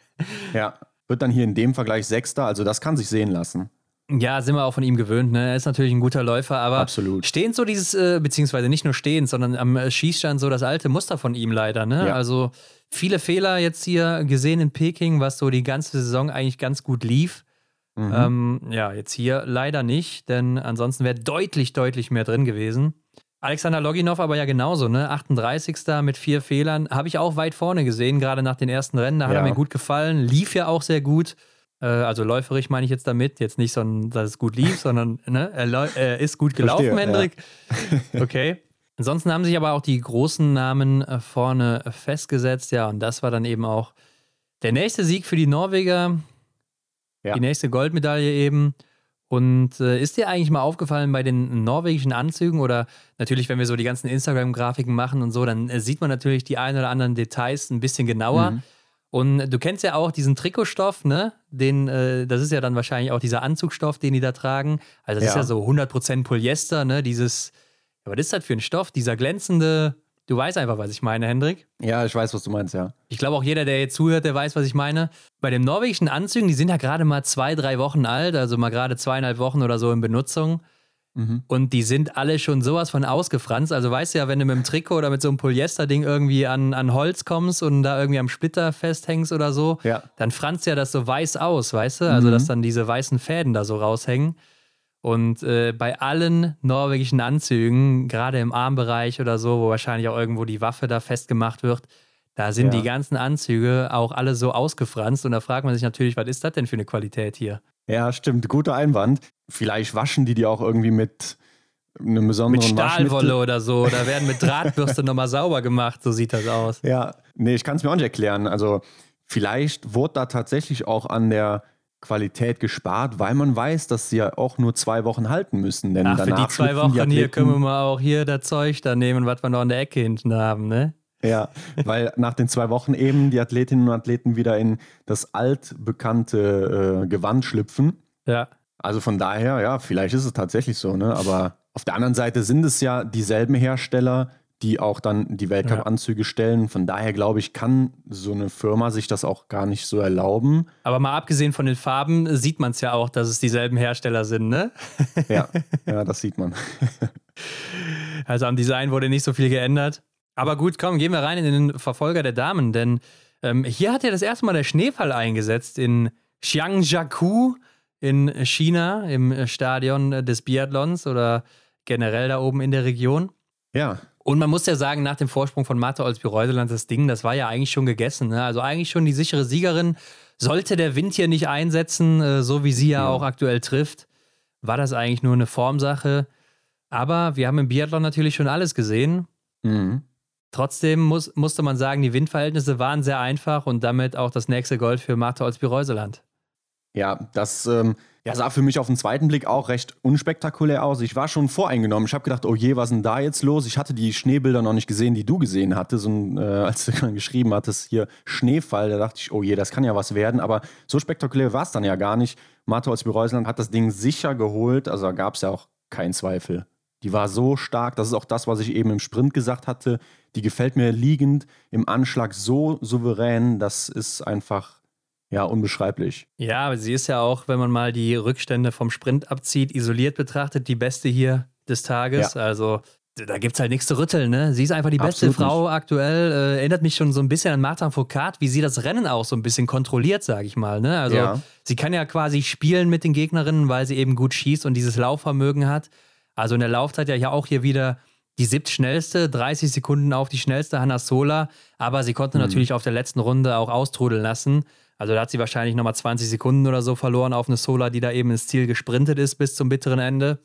Ja, wird dann hier in dem Vergleich Sechster, also das kann sich sehen lassen. Ja, sind wir auch von ihm gewöhnt. Ne? Er ist natürlich ein guter Läufer, aber Absolut. stehend so dieses, äh, beziehungsweise nicht nur stehend, sondern am äh, Schießstand so das alte Muster von ihm leider. Ne? Ja. Also viele Fehler jetzt hier gesehen in Peking, was so die ganze Saison eigentlich ganz gut lief. Mhm. Ähm, ja, jetzt hier leider nicht, denn ansonsten wäre deutlich, deutlich mehr drin gewesen. Alexander Loginov aber ja genauso, ne? 38. mit vier Fehlern. Habe ich auch weit vorne gesehen, gerade nach den ersten Rennen. Da hat Ja. er mir gut gefallen. Lief ja auch sehr gut. Äh, also läuferig meine ich jetzt damit. Jetzt nicht so, dass es gut lief, sondern ne? er, er ist gut gelaufen, Verstehe, Hendrik. Okay. Ansonsten haben sich aber auch die großen Namen äh, vorne festgesetzt. Ja, und das war dann eben auch der nächste Sieg für die Norweger. Ja. Die nächste Goldmedaille eben. Und äh, ist dir eigentlich mal aufgefallen bei den norwegischen Anzügen oder natürlich, wenn wir so die ganzen Instagram-Grafiken machen und so, dann äh, sieht man natürlich die ein oder anderen Details ein bisschen genauer. Mhm. Und du kennst ja auch diesen Trikotstoff, ne? Den, äh, das ist ja dann wahrscheinlich auch dieser Anzugstoff, den die da tragen. Also das ist Ja. ja so 100% Polyester, ne? Dieses, ja, was ist das für ein Stoff? Dieser glänzende, du weißt einfach, was ich meine, Hendrik. Ja, ich weiß, was du meinst, ja. Ich glaube auch jeder, der jetzt zuhört, der weiß, was ich meine. Bei den norwegischen Anzügen, die sind ja gerade mal zwei, drei Wochen alt, also mal gerade zweieinhalb Wochen oder so in Benutzung. Mhm. Und die sind alle schon sowas von ausgefranst. Also weißt du ja, wenn du mit dem Trikot oder mit so einem Polyester-Ding irgendwie an, an Holz kommst und da irgendwie am Splitter festhängst oder so, Ja. dann franzt ja das so weiß aus, weißt du? Also, Mhm. dass dann diese weißen Fäden da so raushängen. Und äh, bei allen norwegischen Anzügen, gerade im Armbereich oder so, wo wahrscheinlich auch irgendwo die Waffe da festgemacht wird, da sind Ja. die ganzen Anzüge auch alle so ausgefranst. Und da fragt man sich natürlich, was ist das denn für eine Qualität hier? Ja, stimmt. Guter Einwand. Vielleicht waschen die die auch irgendwie mit einem besonderen Mit Stahlwolle oder so. Oder werden mit Drahtbürste nochmal sauber gemacht. So sieht das aus. Ja, nee, ich kann es mir auch nicht erklären. Also vielleicht wurde da tatsächlich auch an der Qualität gespart, weil man weiß, dass sie ja auch nur zwei Wochen halten müssen. Denn Ach, für die zwei Wochen die hier können wir mal auch hier das Zeug da nehmen, was wir noch in der Ecke hinten haben, ne? Ja, weil nach den zwei Wochen eben die Athletinnen und Athleten wieder in das altbekannte äh, Gewand schlüpfen. Ja. Also von daher, ja, vielleicht ist es tatsächlich so, ne? Aber auf der anderen Seite sind es ja dieselben Hersteller, die auch dann die Weltcup-Anzüge stellen. Von daher glaube ich, kann so eine Firma sich das auch gar nicht so erlauben. Aber mal abgesehen von den Farben äh, sieht man es ja auch, dass es dieselben Hersteller sind, ne? Ja, ja, das sieht man. Also am Design wurde nicht so viel geändert. Aber gut, komm, gehen wir rein in den Verfolger der Damen, denn ähm, hier hat ja das erste Mal der Schneefall eingesetzt in Xiangjiakou in China, im Stadion des Biathlons oder generell da oben in der Region. Ja, Und man muss ja sagen, nach dem Vorsprung von Martha Olsby-Reuseland, das Ding, das war ja eigentlich schon gegessen. Ne? Also eigentlich schon die sichere Siegerin. Sollte der Wind hier nicht einsetzen, äh, so wie sie ja, Ja. auch aktuell trifft, war das eigentlich nur eine Formsache. Aber wir haben im Biathlon natürlich schon alles gesehen. mhm. Trotzdem muss, musste man sagen, die Windverhältnisse waren sehr einfach und damit auch das nächste Gold für Martha Olsby-Reuseland. Ja, das ähm, ja, sah für mich auf den zweiten Blick auch recht unspektakulär aus. Ich war schon voreingenommen. Ich habe gedacht, oh je, was ist denn da jetzt los? Ich hatte die Schneebilder noch nicht gesehen, die du gesehen hattest. Und äh, als du dann geschrieben hattest, hier Schneefall, da dachte ich, oh je, das kann ja was werden. Aber so spektakulär war es dann ja gar nicht. Martha Olsby-Reuseland hat das Ding sicher geholt. Also da gab es ja auch keinen Zweifel. Die war so stark. Das ist auch das, was ich eben im Sprint gesagt hatte. Die gefällt mir liegend im Anschlag so souverän. Das ist einfach, ja, unbeschreiblich. Ja, aber sie ist ja auch, wenn man mal die Rückstände vom Sprint abzieht, isoliert betrachtet, die beste hier des Tages. Also da gibt es halt nichts zu rütteln, ne? Sie ist einfach die beste Absolut Frau aktuell. Äh, erinnert mich schon so ein bisschen an Martin Foucault, wie sie das Rennen auch so ein bisschen kontrolliert, sage ich mal. Ne? Also Ja. sie kann ja quasi spielen mit den Gegnerinnen, weil sie eben gut schießt und dieses Laufvermögen hat. Also in der Laufzeit ja hier auch hier wieder die siebtschnellste, 30 Sekunden auf die schnellste Hannah Sola, aber sie konnte natürlich auf der letzten Runde auch austrudeln lassen. Also da hat sie wahrscheinlich nochmal 20 Sekunden oder so verloren auf eine Sola, die da eben ins Ziel gesprintet ist bis zum bitteren Ende.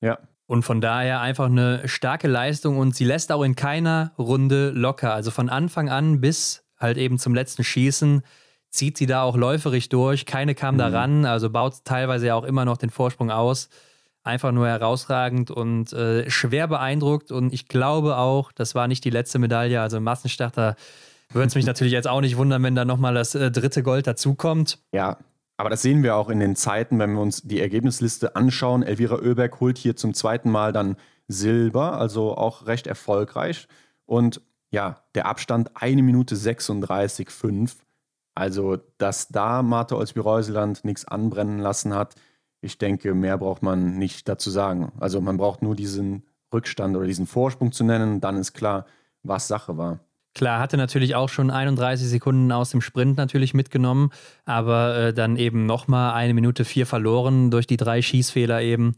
Ja. Und von daher einfach eine starke Leistung und sie lässt auch in keiner Runde locker. Also von Anfang an bis halt eben zum letzten Schießen zieht sie da auch läuferig durch. Keine kam da Mhm. ran, also baut teilweise ja auch immer noch den Vorsprung aus. Einfach nur herausragend und äh, schwer beeindruckt. Und ich glaube auch, das war nicht die letzte Medaille. Also im Massenstarter würde es mich natürlich jetzt auch nicht wundern, wenn da nochmal das äh, dritte Gold dazukommt. Ja, aber das sehen wir auch in den Zeiten, wenn wir uns die Ergebnisliste anschauen. Elvira Oeberg holt hier zum zweiten Mal dann Silber, also auch recht erfolgreich. Und ja, der Abstand 1 Minute 36,5. Also, dass da Martha Olsby-Reuseland nichts anbrennen lassen hat, ich denke, mehr braucht man nicht dazu sagen. Also man braucht nur diesen Rückstand oder diesen Vorsprung zu nennen, dann ist klar, was Sache war. Klar, hatte natürlich auch schon 31 Sekunden aus dem Sprint natürlich mitgenommen, aber äh, dann eben nochmal eine Minute vier verloren durch die drei Schießfehler eben.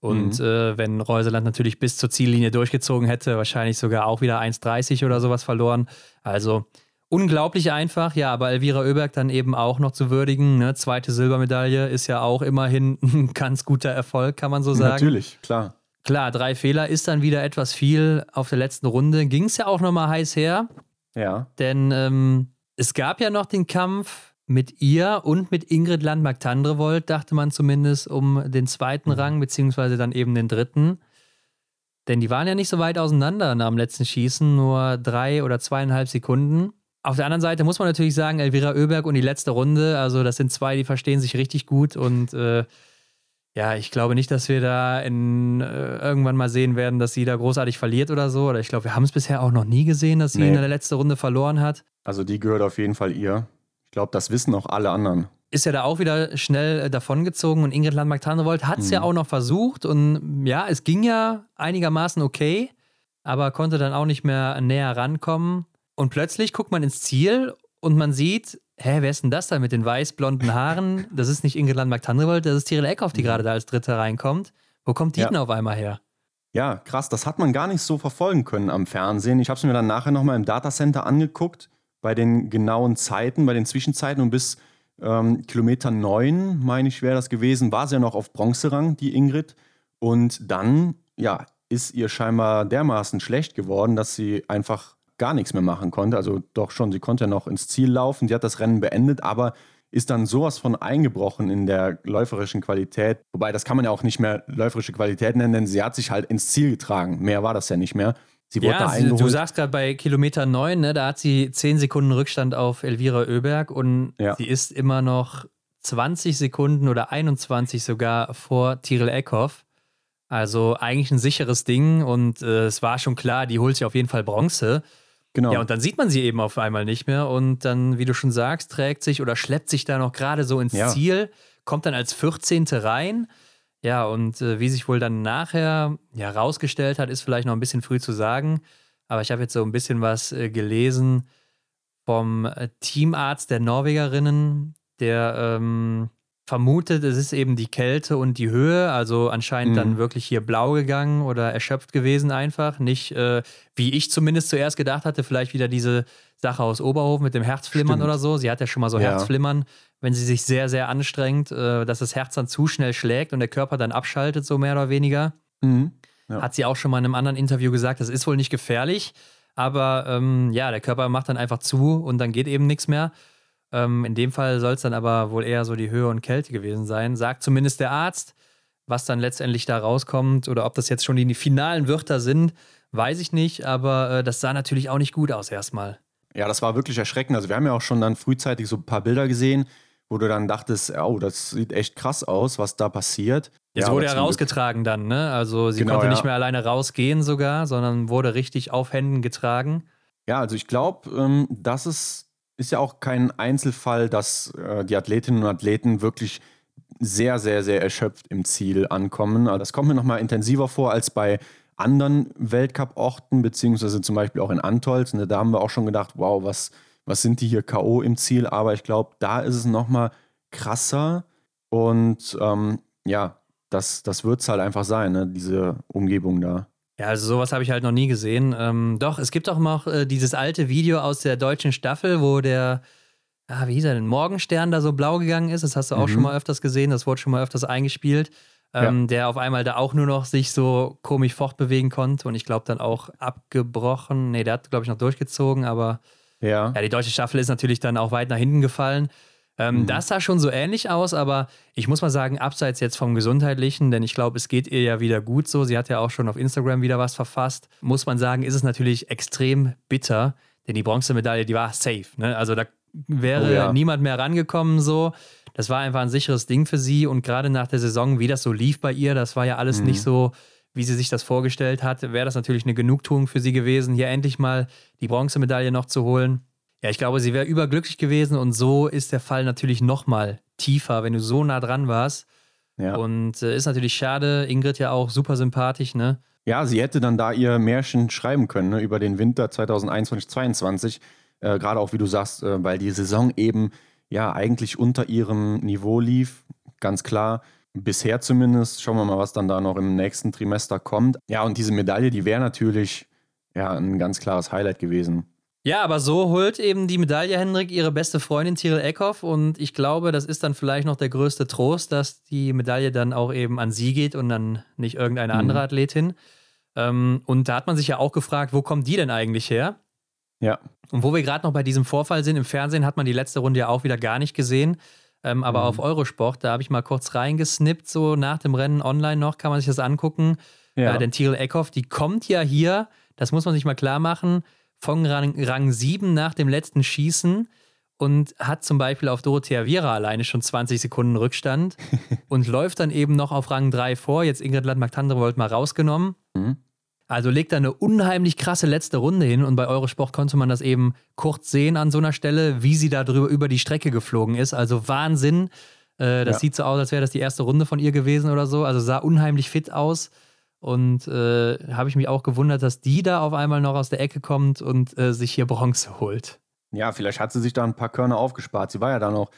Und mhm. äh, wenn Reuseland natürlich bis zur Ziellinie durchgezogen hätte, wahrscheinlich sogar auch wieder 1,30 oder sowas verloren. Also unglaublich einfach, ja, aber Elvira Oeberg dann eben auch noch zu würdigen. Ne? Zweite Silbermedaille ist ja auch immerhin ein ganz guter Erfolg, kann man so sagen. Natürlich, klar. Klar, drei Fehler ist dann wieder etwas viel. Auf der letzten Runde ging es ja auch nochmal heiß her. Ja. Denn ähm, es gab ja noch den Kampf mit ihr und mit Ingrid Landmark-Tandrevold, dachte man zumindest, um den zweiten mhm. Rang, beziehungsweise dann eben den dritten. Denn die waren ja nicht so weit auseinander nach dem letzten Schießen, nur drei oder zweieinhalb Sekunden. Auf der anderen Seite muss man natürlich sagen, Elvira Oeberg und die letzte Runde, also das sind zwei, die verstehen sich richtig gut und äh, ja, ich glaube nicht, dass wir da in, äh, irgendwann mal sehen werden, dass sie da großartig verliert oder so. Oder ich glaube, wir haben es bisher auch noch nie gesehen, dass sie nee. in der letzten Runde verloren hat. Also die gehört auf jeden Fall ihr. Ich glaube, das wissen auch alle anderen. Ist ja da auch wieder schnell äh, davongezogen und Ingrid Landmark-Tarnewold hat es mhm. ja auch noch versucht und ja, es ging ja einigermaßen okay, aber konnte dann auch nicht mehr näher rankommen. Und plötzlich guckt man ins Ziel und man sieht, hä, wer ist denn das da mit den weiß-blonden Haaren? Das ist nicht Ingrid Landmark-Tandrevold, das ist Tiril Eckhoff, die mhm. gerade da als Dritte reinkommt. Wo kommt die ja. denn auf einmal her? Ja, krass, das hat man gar nicht so verfolgen können am Fernsehen. Ich habe es mir dann nachher nochmal im Datacenter angeguckt, bei den genauen Zeiten, bei den Zwischenzeiten und bis ähm, Kilometer 9, meine ich, wäre das gewesen, war sie ja noch auf Bronzerang, die Ingrid. Und dann, ja, ist ihr scheinbar dermaßen schlecht geworden, dass sie einfach gar nichts mehr machen konnte. Also doch schon, sie konnte ja noch ins Ziel laufen. Sie hat das Rennen beendet, aber ist dann sowas von eingebrochen in der läuferischen Qualität. Wobei, das kann man ja auch nicht mehr läuferische Qualität nennen, denn sie hat sich halt ins Ziel getragen. Mehr war das ja nicht mehr. Sie wurde ja, da eingeholt. Du sagst gerade bei Kilometer 9, ne, da hat sie 10 Sekunden Rückstand auf Elvira Oeberg und ja. sie ist immer noch 20 Sekunden oder 21 sogar vor Tiril Eckhoff. Also eigentlich ein sicheres Ding und äh, es war schon klar, die holt sich auf jeden Fall Bronze. Genau. Ja, und dann sieht man sie eben auf einmal nicht mehr und dann, wie du schon sagst, trägt sich oder schleppt sich da noch gerade so ins ja. Ziel, kommt dann als 14. rein. Ja, und äh, wie sich wohl dann nachher ja, rausgestellt hat, ist vielleicht noch ein bisschen früh zu sagen. Aber ich habe jetzt so ein bisschen was äh, gelesen vom äh, Teamarzt der Norwegerinnen, der ähm, vermutet, es ist eben die Kälte und die Höhe, also anscheinend mhm. dann wirklich hier blau gegangen oder erschöpft gewesen einfach. Nicht, äh, wie ich zumindest zuerst gedacht hatte, vielleicht wieder diese Sache aus Oberhof mit dem Herzflimmern Stimmt. oder so. Sie hat ja schon mal so ja. Herzflimmern, wenn sie sich sehr, sehr anstrengt, äh, dass das Herz dann zu schnell schlägt und der Körper dann abschaltet, so mehr oder weniger. Mhm. Ja. Hat sie auch schon mal in einem anderen Interview gesagt, das ist wohl nicht gefährlich, aber ähm, ja, der Körper macht dann einfach zu und dann geht eben nichts mehr. Ähm, in dem Fall soll es dann aber wohl eher so die Höhe und Kälte gewesen sein, sagt zumindest der Arzt. Was dann letztendlich da rauskommt oder ob das jetzt schon die finalen Wörter sind, weiß ich nicht, aber äh, das sah natürlich auch nicht gut aus erstmal. Ja, das war wirklich erschreckend. Also wir haben ja auch schon dann frühzeitig so ein paar Bilder gesehen, wo du dann dachtest, oh, das sieht echt krass aus, was da passiert. Es ja, wurde ja rausgetragen Glück. dann, ne? Also sie genau, konnte ja. nicht mehr alleine rausgehen sogar, sondern wurde richtig auf Händen getragen. Ja, also ich glaube, ähm, das ist ist ja auch kein Einzelfall, dass äh, die Athletinnen und Athleten wirklich sehr, sehr, sehr erschöpft im Ziel ankommen. Also das kommt mir nochmal intensiver vor als bei anderen Weltcup-Orten, beziehungsweise zum Beispiel auch in Antolz. Da haben wir auch schon gedacht, wow, was, was sind die hier K.O. im Ziel? Aber ich glaube, da ist es nochmal krasser. Und ähm, ja, das, das wird es halt einfach sein, ne? diese Umgebung da. Ja, also sowas habe ich halt noch nie gesehen. Ähm, doch, es gibt auch noch äh, dieses alte Video aus der deutschen Staffel, wo der, ah, wie hieß er denn, Morgenstern da so blau gegangen ist. Das hast du auch mhm. schon mal öfters gesehen, das wurde schon mal öfters eingespielt. Ähm, ja. Der auf einmal da auch nur noch sich so komisch fortbewegen konnte und ich glaube dann auch abgebrochen. Nee, der hat, glaube ich, noch durchgezogen, aber ja. ja, die deutsche Staffel ist natürlich dann auch weit nach hinten gefallen. Ähm, mhm. Das sah schon so ähnlich aus, aber ich muss mal sagen, abseits jetzt vom Gesundheitlichen, denn ich glaube, es geht ihr ja wieder gut so. Sie hat ja auch schon auf Instagram wieder was verfasst. Muss man sagen, ist es natürlich extrem bitter, denn die Bronzemedaille, die war safe. Ne? Also da wäre oh, ja. niemand mehr rangekommen so. Das war einfach ein sicheres Ding für sie und gerade nach der Saison, wie das so lief bei ihr, das war ja alles mhm. nicht so, wie sie sich das vorgestellt hat, wäre das natürlich eine Genugtuung für sie gewesen, hier endlich mal die Bronzemedaille noch zu holen. Ja, ich glaube, sie wäre überglücklich gewesen und so ist der Fall natürlich nochmal tiefer, wenn du so nah dran warst. Ja. Und äh, ist natürlich schade. Ingrid ja auch super sympathisch, ne? Ja, sie hätte dann da ihr Märchen schreiben können ne, über den Winter 2021, 2022. Äh, Gerade auch, wie du sagst, äh, weil die Saison eben ja eigentlich unter ihrem Niveau lief. Ganz klar. Bisher zumindest. Schauen wir mal, was dann da noch im nächsten Trimester kommt. Ja, und diese Medaille, die wäre natürlich ja, ein ganz klares Highlight gewesen. Ja, aber so holt eben die Medaille Hendrik ihre beste Freundin Tyrell Eckhoff und ich glaube, das ist dann vielleicht noch der größte Trost, dass die Medaille dann auch eben an sie geht und dann nicht irgendeine mhm. andere Athletin. Ähm, und da hat man sich ja auch gefragt, wo kommt die denn eigentlich her? Ja. Und wo wir gerade noch bei diesem Vorfall sind, im Fernsehen hat man die letzte Runde ja auch wieder gar nicht gesehen. Ähm, aber mhm. auf Eurosport, da habe ich mal kurz reingesnippt, so nach dem Rennen online noch, kann man sich das angucken. Ja. Äh, denn Tyrell Eckhoff, die kommt ja hier, das muss man sich mal klar machen, von Rang, Rang 7 nach dem letzten Schießen und hat zum Beispiel auf Dorothea Viera alleine schon 20 Sekunden Rückstand und läuft dann eben noch auf Rang 3 vor. Jetzt Ingrid Landmark-Tandrevold mal rausgenommen. Mhm. Also legt da eine unheimlich krasse letzte Runde hin und bei Eurosport konnte man das eben kurz sehen an so einer Stelle, wie sie da drüber über die Strecke geflogen ist. Also Wahnsinn. Äh, das ja. sieht so aus, als wäre das die erste Runde von ihr gewesen oder so. Also sah unheimlich fit aus. Und äh, habe ich mich auch gewundert, dass die da auf einmal noch aus der Ecke kommt und äh, sich hier Bronze holt. Ja, vielleicht hat sie sich da ein paar Körner aufgespart. Sie war ja dann auch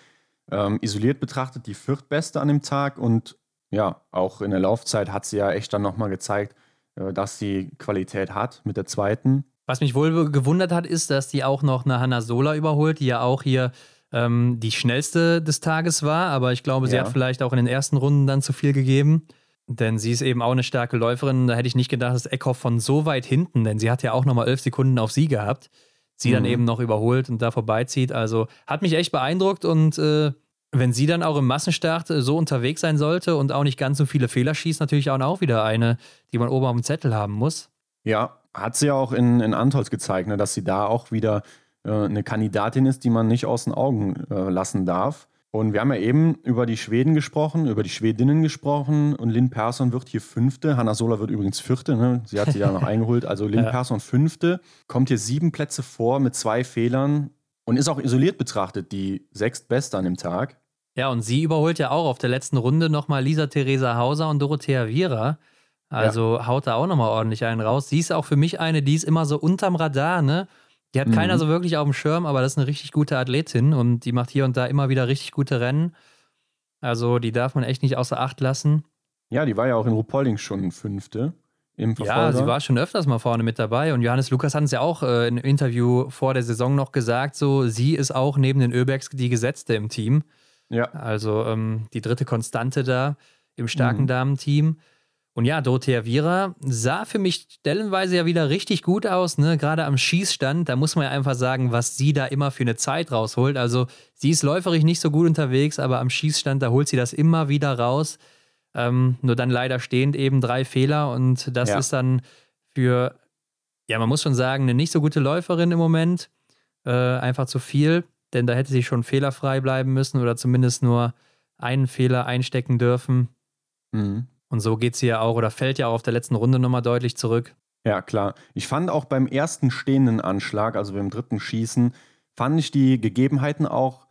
ähm, isoliert betrachtet die viertbeste an dem Tag und ja, auch in der Laufzeit hat sie ja echt dann nochmal gezeigt, äh, dass sie Qualität hat mit der zweiten. Was mich wohl gewundert hat, ist, dass die auch noch eine Hanna Sola überholt, die ja auch hier ähm, die schnellste des Tages war, aber ich glaube, sie ja. hat vielleicht auch in den ersten Runden dann zu viel gegeben. Denn sie ist eben auch eine starke Läuferin. Da hätte ich nicht gedacht, dass Eckhoff von so weit hinten, denn sie hat ja auch nochmal elf Sekunden auf sie gehabt, sie mhm. dann eben noch überholt und da vorbeizieht. Also hat mich echt beeindruckt und äh, wenn sie dann auch im Massenstart äh, so unterwegs sein sollte und auch nicht ganz so viele Fehler schießt, natürlich auch wieder eine, die man oben auf dem Zettel haben muss. Ja, hat sie ja auch in, in Antolz gezeigt, ne, dass sie da auch wieder äh, eine Kandidatin ist, die man nicht aus den Augen äh, lassen darf. Und wir haben ja eben über die Schweden gesprochen, über die Schwedinnen gesprochen und Lynn Persson wird hier Fünfte. Hanna Sola wird übrigens Vierte, ne? sie hat sie ja noch eingeholt. Also Lynn ja. Persson Fünfte, kommt hier sieben Plätze vor mit zwei Fehlern und ist auch isoliert betrachtet die sechstbeste an dem Tag. Ja, und sie überholt ja auch auf der letzten Runde nochmal Lisa Theresa Hauser und Dorothea Viera. Also ja. haut da auch nochmal ordentlich einen raus. Sie ist auch für mich eine, die ist immer so unterm Radar, ne? Die hat mhm. keiner so wirklich auf dem Schirm, aber das ist eine richtig gute Athletin und die macht hier und da immer wieder richtig gute Rennen. Also die darf man echt nicht außer Acht lassen. Ja, die war ja auch in Rupolding schon Fünfte im Verfolger. Ja, sie war schon öfters mal vorne mit dabei und Johannes Lukas hat es ja auch äh, im Interview vor der Saison noch gesagt, so sie ist auch neben den Öbergs die Gesetzte im Team. Ja. Also ähm, die dritte Konstante da im starken mhm. Damenteam. Und ja, Dorothea Viera sah für mich stellenweise ja wieder richtig gut aus, ne? Gerade am Schießstand, da muss man ja einfach sagen, was sie da immer für eine Zeit rausholt. Also, sie ist läuferig nicht so gut unterwegs, aber am Schießstand, da holt sie das immer wieder raus. Ähm, nur dann leider stehend eben drei Fehler und das ja. ist dann für, ja, man muss schon sagen, eine nicht so gute Läuferin im Moment. Äh, einfach zu viel, denn da hätte sie schon fehlerfrei bleiben müssen oder zumindest nur einen Fehler einstecken dürfen. Mhm. Und so geht sie ja auch oder fällt ja auch auf der letzten Runde nochmal deutlich zurück. Ja, klar. Ich fand auch beim ersten stehenden Anschlag, also beim dritten Schießen, fand ich die Gegebenheiten auch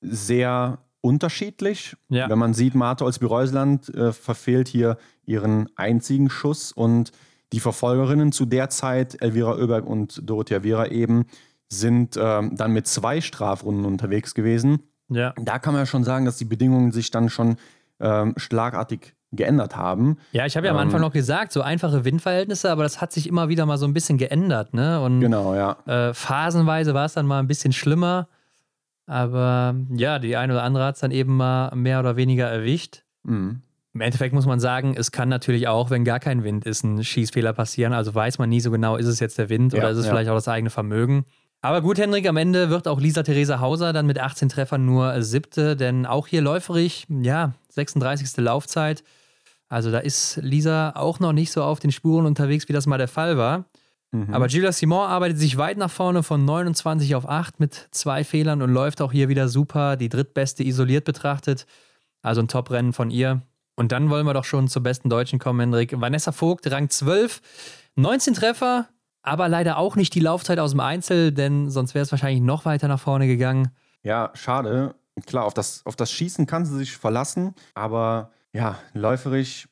sehr unterschiedlich. Ja. Wenn man sieht, Martha Olsby-Reusland äh, verfehlt hier ihren einzigen Schuss und die Verfolgerinnen zu der Zeit, Elvira Oeberg und Dorothea Vera eben, sind äh, dann mit zwei Strafrunden unterwegs gewesen. Ja. Da kann man ja schon sagen, dass die Bedingungen sich dann schon ähm, schlagartig geändert haben. Ja, ich habe ja am Anfang ähm, noch gesagt, so einfache Windverhältnisse, aber das hat sich immer wieder mal so ein bisschen geändert, ne? Und genau, ja. Äh, phasenweise war es dann mal ein bisschen schlimmer, aber ja, die eine oder andere hat es dann eben mal mehr oder weniger erwischt. Mhm. Im Endeffekt muss man sagen, es kann natürlich auch, wenn gar kein Wind ist, ein Schießfehler passieren. Also weiß man nie so genau, ist es jetzt der Wind ja, oder ist es ja. vielleicht auch das eigene Vermögen. Aber gut, Henrik, am Ende wird auch Lisa Theresa Hauser dann mit 18 Treffern nur siebte, denn auch hier läuferig, ja, 36. Laufzeit. Also da ist Lisa auch noch nicht so auf den Spuren unterwegs, wie das mal der Fall war. Mhm. Aber Julia Simon arbeitet sich weit nach vorne von 29 auf 8 mit zwei Fehlern und läuft auch hier wieder super. Die drittbeste isoliert betrachtet. Also ein Top-Rennen von ihr. Und dann wollen wir doch schon zur besten Deutschen kommen, Henrik. Vanessa Vogt, Rang 12, 19 Treffer, aber leider auch nicht die Laufzeit aus dem Einzel, denn sonst wäre es wahrscheinlich noch weiter nach vorne gegangen. Ja, schade. Klar, auf das, auf das Schießen kann sie sich verlassen, aber ja, läuferisch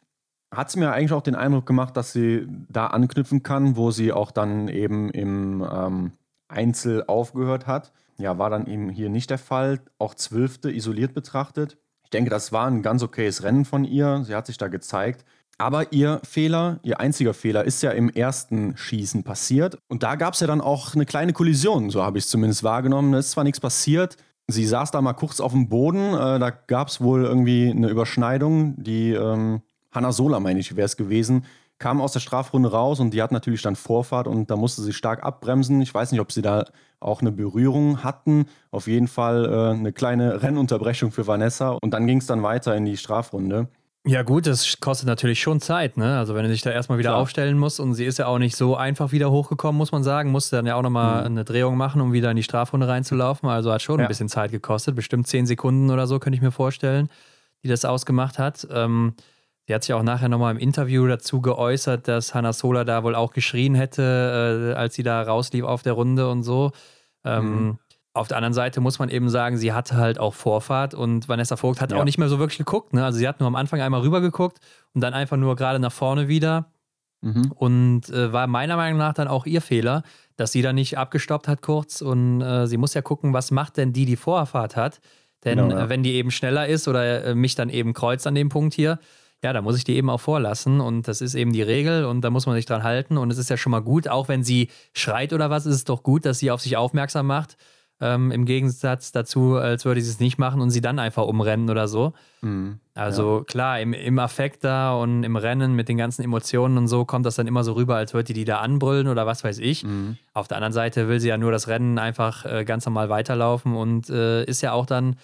hat sie mir eigentlich auch den Eindruck gemacht, dass sie da anknüpfen kann, wo sie auch dann eben im ähm, Einzel aufgehört hat. Ja, war dann eben hier nicht der Fall. Auch Zwölfte isoliert betrachtet. Ich denke, das war ein ganz okayes Rennen von ihr. Sie hat sich da gezeigt. Aber ihr Fehler, ihr einziger Fehler, ist ja im ersten Schießen passiert. Und da gab es ja dann auch eine kleine Kollision, so habe ich es zumindest wahrgenommen. Es ist zwar nichts passiert. Sie saß da mal kurz auf dem Boden. Äh, da gab es wohl irgendwie eine Überschneidung. Die ähm, Hanna Sola, meine ich, wäre es gewesen, kam aus der Strafrunde raus und die hat natürlich dann Vorfahrt und da musste sie stark abbremsen. Ich weiß nicht, ob sie da auch eine Berührung hatten. Auf jeden Fall äh, eine kleine Rennunterbrechung für Vanessa und dann ging es dann weiter in die Strafrunde. Ja, gut, das kostet natürlich schon Zeit, ne? Also, wenn du dich da erstmal wieder Klar. aufstellen musst und sie ist ja auch nicht so einfach wieder hochgekommen, muss man sagen, musste dann ja auch nochmal mhm. eine Drehung machen, um wieder in die Strafrunde reinzulaufen. Also, hat schon ja. ein bisschen Zeit gekostet, bestimmt zehn Sekunden oder so, könnte ich mir vorstellen, die das ausgemacht hat. Ähm, Sie hat sich auch nachher nochmal im Interview dazu geäußert, dass Hannah Sola da wohl auch geschrien hätte, äh, als sie da rauslief auf der Runde und so. Ähm, mhm. Auf der anderen Seite muss man eben sagen, sie hatte halt auch Vorfahrt und Vanessa Vogt hat ja. auch nicht mehr so wirklich geguckt. Ne? Also sie hat nur am Anfang einmal rüber geguckt und dann einfach nur gerade nach vorne wieder. Mhm. Und äh, war meiner Meinung nach dann auch ihr Fehler, dass sie da nicht abgestoppt hat kurz. Und äh, sie muss ja gucken, was macht denn die, die Vorfahrt hat. Denn genau, ja. Äh, wenn die eben schneller ist oder äh, mich dann eben kreuzt an dem Punkt hier, ja, da muss ich die eben auch vorlassen und das ist eben die Regel und da muss man sich dran halten und es ist ja schon mal gut, auch wenn sie schreit oder was, ist es doch gut, dass sie auf sich aufmerksam macht. Ähm, Im Gegensatz dazu, als würde sie es nicht machen und sie dann einfach umrennen oder so. Mhm, also ja. klar, im, im Affekt da und im Rennen mit den ganzen Emotionen und so kommt das dann immer so rüber, als würde die die da anbrüllen oder was weiß ich. Mhm. Auf der anderen Seite will sie ja nur das Rennen einfach äh, ganz normal weiterlaufen und äh, ist ja auch dann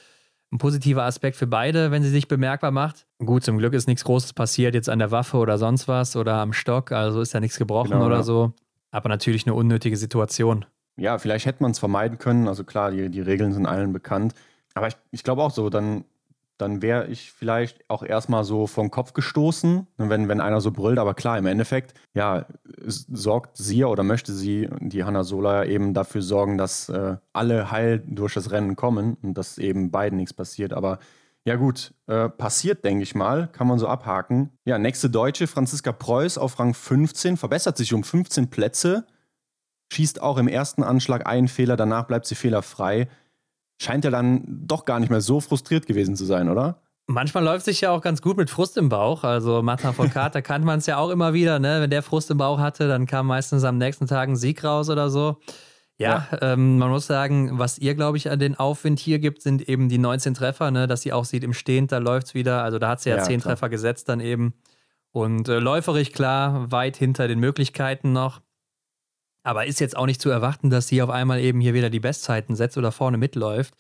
ein positiver Aspekt für beide, wenn sie sich bemerkbar macht. Gut, zum Glück ist nichts Großes passiert jetzt an der Waffe oder sonst was oder am Stock, also ist ja nichts gebrochen genau, oder ja. so. Aber natürlich eine unnötige Situation. Ja, vielleicht hätte man es vermeiden können. Also klar, die, die Regeln sind allen bekannt. Aber ich, ich glaube auch so, dann dann wäre ich vielleicht auch erstmal so vom Kopf gestoßen, wenn, wenn einer so brüllt. Aber klar, im Endeffekt, ja, sorgt sie oder möchte sie, die Hanna Sola, eben dafür sorgen, dass äh, alle heil durch das Rennen kommen und dass eben beiden nichts passiert. Aber ja, gut, äh, passiert, denke ich mal, kann man so abhaken. Ja, nächste Deutsche, Franziska Preuß auf Rang 15, verbessert sich um 15 Plätze, schießt auch im ersten Anschlag einen Fehler, danach bleibt sie fehlerfrei scheint er dann doch gar nicht mehr so frustriert gewesen zu sein, oder? Manchmal läuft sich ja auch ganz gut mit Frust im Bauch. Also Martin Foucault, da kannte man es ja auch immer wieder, ne? Wenn der Frust im Bauch hatte, dann kam meistens am nächsten Tag ein Sieg raus oder so. Ja, ja. Ähm, man muss sagen, was ihr, glaube ich, an den Aufwind hier gibt, sind eben die 19 Treffer, ne? dass sie auch sieht, im Stehend, da läuft es wieder. Also da hat sie ja, ja 10 klar. Treffer gesetzt dann eben. Und äh, läuferig klar, weit hinter den Möglichkeiten noch. Aber ist jetzt auch nicht zu erwarten, dass sie auf einmal eben hier wieder die Bestzeiten setzt oder vorne mitläuft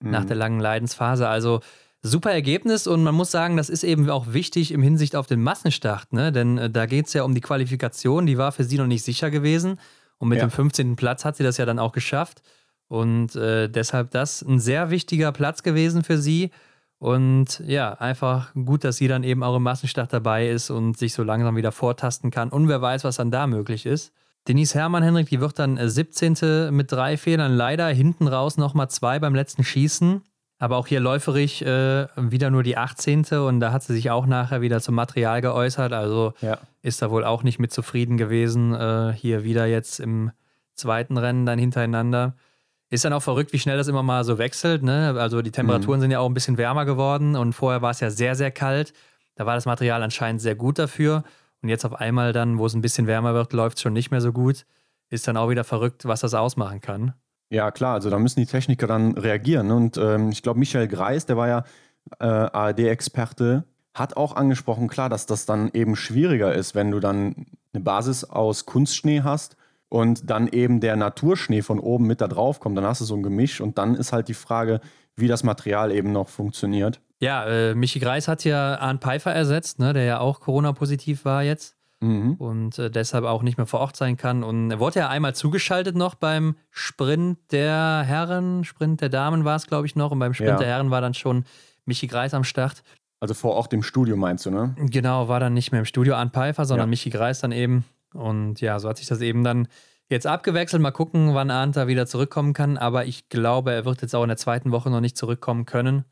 mhm. nach der langen Leidensphase. Also super Ergebnis und man muss sagen, das ist eben auch wichtig im Hinsicht auf den Massenstart, ne? denn äh, da geht es ja um die Qualifikation, die war für sie noch nicht sicher gewesen und mit ja. dem 15. Platz hat sie das ja dann auch geschafft und äh, deshalb das ein sehr wichtiger Platz gewesen für sie und ja, einfach gut, dass sie dann eben auch im Massenstart dabei ist und sich so langsam wieder vortasten kann und wer weiß, was dann da möglich ist. Denise Hermann, Henrik, die wird dann 17. Äh, mit drei Fehlern. Leider hinten raus nochmal zwei beim letzten Schießen. Aber auch hier läuferig äh, wieder nur die 18. Und da hat sie sich auch nachher wieder zum Material geäußert. Also ja. ist da wohl auch nicht mit zufrieden gewesen. Äh, hier wieder jetzt im zweiten Rennen dann hintereinander. Ist dann auch verrückt, wie schnell das immer mal so wechselt. Ne? Also die Temperaturen mhm. sind ja auch ein bisschen wärmer geworden und vorher war es ja sehr, sehr kalt. Da war das Material anscheinend sehr gut dafür. Und jetzt auf einmal dann, wo es ein bisschen wärmer wird, läuft es schon nicht mehr so gut. Ist dann auch wieder verrückt, was das ausmachen kann. Ja, klar, also da müssen die Techniker dann reagieren. Und ähm, ich glaube, Michael Greis, der war ja äh, ARD-Experte, hat auch angesprochen, klar, dass das dann eben schwieriger ist, wenn du dann eine Basis aus Kunstschnee hast und dann eben der Naturschnee von oben mit da drauf kommt. Dann hast du so ein Gemisch und dann ist halt die Frage, wie das Material eben noch funktioniert. Ja, äh, Michi Greis hat ja Arndt Pfeiffer ersetzt, ne, der ja auch Corona-positiv war jetzt mhm. und äh, deshalb auch nicht mehr vor Ort sein kann. Und er wurde ja einmal zugeschaltet noch beim Sprint der Herren, Sprint der Damen war es, glaube ich, noch. Und beim Sprint ja. der Herren war dann schon Michi Greis am Start. Also vor Ort im Studio meinst du, ne? Genau, war dann nicht mehr im Studio Arndt Pfeiffer, sondern ja. Michi Greis dann eben. Und ja, so hat sich das eben dann jetzt abgewechselt. Mal gucken, wann Arndt da wieder zurückkommen kann. Aber ich glaube, er wird jetzt auch in der zweiten Woche noch nicht zurückkommen können.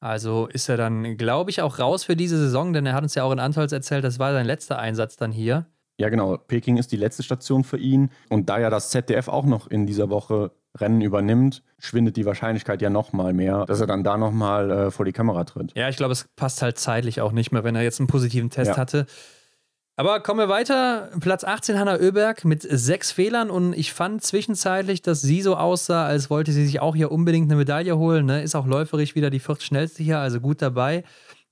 Also ist er dann, glaube ich, auch raus für diese Saison, denn er hat uns ja auch in Antolz erzählt, das war sein letzter Einsatz dann hier. Ja, genau. Peking ist die letzte Station für ihn. Und da ja das ZDF auch noch in dieser Woche Rennen übernimmt, schwindet die Wahrscheinlichkeit ja nochmal mehr, dass er dann da nochmal äh, vor die Kamera tritt. Ja, ich glaube, es passt halt zeitlich auch nicht mehr, wenn er jetzt einen positiven Test ja. hatte. Aber kommen wir weiter. Platz 18 Hanna Oeberg mit sechs Fehlern und ich fand zwischenzeitlich, dass sie so aussah, als wollte sie sich auch hier unbedingt eine Medaille holen. Ne? Ist auch läuferisch wieder die viertschnellste hier, also gut dabei.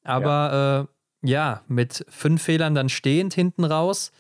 Aber ja. Äh, ja, mit fünf Fehlern dann stehend hinten raus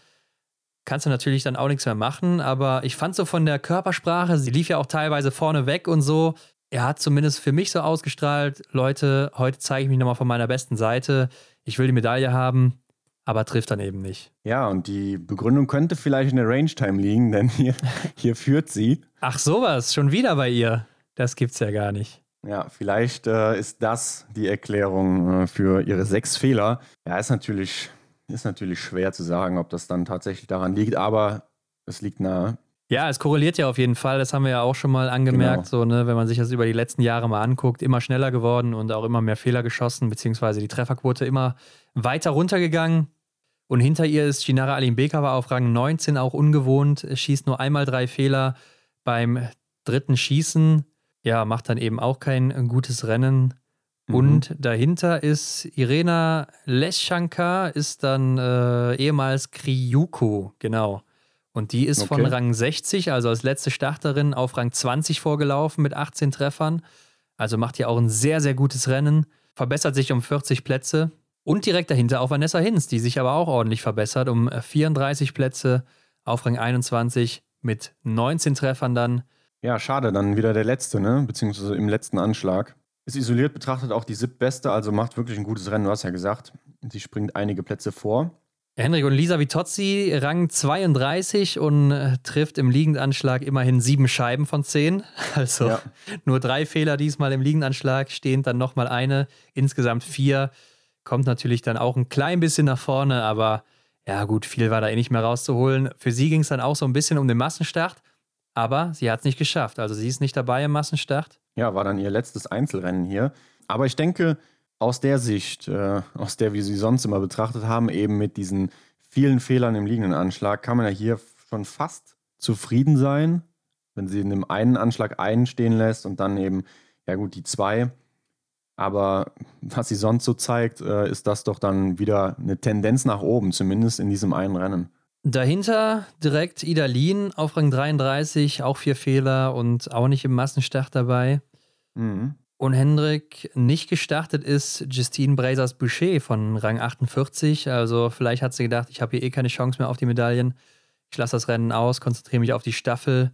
kannst du natürlich dann auch nichts mehr machen. Aber ich fand so von der Körpersprache, sie lief ja auch teilweise vorne weg und so. Er hat zumindest für mich so ausgestrahlt, Leute, heute zeige ich mich nochmal von meiner besten Seite. Ich will die Medaille haben aber trifft dann eben nicht. Ja, und die Begründung könnte vielleicht in der Range-Time liegen, denn hier, hier führt sie. Ach, sowas, schon wieder bei ihr. Das gibt's ja gar nicht. Ja, vielleicht äh, ist das die Erklärung äh, für ihre sechs Fehler. Ja, ist natürlich, ist natürlich schwer zu sagen, ob das dann tatsächlich daran liegt, aber es liegt nahe. Ja, es korreliert ja auf jeden Fall. Das haben wir ja auch schon mal angemerkt, genau. so, ne, wenn man sich das über die letzten Jahre mal anguckt, immer schneller geworden und auch immer mehr Fehler geschossen, beziehungsweise die Trefferquote immer weiter runtergegangen. Und hinter ihr ist Shinara Alimbekova auf Rang 19 auch ungewohnt, schießt nur einmal drei Fehler beim dritten Schießen. Ja, macht dann eben auch kein gutes Rennen. Mhm. Und dahinter ist Irena Leschanka, ist dann äh, ehemals Kryuko, genau. Und die ist okay. von Rang 60, also als letzte Starterin, auf Rang 20 vorgelaufen mit 18 Treffern. Also macht hier auch ein sehr, sehr gutes Rennen. Verbessert sich um 40 Plätze. Und direkt dahinter auch Vanessa Hinz, die sich aber auch ordentlich verbessert, um 34 Plätze auf Rang 21 mit 19 Treffern dann. Ja, schade, dann wieder der letzte, ne? Beziehungsweise im letzten Anschlag. Ist isoliert betrachtet auch die siebtbeste, also macht wirklich ein gutes Rennen, du hast ja gesagt. Sie springt einige Plätze vor. Henrik und Lisa Vitozzi, Rang 32 und äh, trifft im Liegendanschlag immerhin sieben Scheiben von zehn. Also ja. nur drei Fehler diesmal im Liegendanschlag, stehend dann nochmal eine, insgesamt vier kommt natürlich dann auch ein klein bisschen nach vorne, aber ja gut, viel war da eh nicht mehr rauszuholen. Für sie ging es dann auch so ein bisschen um den Massenstart, aber sie hat es nicht geschafft. Also sie ist nicht dabei im Massenstart. Ja, war dann ihr letztes Einzelrennen hier. Aber ich denke, aus der Sicht, äh, aus der wir sie sonst immer betrachtet haben, eben mit diesen vielen Fehlern im liegenden Anschlag, kann man ja hier schon fast zufrieden sein, wenn sie in dem einen Anschlag einen stehen lässt und dann eben, ja gut, die zwei. Aber was sie sonst so zeigt, äh, ist das doch dann wieder eine Tendenz nach oben, zumindest in diesem einen Rennen. Dahinter direkt Idalin auf Rang 33, auch vier Fehler und auch nicht im Massenstart dabei. Mhm. Und Hendrik nicht gestartet ist Justine Brazers Boucher von Rang 48. Also vielleicht hat sie gedacht, ich habe hier eh keine Chance mehr auf die Medaillen. Ich lasse das Rennen aus, konzentriere mich auf die Staffel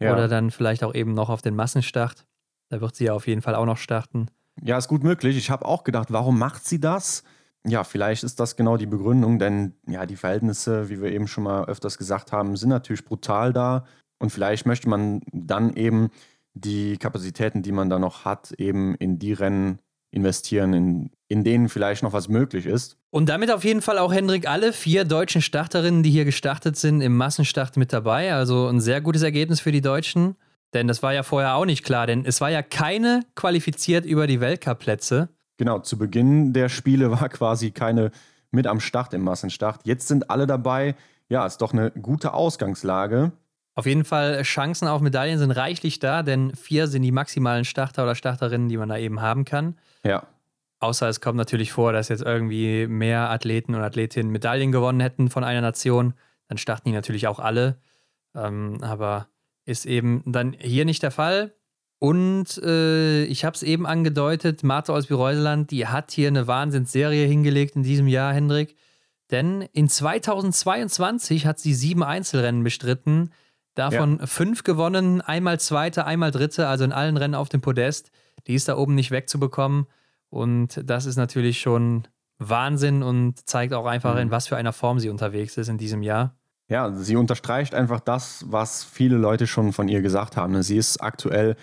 ja. oder dann vielleicht auch eben noch auf den Massenstart. Da wird sie ja auf jeden Fall auch noch starten. Ja, ist gut möglich. Ich habe auch gedacht, warum macht sie das? Ja, vielleicht ist das genau die Begründung, denn ja, die Verhältnisse, wie wir eben schon mal öfters gesagt haben, sind natürlich brutal da. Und vielleicht möchte man dann eben die Kapazitäten, die man da noch hat, eben in die Rennen investieren, in, in denen vielleicht noch was möglich ist. Und damit auf jeden Fall auch, Hendrik, alle vier deutschen Starterinnen, die hier gestartet sind, im Massenstart mit dabei. Also ein sehr gutes Ergebnis für die Deutschen. Denn das war ja vorher auch nicht klar, denn es war ja keine qualifiziert über die Weltcup-Plätze. Genau, zu Beginn der Spiele war quasi keine mit am Start im Massenstart. Jetzt sind alle dabei. Ja, ist doch eine gute Ausgangslage. Auf jeden Fall, Chancen auf Medaillen sind reichlich da, denn vier sind die maximalen Starter oder Starterinnen, die man da eben haben kann. Ja. Außer es kommt natürlich vor, dass jetzt irgendwie mehr Athleten und Athletinnen Medaillen gewonnen hätten von einer Nation. Dann starten die natürlich auch alle. Ähm, aber ist eben dann hier nicht der Fall. Und äh, ich habe es eben angedeutet, Martha aus Bireuseland, die hat hier eine Wahnsinnsserie hingelegt in diesem Jahr, Hendrik. Denn in 2022 hat sie sieben Einzelrennen bestritten, davon ja. fünf gewonnen, einmal Zweite, einmal Dritte, also in allen Rennen auf dem Podest. Die ist da oben nicht wegzubekommen. Und das ist natürlich schon Wahnsinn und zeigt auch einfach, mhm. in was für einer Form sie unterwegs ist in diesem Jahr. Ja, sie unterstreicht einfach das, was viele Leute schon von ihr gesagt haben. Sie ist aktuell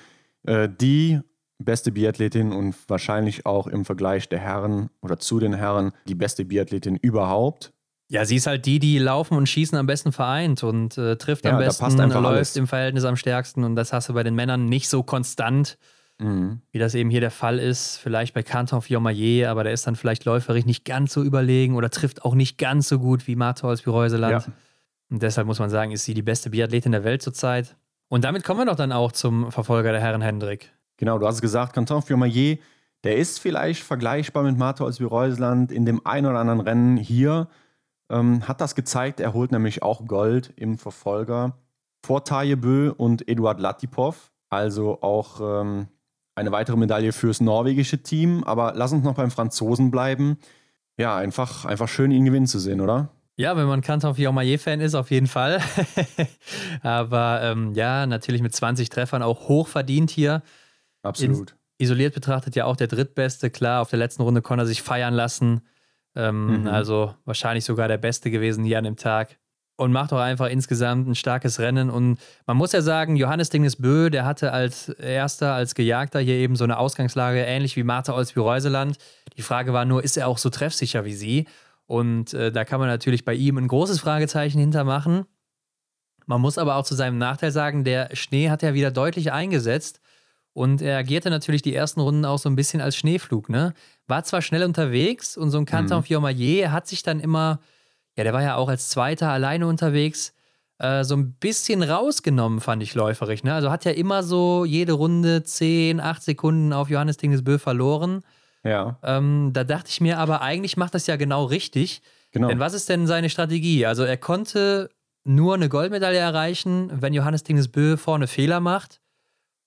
äh, die beste Biathletin und wahrscheinlich auch im Vergleich der Herren oder zu den Herren die beste Biathletin überhaupt. Ja, sie ist halt die, die laufen und schießen am besten vereint und äh, trifft ja, am besten, läuft alles. im Verhältnis am stärksten und das hast du bei den Männern nicht so konstant. mhm. wie das eben hier der Fall ist. Vielleicht bei Canton Fiormaillet, aber der ist dann vielleicht läuferig nicht ganz so überlegen oder trifft auch nicht ganz so gut wie Martha aus Reuseland. Ja. Und deshalb muss man sagen, ist sie die beste Biathletin der Welt zurzeit. Und damit kommen wir doch dann auch zum Verfolger der Herren Hendrik. Genau, du hast es gesagt, Canton Fiormaillet, der ist vielleicht vergleichbar mit Martha aus Reuseland in dem einen oder anderen Rennen hier. Ähm, hat das gezeigt, er holt nämlich auch Gold im Verfolger vor Taje Bö und Eduard Latipov. Also auch ähm, eine weitere Medaille fürs norwegische Team. Aber lass uns noch beim Franzosen bleiben. Ja, einfach, einfach schön, ihn gewinnen zu sehen, oder? Ja, wenn man Kanton Fiormaillet-Fan ist, auf jeden Fall. Aber ähm, ja, natürlich mit 20 Treffern auch hoch verdient hier. Absolut. In, isoliert betrachtet ja auch der drittbeste. Klar, auf der letzten Runde konnte er sich feiern lassen. Ähm, mhm. Also wahrscheinlich sogar der Beste gewesen hier an dem Tag und macht auch einfach insgesamt ein starkes Rennen. Und man muss ja sagen, Johannes Dingesbö, der hatte als Erster, als Gejagter hier eben so eine Ausgangslage, ähnlich wie Martha Olsby-Reuseland. Die Frage war nur, ist er auch so treffsicher wie sie? Und äh, da kann man natürlich bei ihm ein großes Fragezeichen hintermachen. Man muss aber auch zu seinem Nachteil sagen, der Schnee hat ja wieder deutlich eingesetzt. Und er agierte natürlich die ersten Runden auch so ein bisschen als Schneeflug. Ne? War zwar schnell unterwegs und so ein Canton mhm. Fiormaillet hat sich dann immer ja, der war ja auch als Zweiter alleine unterwegs, äh, so ein bisschen rausgenommen, fand ich läuferig. Ne? Also hat ja immer so jede Runde 10, 8 Sekunden auf Johannes Dingesbö verloren. Ja. Ähm, da dachte ich mir aber, eigentlich macht das ja genau richtig. Genau. Denn was ist denn seine Strategie? Also er konnte nur eine Goldmedaille erreichen, wenn Johannes Dingesbö vorne Fehler macht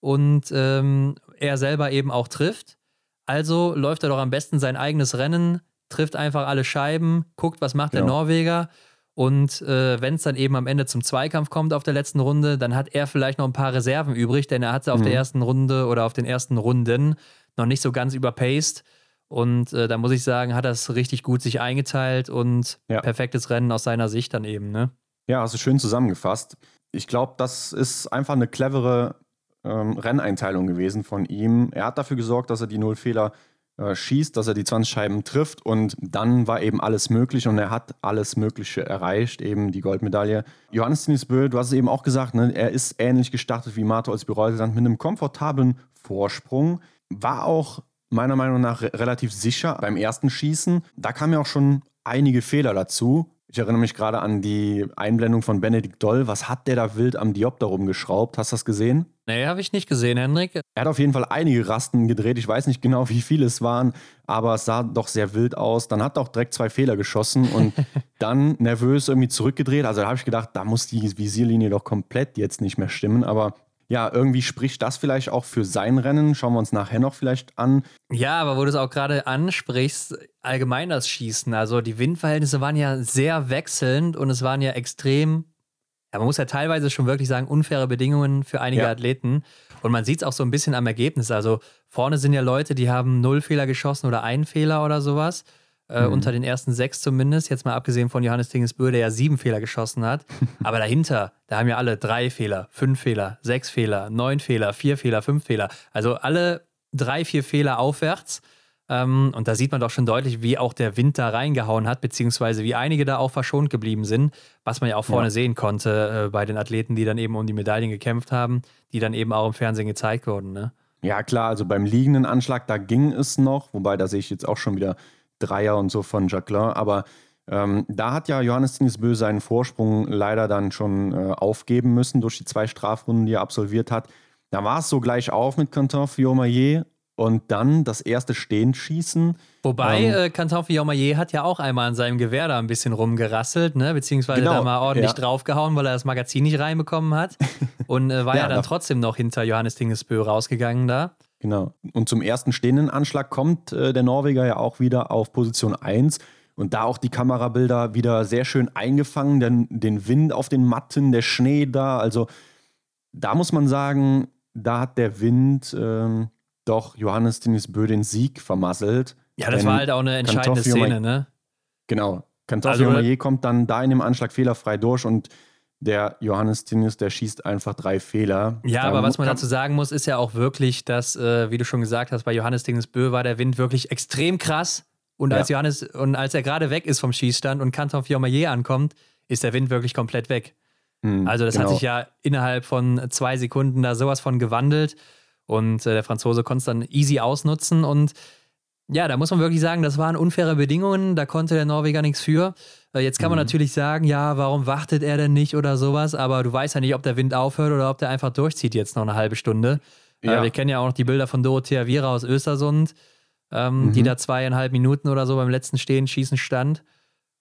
und ähm, er selber eben auch trifft. Also läuft er doch am besten sein eigenes Rennen, trifft einfach alle Scheiben, guckt, was macht genau. der Norweger. Und äh, wenn es dann eben am Ende zum Zweikampf kommt auf der letzten Runde, dann hat er vielleicht noch ein paar Reserven übrig, denn er hatte auf mhm. der ersten Runde oder auf den ersten Runden noch nicht so ganz überpaced. Und äh, da muss ich sagen, hat das richtig gut sich eingeteilt und ja. perfektes Rennen aus seiner Sicht dann eben, ne? Ja, hast du schön zusammengefasst. Ich glaube, das ist einfach eine clevere ähm, Renneinteilung gewesen von ihm. Er hat dafür gesorgt, dass er die Nullfehler äh, schießt, dass er die 20 Scheiben trifft und dann war eben alles möglich und er hat alles Mögliche erreicht, eben die Goldmedaille. Johannes Tinisbö, du hast es eben auch gesagt, ne, er ist ähnlich gestartet wie Marto als Bireuseland mit einem komfortablen Vorsprung, war auch meiner Meinung nach relativ sicher beim ersten Schießen. Da kamen ja auch schon einige Fehler dazu. Ich erinnere mich gerade an die Einblendung von Benedikt Doll. Was hat der da wild am Diopter rumgeschraubt? Hast du das gesehen? Nee, habe ich nicht gesehen, Hendrik. Er hat auf jeden Fall einige Rasten gedreht. Ich weiß nicht genau, wie viele es waren, aber es sah doch sehr wild aus. Dann hat er auch direkt zwei Fehler geschossen und dann nervös irgendwie zurückgedreht. Also da habe ich gedacht, da muss die Visierlinie doch komplett jetzt nicht mehr stimmen. Aber ja, irgendwie spricht das vielleicht auch für sein Rennen. Schauen wir uns nachher noch vielleicht an. Ja, aber wo du es auch gerade ansprichst, allgemein das Schießen. Also die Windverhältnisse waren ja sehr wechselnd und es waren ja extrem, ja, man muss ja teilweise schon wirklich sagen, unfaire Bedingungen für einige ja. Athleten. Und man sieht es auch so ein bisschen am Ergebnis. Also vorne sind ja Leute, die haben null Fehler geschossen oder einen Fehler oder sowas. Äh, mhm. Unter den ersten sechs zumindest, jetzt mal abgesehen von Johannes Dingesbö, der ja sieben Fehler geschossen hat. Aber dahinter, da haben ja alle drei Fehler, fünf Fehler, sechs Fehler, neun Fehler, vier Fehler, fünf Fehler. Also alle drei, vier Fehler aufwärts. Ähm, und da sieht man doch schon deutlich, wie auch der Wind da reingehauen hat, beziehungsweise wie einige da auch verschont geblieben sind, was man ja auch vorne ja. sehen konnte äh, bei den Athleten, die dann eben um die Medaillen gekämpft haben, die dann eben auch im Fernsehen gezeigt wurden. Ne? Ja, klar, also beim liegenden Anschlag, da ging es noch, wobei da sehe ich jetzt auch schon wieder Dreier und so von Jacqueline. Aber ähm, da hat ja Johannes Tinisbö seinen Vorsprung leider dann schon äh, aufgeben müssen durch die zwei Strafrunden, die er absolviert hat. Da war es so gleich auf mit Quentin Fiomayer und dann das erste Stehenschießen. Wobei, ähm, äh, Quentin Fiomayer hat ja auch einmal an seinem Gewehr da ein bisschen rumgerasselt, ne? beziehungsweise genau, da mal ordentlich ja. draufgehauen, weil er das Magazin nicht reinbekommen hat. Und äh, war ja, ja dann trotzdem noch hinter Johannes Dingesbö rausgegangen da. Genau. Und zum ersten stehenden Anschlag kommt äh, der Norweger ja auch wieder auf Position 1. Und da auch die Kamerabilder wieder sehr schön eingefangen, denn den Wind auf den Matten, der Schnee da. Also da muss man sagen, da hat der Wind ähm, doch Johannes Dennis Bö den Sieg vermasselt. Ja, das war halt auch eine entscheidende Szene, ne? Genau. Kantoffi also, kommt dann da in dem Anschlag fehlerfrei durch und der Johannes Tinnis, der schießt einfach drei Fehler. Ja, aber was man dazu sagen muss, ist ja auch wirklich, dass, äh, wie du schon gesagt hast, bei Johannes Tinnis Bö war der Wind wirklich extrem krass. Und als ja. Johannes, und als er gerade weg ist vom Schießstand und Canton Fiormaillet ankommt, ist der Wind wirklich komplett weg. Mhm, also, das genau. hat sich ja innerhalb von zwei Sekunden da sowas von gewandelt. Und äh, der Franzose konnte es dann easy ausnutzen. Und ja, da muss man wirklich sagen, das waren unfaire Bedingungen. Da konnte der Norweger nichts für. Äh, jetzt kann man mhm. natürlich sagen, ja, warum wartet er denn nicht oder sowas? Aber du weißt ja nicht, ob der Wind aufhört oder ob der einfach durchzieht jetzt noch eine halbe Stunde. Äh, ja. Äh, wir kennen ja auch noch die Bilder von Dorothea Viera aus Östersund, ähm, mhm. die da zweieinhalb Minuten oder so beim letzten Stehen schießen stand.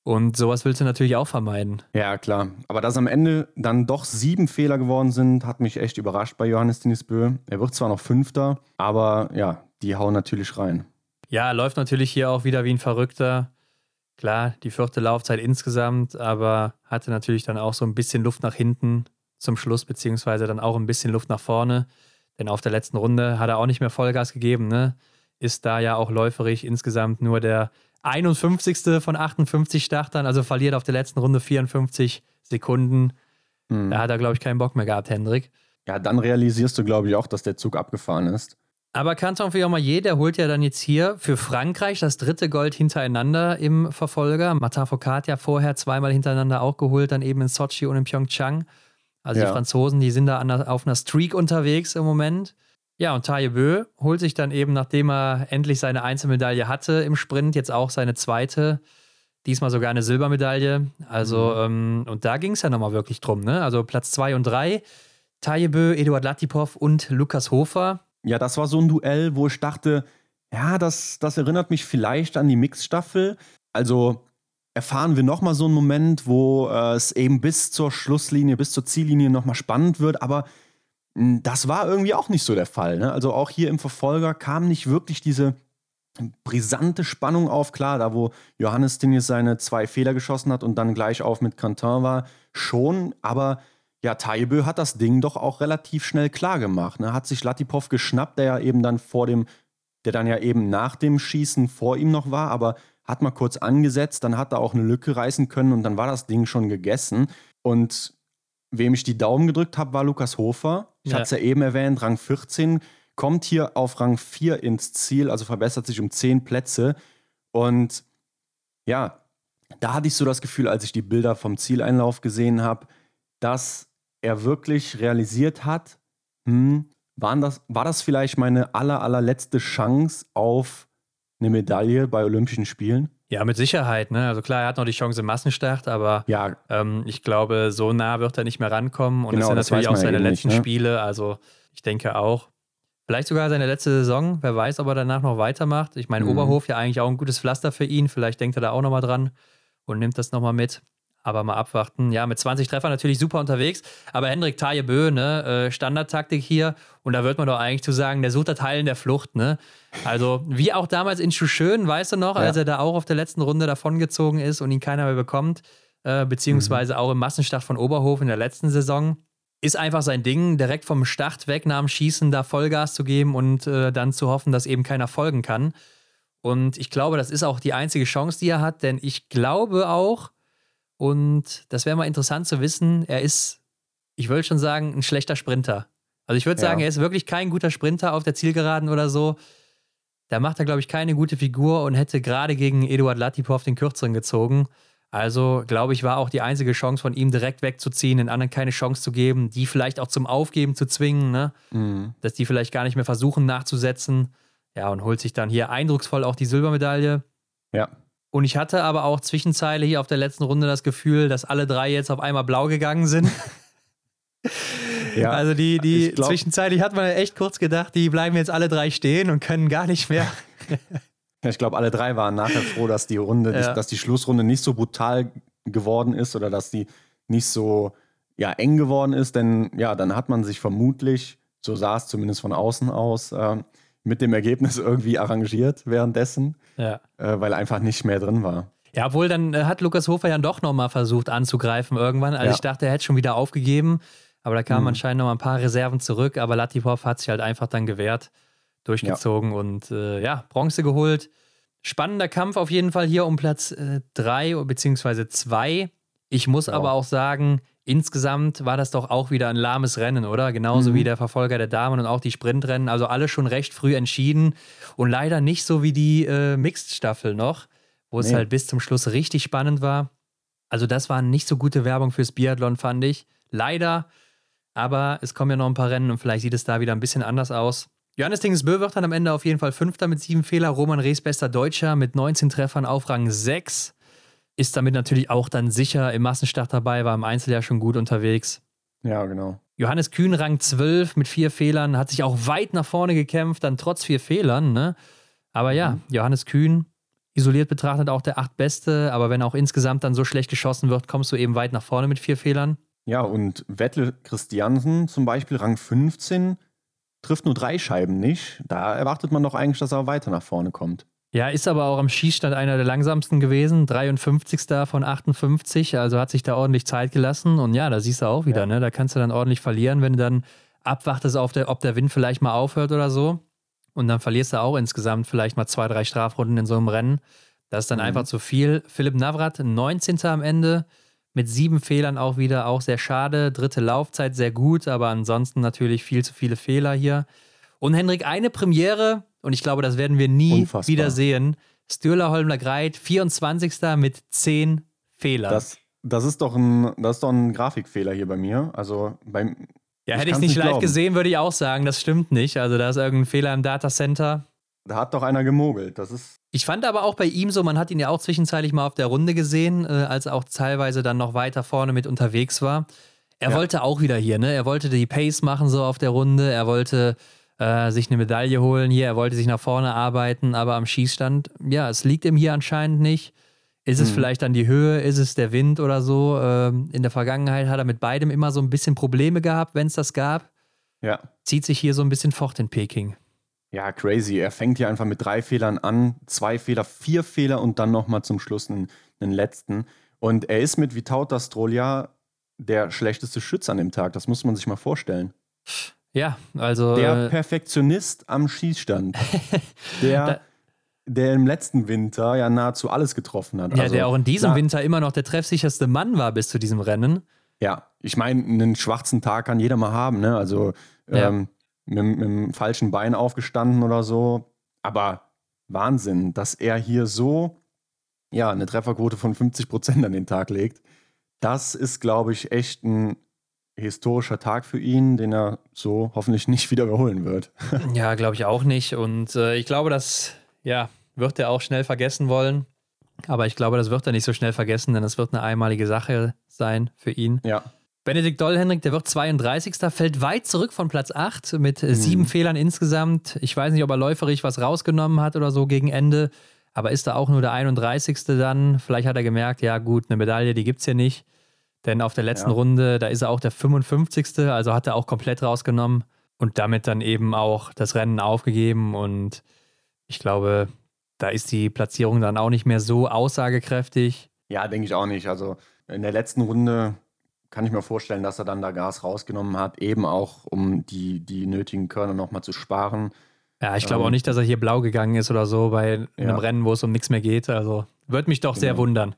Und sowas willst du natürlich auch vermeiden. Ja, klar. Aber dass am Ende dann doch sieben Fehler geworden sind, hat mich echt überrascht bei Johannes Dinisbö. Er wird zwar noch Fünfter, aber ja, die hauen natürlich rein. Ja, läuft natürlich hier auch wieder wie ein Verrückter. Klar, die vierte Laufzeit insgesamt, aber hatte natürlich dann auch so ein bisschen Luft nach hinten zum Schluss, beziehungsweise dann auch ein bisschen Luft nach vorne. Denn auf der letzten Runde hat er auch nicht mehr Vollgas gegeben, ne? Ist da ja auch läuferig insgesamt nur der 51. von 58 Startern, also verliert auf der letzten Runde 54 Sekunden. Mhm. Da hat er, glaube ich, keinen Bock mehr gehabt, Hendrik. Ja, dann realisierst du, glaube ich, auch, dass der Zug abgefahren ist. Aber Canton Fiormaillet, der holt ja dann jetzt hier für Frankreich das dritte Gold hintereinander im Verfolger. Martin Foucault ja vorher zweimal hintereinander auch geholt, dann eben in Sochi und in Pyeongchang. Also ja. die Franzosen, die sind da auf einer Streak unterwegs im Moment. Ja, und Taye Bö holt sich dann eben, nachdem er endlich seine Einzelmedaille hatte im Sprint, jetzt auch seine zweite. Diesmal sogar eine Silbermedaille. Also, mhm. ähm, und da ging es ja nochmal wirklich drum, ne? Also Platz zwei und drei. Taye Bö, Eduard Latipov und Lukas Hofer. Ja, das war so ein Duell, wo ich dachte, ja, das, das erinnert mich vielleicht an die Mixstaffel. Also erfahren wir nochmal so einen Moment, wo äh, es eben bis zur Schlusslinie, bis zur Ziellinie nochmal spannend wird, aber hm, das war irgendwie auch nicht so der Fall. Ne? Also auch hier im Verfolger kam nicht wirklich diese brisante Spannung auf. Klar, da wo Johannes Dinges seine zwei Fehler geschossen hat und dann gleich auf mit Quentin war, schon. Aber ja, Taibö hat das Ding doch auch relativ schnell klar gemacht. Ne? Hat sich Latipov geschnappt, der ja eben dann vor dem, der dann ja eben nach dem Schießen vor ihm noch war, aber hat mal kurz angesetzt, dann hat er auch eine Lücke reißen können und dann war das Ding schon gegessen. Und wem ich die Daumen gedrückt habe, war Lukas Hofer. Ich ja. hatte es ja eben erwähnt, Rang 14, kommt hier auf Rang 4 ins Ziel, also verbessert sich um 10 Plätze. Und ja, da hatte ich so das Gefühl, als ich die Bilder vom Zieleinlauf gesehen habe, dass er wirklich realisiert hat, hm, waren das, war das vielleicht meine aller, allerletzte Chance auf eine Medaille bei Olympischen Spielen? Ja, mit Sicherheit. Ne? Also klar, er hat noch die Chance im Massenstart, aber ja. ähm, ich glaube, so nah wird er nicht mehr rankommen. Und genau, das sind natürlich auch seine letzten nicht, ne? Spiele. Also ich denke auch. Vielleicht sogar seine letzte Saison. Wer weiß, ob er danach noch weitermacht. Ich meine, mhm. Oberhof ja eigentlich auch ein gutes Pflaster für ihn. Vielleicht denkt er da auch nochmal dran und nimmt das nochmal mit. Aber mal abwarten. Ja, mit 20 Treffern natürlich super unterwegs. Aber Hendrik Bö, ne, äh, Standardtaktik hier. Und da wird man doch eigentlich zu sagen, der sucht das Heilen der Flucht, ne? Also, wie auch damals in Schuschön, weißt du noch, ja. als er da auch auf der letzten Runde davongezogen ist und ihn keiner mehr bekommt, äh, beziehungsweise mhm. auch im Massenstart von Oberhof in der letzten Saison. Ist einfach sein Ding, direkt vom Start weg nach dem Schießen da Vollgas zu geben und äh, dann zu hoffen, dass eben keiner folgen kann. Und ich glaube, das ist auch die einzige Chance, die er hat, denn ich glaube auch, und das wäre mal interessant zu wissen. Er ist, ich würde schon sagen, ein schlechter Sprinter. Also ich würde sagen, ja. er ist wirklich kein guter Sprinter auf der Zielgeraden oder so. Da macht er, glaube ich, keine gute Figur und hätte gerade gegen Eduard Latipov den Kürzeren gezogen. Also, glaube ich, war auch die einzige Chance von ihm direkt wegzuziehen, den anderen keine Chance zu geben, die vielleicht auch zum Aufgeben zu zwingen, ne? Mhm. dass die vielleicht gar nicht mehr versuchen nachzusetzen. Ja, und holt sich dann hier eindrucksvoll auch die Silbermedaille. Ja. Und ich hatte aber auch Zwischenzeile hier auf der letzten Runde das Gefühl, dass alle drei jetzt auf einmal blau gegangen sind. ja, also die, die glaub, zwischenzeitlich hat man echt kurz gedacht, die bleiben jetzt alle drei stehen und können gar nicht mehr. ich glaube, alle drei waren nachher froh, dass die Runde, ja. dass die Schlussrunde nicht so brutal geworden ist oder dass die nicht so ja, eng geworden ist, denn ja, dann hat man sich vermutlich, so sah es zumindest von außen aus, äh, mit dem Ergebnis irgendwie arrangiert währenddessen, ja. äh, weil einfach nicht mehr drin war. Ja, obwohl dann äh, hat Lukas Hofer ja doch nochmal versucht anzugreifen irgendwann. Also ja. ich dachte, er hätte schon wieder aufgegeben, aber da kamen mhm. anscheinend nochmal ein paar Reserven zurück. Aber Latipov hat sich halt einfach dann gewehrt, durchgezogen ja. und äh, ja, Bronze geholt. Spannender Kampf auf jeden Fall hier um Platz 3 äh, bzw. 2. Ich muss aber auch sagen, Insgesamt war das doch auch wieder ein lahmes Rennen, oder? Genauso mhm. wie der Verfolger der Damen und auch die Sprintrennen. Also alle schon recht früh entschieden und leider nicht so wie die äh, Mixed-Staffel noch, wo es halt bis zum Schluss richtig spannend war. Also das war nicht so gute Werbung fürs Biathlon, fand ich. Leider. Aber es kommen ja noch ein paar Rennen und vielleicht sieht es da wieder ein bisschen anders aus. Johannes Dingesbö wird dann am Ende auf jeden Fall Fünfter mit sieben Fehler. Roman Rees bester Deutscher mit 19 Treffern auf Rang 6. Ist damit natürlich auch dann sicher im Massenstart dabei, war im Einzel ja schon gut unterwegs. Ja, genau. Johannes Kühn Rang 12 mit vier Fehlern, hat sich auch weit nach vorne gekämpft, dann trotz vier Fehlern. Ne? Aber ja, mhm. Johannes Kühn, isoliert betrachtet auch der acht Beste, aber wenn auch insgesamt dann so schlecht geschossen wird, kommst du eben weit nach vorne mit vier Fehlern. Ja, und Vettel Christiansen zum Beispiel, Rang 15, trifft nur drei Scheiben nicht. Da erwartet man doch eigentlich, dass er weiter nach vorne kommt. Ja, ist aber auch am Schießstand einer der langsamsten gewesen, 53. von 58, also hat sich da ordentlich Zeit gelassen. Und ja, da siehst du auch wieder, ja. ne? Da kannst du dann ordentlich verlieren, wenn du dann abwartest, auf der, ob der Wind vielleicht mal aufhört oder so. Und dann verlierst du auch insgesamt vielleicht mal zwei, drei Strafrunden in so einem Rennen. Das ist dann mhm. einfach zu viel. Philipp Navrat, 19. am Ende, mit sieben Fehlern auch wieder, auch sehr schade. Dritte Laufzeit sehr gut, aber ansonsten natürlich viel zu viele Fehler hier. Und Henrik, eine Premiere, und ich glaube, das werden wir nie Unfassbar. wieder sehen. Stürler Holmler Greit, 24. mit 10 Fehlern. Das, das, ist doch ein, das ist doch ein Grafikfehler hier bei mir. Also beim. Ja, hätte ich es nicht live glauben. gesehen, würde ich auch sagen, das stimmt nicht. Also da ist irgendein Fehler im Datacenter. Da hat doch einer gemogelt. Das ist. Ich fand aber auch bei ihm so, man hat ihn ja auch zwischenzeitlich mal auf der Runde gesehen, äh, als er auch teilweise dann noch weiter vorne mit unterwegs war. Er ja. wollte auch wieder hier, ne? Er wollte die Pace machen so auf der Runde. Er wollte äh, sich eine Medaille holen hier. Er wollte sich nach vorne arbeiten, aber am Schießstand, ja, es liegt ihm hier anscheinend nicht. Ist es hm. vielleicht dann die Höhe, ist es der Wind oder so? Ähm, in der Vergangenheit hat er mit beidem immer so ein bisschen Probleme gehabt, wenn es das gab. Ja. Zieht sich hier so ein bisschen fort in Peking. Ja, crazy. Er fängt hier einfach mit drei Fehlern an, zwei Fehler, vier Fehler und dann nochmal zum Schluss einen, einen, letzten. Und er ist mit Vitauta Strolja der schlechteste Schütze an dem Tag. Das muss man sich mal vorstellen. Ja, also. Der äh, Perfektionist am Schießstand. der. der im letzten Winter ja nahezu alles getroffen hat. Ja, also, der auch in diesem Winter immer noch der treffsicherste Mann war bis zu diesem Rennen. Ja, ich meine, einen schwarzen Tag kann jeder mal haben, ne? Also ja. ähm, mit, mit dem falschen Bein aufgestanden oder so. Aber Wahnsinn, dass er hier so ja, eine Trefferquote von 50 Prozent an den Tag legt. Das ist, glaube ich, echt ein historischer Tag für ihn, den er so hoffentlich nicht wieder überholen wird. ja, glaube ich auch nicht. Und äh, ich glaube, das ja, wird er auch schnell vergessen wollen. Aber ich glaube, das wird er nicht so schnell vergessen, denn es wird eine einmalige Sache sein für ihn. Ja. Benedikt Dollhenrik, der wird 32. fällt weit zurück von Platz 8 mit mhm. sieben Fehlern insgesamt. Ich weiß nicht, ob er läuferig was rausgenommen hat oder so gegen Ende, aber ist da auch nur der 31. dann? Vielleicht hat er gemerkt, ja gut, eine Medaille, die gibt es hier nicht. Denn auf der letzten ja. Runde, da ist er auch der 55. Also hat er auch komplett rausgenommen und damit dann eben auch das Rennen aufgegeben. Und ich glaube, da ist die Platzierung dann auch nicht mehr so aussagekräftig. Ja, denke ich auch nicht. Also in der letzten Runde kann ich mir vorstellen, dass er dann da Gas rausgenommen hat, eben auch um die, die nötigen Körner nochmal zu sparen. Ja, ich glaube ähm, auch nicht, dass er hier blau gegangen ist oder so bei einem ja. Rennen, wo es um nichts mehr geht. Also würde mich doch genau. sehr wundern.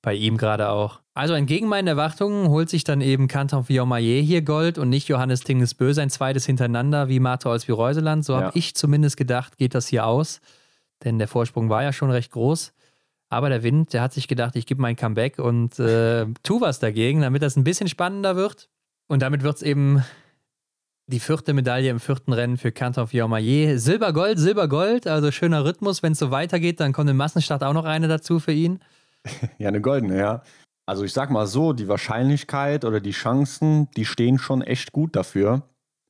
Bei ihm gerade auch. Also entgegen meinen Erwartungen holt sich dann eben Canton Viomayer hier Gold und nicht Johannes Tingesbö sein zweites hintereinander wie Martha als wie Reuseland. So ja. habe ich zumindest gedacht, geht das hier aus. Denn der Vorsprung war ja schon recht groß. Aber der Wind, der hat sich gedacht, ich gebe mein Comeback und äh, tu was dagegen, damit das ein bisschen spannender wird. Und damit wird es eben die vierte Medaille im vierten Rennen für Canton Viomayer. Silber, Gold, Silber, Gold. Also schöner Rhythmus. Wenn es so weitergeht, dann kommt im Massenstart auch noch eine dazu für ihn. Ja, eine goldene, ja. Also ich sag mal so, die Wahrscheinlichkeit oder die Chancen, die stehen schon echt gut dafür.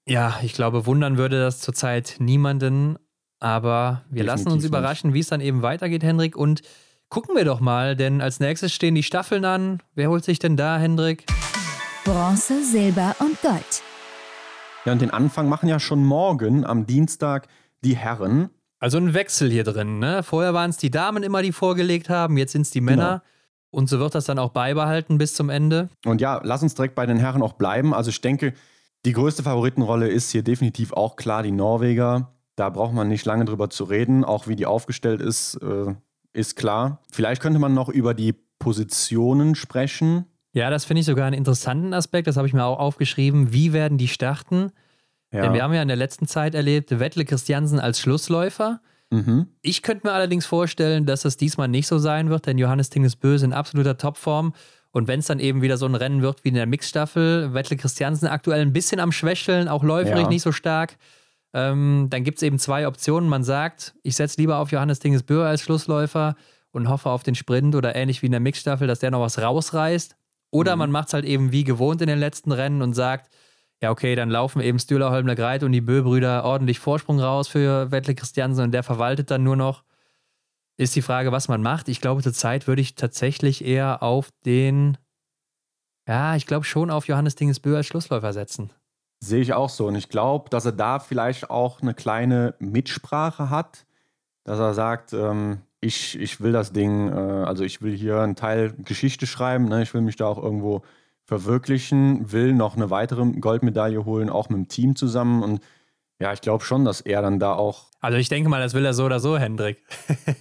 Ja, ich glaube, wundern würde das zurzeit niemanden. Aber wir Definitiv lassen uns überraschen, wie es dann eben weitergeht, Hendrik. Und gucken wir doch mal, denn als nächstes stehen die Staffeln an. Wer holt sich denn da, Hendrik? Bronze, Silber und Gold. Ja, und den Anfang machen ja schon morgen am Dienstag die Herren. Also ein Wechsel hier drin, ne? Vorher waren es die Damen immer, die vorgelegt haben, jetzt sind es die Männer. Genau. Und so wird das dann auch beibehalten bis zum Ende. Und ja, lass uns direkt bei den Herren auch bleiben. Also ich denke, die größte Favoritenrolle ist hier definitiv auch klar die Norweger. Da braucht man nicht lange drüber zu reden. Auch wie die aufgestellt ist, äh, ist klar. Vielleicht könnte man noch über die Positionen sprechen. Ja, das finde ich sogar einen interessanten Aspekt. Das habe ich mir auch aufgeschrieben. Wie werden die starten? Ja. Denn wir haben ja in der letzten Zeit erlebt, Wettle Christiansen als Schlussläufer. Mhm. Ich könnte mir allerdings vorstellen, dass das diesmal nicht so sein wird, denn Johannes Tingesbö ist in absoluter Topform. Und wenn es dann eben wieder so ein Rennen wird wie in der Mixstaffel, Wettle Christiansen aktuell ein bisschen am Schwächeln, auch läuferig ja. nicht so stark. Ähm, dann gibt es eben zwei Optionen. Man sagt, ich setze lieber auf Johannes Dingesbühr als Schlussläufer und hoffe auf den Sprint oder ähnlich wie in der Mixstaffel, dass der noch was rausreißt. Oder mhm. man macht es halt eben wie gewohnt in den letzten Rennen und sagt, ja, okay, dann laufen eben Stühler, Holmler, Greit und die Bö-Brüder ordentlich Vorsprung raus für Wettle Christiansen und der verwaltet dann nur noch. Ist die Frage, was man macht. Ich glaube, zurzeit würde ich tatsächlich eher auf den, ja, ich glaube schon auf Johannes Dingesbö als Schlussläufer setzen. Sehe ich auch so. Und ich glaube, dass er da vielleicht auch eine kleine Mitsprache hat, dass er sagt, ähm, ich, ich will das Ding, äh, also ich will hier einen Teil Geschichte schreiben, ne? ich will mich da auch irgendwo verwirklichen, will noch eine weitere Goldmedaille holen, auch mit dem Team zusammen. Und ja, ich glaube schon, dass er dann da auch. Also ich denke mal, das will er so oder so, Hendrik.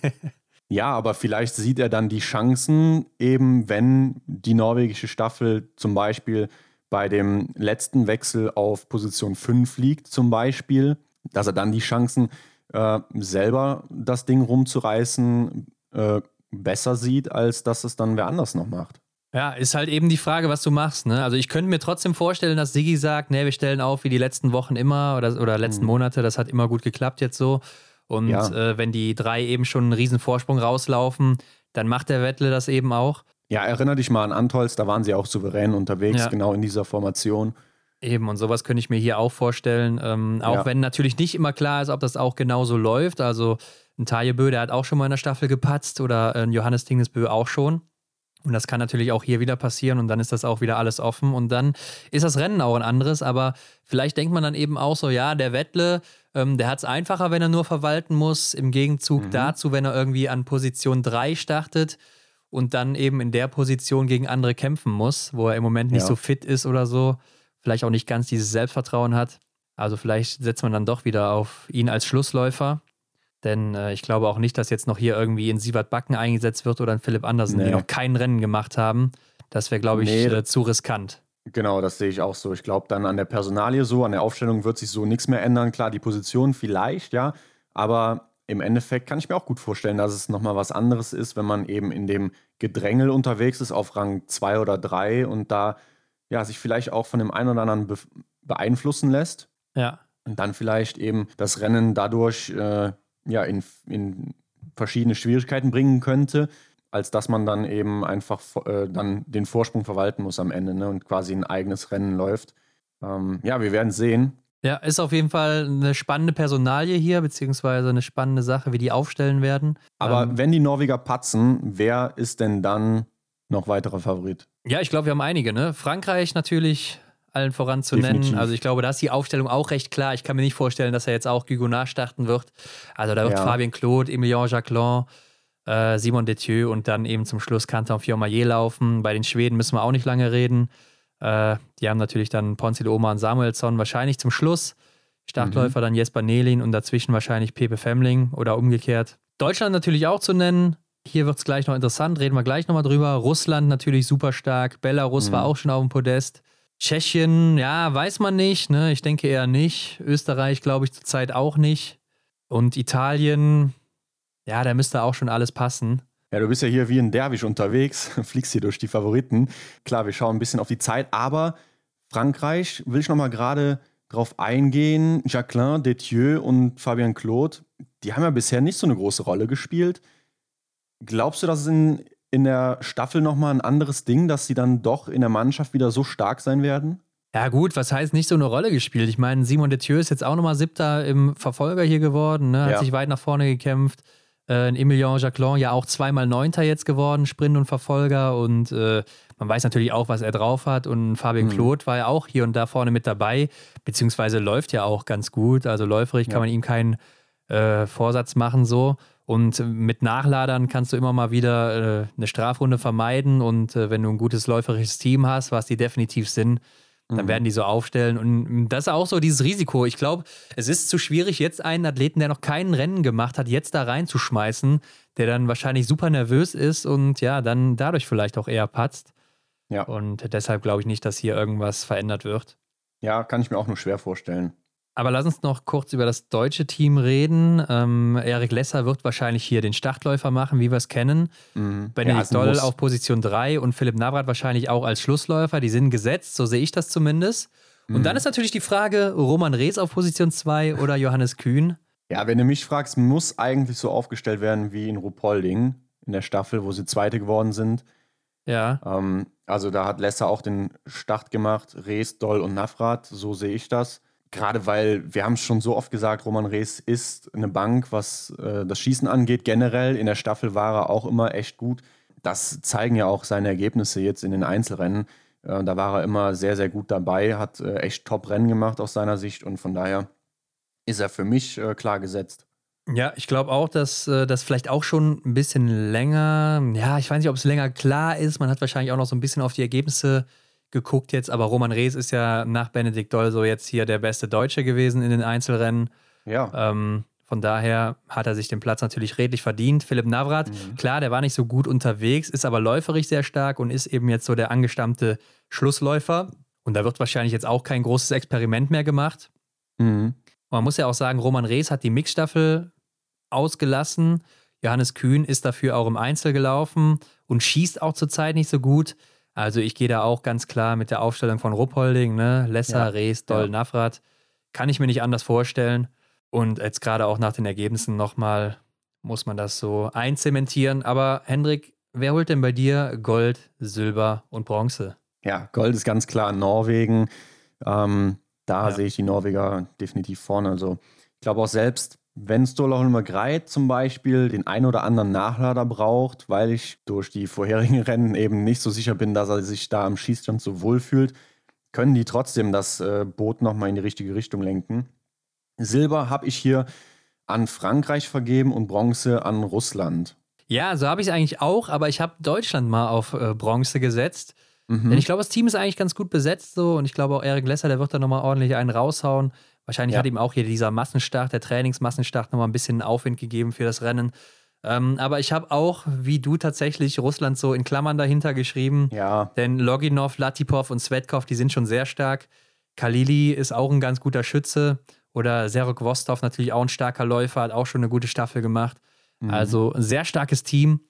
ja, aber vielleicht sieht er dann die Chancen, eben wenn die norwegische Staffel zum Beispiel bei dem letzten Wechsel auf Position 5 liegt, zum Beispiel, dass er dann die Chancen, äh, selber das Ding rumzureißen, äh, besser sieht, als dass es dann wer anders noch macht. Ja, ist halt eben die Frage, was du machst. Ne? Also ich könnte mir trotzdem vorstellen, dass Sigi sagt, nee, wir stellen auf wie die letzten Wochen immer oder, oder letzten mhm. Monate. Das hat immer gut geklappt jetzt so. Und ja. äh, wenn die drei eben schon einen riesen Vorsprung rauslaufen, dann macht der Wettle das eben auch. Ja, erinnere dich mal an Antolz, da waren sie auch souverän unterwegs, ja. genau in dieser Formation. Eben, und sowas könnte ich mir hier auch vorstellen. Ähm, auch ja. wenn natürlich nicht immer klar ist, ob das auch genauso läuft. Also ein Tajebö, der hat auch schon mal in der Staffel gepatzt oder ein Johannes Tingesbö auch schon. Und das kann natürlich auch hier wieder passieren und dann ist das auch wieder alles offen und dann ist das Rennen auch ein anderes. Aber vielleicht denkt man dann eben auch so, ja, der Wettle, ähm, der hat es einfacher, wenn er nur verwalten muss. Im Gegenzug mhm. dazu, wenn er irgendwie an Position 3 startet und dann eben in der Position gegen andere kämpfen muss, wo er im Moment nicht ja. so fit ist oder so, vielleicht auch nicht ganz dieses Selbstvertrauen hat. Also vielleicht setzt man dann doch wieder auf ihn als Schlussläufer. Denn äh, ich glaube auch nicht, dass jetzt noch hier irgendwie in Sievert Backen eingesetzt wird oder in Philipp Andersen, nee. die noch kein Rennen gemacht haben. Das wäre, glaube ich, nee. äh, zu riskant. Genau, das sehe ich auch so. Ich glaube, dann an der Personalie so, an der Aufstellung wird sich so nichts mehr ändern. Klar, die Position vielleicht, ja. Aber im Endeffekt kann ich mir auch gut vorstellen, dass es nochmal was anderes ist, wenn man eben in dem Gedrängel unterwegs ist auf Rang 2 oder 3 und da ja, sich vielleicht auch von dem einen oder anderen be beeinflussen lässt. Ja. Und dann vielleicht eben das Rennen dadurch äh, ja, in, in verschiedene Schwierigkeiten bringen könnte, als dass man dann eben einfach äh, dann den Vorsprung verwalten muss am Ende ne, und quasi ein eigenes Rennen läuft. Ähm, ja, wir werden sehen. Ja, ist auf jeden Fall eine spannende Personalie hier, beziehungsweise eine spannende Sache, wie die aufstellen werden. Aber ähm, wenn die Norweger patzen, wer ist denn dann noch weiterer Favorit? Ja, ich glaube, wir haben einige. Ne? Frankreich natürlich allen voran zu Definitiv. nennen. Also ich glaube, da ist die Aufstellung auch recht klar. Ich kann mir nicht vorstellen, dass er jetzt auch Guigonard starten wird. Also da wird ja. Fabien Claude, Emilien Jacquelin, äh, Simon Detieu und dann eben zum Schluss Canton Fiormaillet laufen. Bei den Schweden müssen wir auch nicht lange reden. Äh, die haben natürlich dann Ponzil Oma und Samuelsson wahrscheinlich zum Schluss. Startläufer mhm. dann Jesper Nelin und dazwischen wahrscheinlich Pepe Femling oder umgekehrt. Deutschland natürlich auch zu nennen. Hier wird es gleich noch interessant, reden wir gleich nochmal drüber. Russland natürlich super stark. Belarus mhm. war auch schon auf dem Podest. Tschechien, ja, weiß man nicht. Ne? Ich denke eher nicht. Österreich glaube ich zurzeit auch nicht. Und Italien, ja, da müsste auch schon alles passen. Ja, du bist ja hier wie ein Derwisch unterwegs, fliegst hier durch die Favoriten. Klar, wir schauen ein bisschen auf die Zeit, aber Frankreich will ich nochmal gerade drauf eingehen. Jacqueline, Detieu und Fabien Claude, die haben ja bisher nicht so eine große Rolle gespielt. Glaubst du, dass es in in der Staffel nochmal ein anderes Ding, dass sie dann doch in der Mannschaft wieder so stark sein werden? Ja, gut, was heißt nicht so eine Rolle gespielt? Ich meine, Simon Detieu ist jetzt auch nochmal Siebter im Verfolger hier geworden, ne? hat ja. sich weit nach vorne gekämpft. Äh, Emilien Jacquelin ja auch zweimal Neunter jetzt geworden, Sprint und Verfolger. Und äh, man weiß natürlich auch, was er drauf hat. Und Fabien mhm. Claude war ja auch hier und da vorne mit dabei, beziehungsweise läuft ja auch ganz gut. Also läuferig ja. kann man ihm keinen äh, Vorsatz machen so. Und mit Nachladern kannst du immer mal wieder äh, eine Strafrunde vermeiden. Und äh, wenn du ein gutes läuferisches Team hast, was die definitiv sind, dann mhm. werden die so aufstellen. Und das ist auch so dieses Risiko. Ich glaube, es ist zu schwierig, jetzt einen Athleten, der noch kein Rennen gemacht hat, jetzt da reinzuschmeißen, der dann wahrscheinlich super nervös ist und ja, dann dadurch vielleicht auch eher patzt. Ja. Und deshalb glaube ich nicht, dass hier irgendwas verändert wird. Ja, kann ich mir auch nur schwer vorstellen. Aber lass uns noch kurz über das deutsche Team reden. Ähm, Erik Lesser wird wahrscheinlich hier den Startläufer machen, wie wir es kennen. Mhm. Benedikt ja, Doll auf Position 3 und Philipp Navrat wahrscheinlich auch als Schlussläufer. Die sind gesetzt, so sehe ich das zumindest. Und mhm. dann ist natürlich die Frage, Roman Rees auf Position 2 oder Johannes Kühn? Ja, wenn du mich fragst, muss eigentlich so aufgestellt werden wie in Rupolding in der Staffel, wo sie Zweite geworden sind. Ja. Ähm, also da hat Lesser auch den Start gemacht, Rees, Doll und Nafrat, so sehe ich das. Gerade weil, wir haben es schon so oft gesagt, Roman Rees ist eine Bank, was äh, das Schießen angeht. Generell in der Staffel war er auch immer echt gut. Das zeigen ja auch seine Ergebnisse jetzt in den Einzelrennen. Äh, da war er immer sehr, sehr gut dabei, hat äh, echt Top-Rennen gemacht aus seiner Sicht und von daher ist er für mich äh, klar gesetzt. Ja, ich glaube auch, dass äh, das vielleicht auch schon ein bisschen länger, ja, ich weiß nicht, ob es länger klar ist. Man hat wahrscheinlich auch noch so ein bisschen auf die Ergebnisse geguckt jetzt, aber Roman Rees ist ja nach Benedikt Doll so jetzt hier der beste Deutsche gewesen in den Einzelrennen. Ja. Ähm, von daher hat er sich den Platz natürlich redlich verdient. Philipp Navrat, mhm. klar, der war nicht so gut unterwegs, ist aber läuferisch sehr stark und ist eben jetzt so der angestammte Schlussläufer. Und da wird wahrscheinlich jetzt auch kein großes Experiment mehr gemacht. Mhm. Man muss ja auch sagen, Roman Rees hat die Mixstaffel ausgelassen. Johannes Kühn ist dafür auch im Einzel gelaufen und schießt auch zurzeit nicht so gut. Also ich gehe da auch ganz klar mit der Aufstellung von Ruppolding, ne? Lesser, ja. Rees, Doll, ja. Navrat. Kann ich mir nicht anders vorstellen. Und jetzt gerade auch nach den Ergebnissen nochmal muss man das so einzementieren. Aber Hendrik, wer holt denn bei dir Gold, Silber und Bronze? Ja, Gold ist ganz klar Norwegen. Ähm, da ja. sehe ich die Norweger definitiv vorne. Also ich glaube auch selbst, wenn Stolahulmer Greit zum Beispiel den ein oder anderen Nachlader braucht, weil ich durch die vorherigen Rennen eben nicht so sicher bin, dass er sich da am Schießstand so wohl fühlt, können die trotzdem das äh, Boot nochmal in die richtige Richtung lenken. Silber habe ich hier an Frankreich vergeben und Bronze an Russland. Ja, so habe ich es eigentlich auch, aber ich habe Deutschland mal auf äh, Bronze gesetzt. Mhm. Denn ich glaube, das Team ist eigentlich ganz gut besetzt so und ich glaube auch Erik Lesser, der wird da nochmal ordentlich einen raushauen. Wahrscheinlich ja. hat ihm auch hier dieser Massenstart, der Trainingsmassenstart nochmal ein bisschen Aufwind gegeben für das Rennen. Ähm, aber ich habe auch, wie du tatsächlich, Russland so in Klammern dahinter geschrieben. Ja. Denn Loginov, Latipov und Svetkov, die sind schon sehr stark. Kalili ist auch ein ganz guter Schütze. Oder Serok Vostov natürlich auch ein starker Läufer, hat auch schon eine gute Staffel gemacht. Mhm. Also ein sehr starkes Team.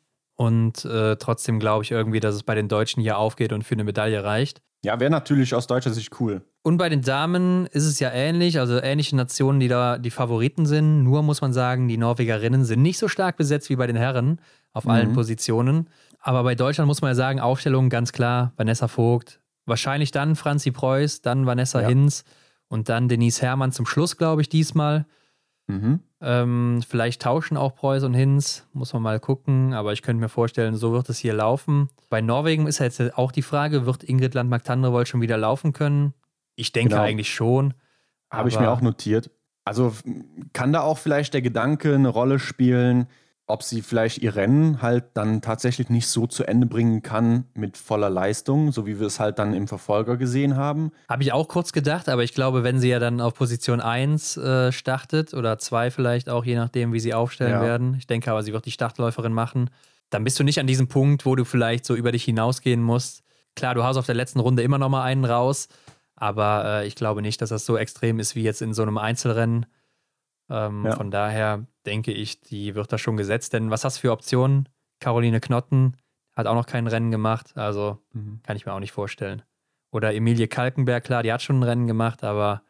Und äh, trotzdem glaube ich irgendwie, dass es bei den Deutschen hier aufgeht und für eine Medaille reicht. Ja, wäre natürlich aus deutscher Sicht cool. Und bei den Damen ist es ja ähnlich, also ähnliche Nationen, die da die Favoriten sind. Nur muss man sagen, die Norwegerinnen sind nicht so stark besetzt wie bei den Herren auf mhm. allen Positionen. Aber bei Deutschland muss man ja sagen, Aufstellung ganz klar, Vanessa Vogt, wahrscheinlich dann Franzi Preuß, dann Vanessa ja. Hinz und dann Denise Herrmann zum Schluss, glaube ich, diesmal. Mhm. Ähm, vielleicht tauschen auch Preuß und Hinz, muss man mal gucken, aber ich könnte mir vorstellen, so wird es hier laufen. Bei Norwegen ist ja jetzt auch die Frage, wird Ingrid Landmark-Tandrevold schon wieder laufen können? Ich denke genau. eigentlich schon. Habe ich mir auch notiert. Also kann da auch vielleicht der Gedanke eine Rolle spielen, ob sie vielleicht ihr Rennen halt dann tatsächlich nicht so zu Ende bringen kann mit voller Leistung, so wie wir es halt dann im Verfolger gesehen haben. Habe ich auch kurz gedacht, aber ich glaube, wenn sie ja dann auf Position 1 äh, startet oder 2 vielleicht auch, je nachdem, wie sie aufstellen ja. werden. Ich denke aber, sie wird die Startläuferin machen. Dann bist du nicht an diesem Punkt, wo du vielleicht so über dich hinausgehen musst. Klar, du hast auf der letzten Runde immer noch mal einen raus, aber äh, ich glaube nicht, dass das so extrem ist wie jetzt in so einem Einzelrennen. Ähm, ja. Von daher denke ich, die wird da schon gesetzt. Denn was hast du für Optionen? Caroline Knotten hat auch noch kein Rennen gemacht, also mhm. kann ich mir auch nicht vorstellen. Oder Emilie Kalkenberg, klar, die hat schon ein Rennen gemacht, aber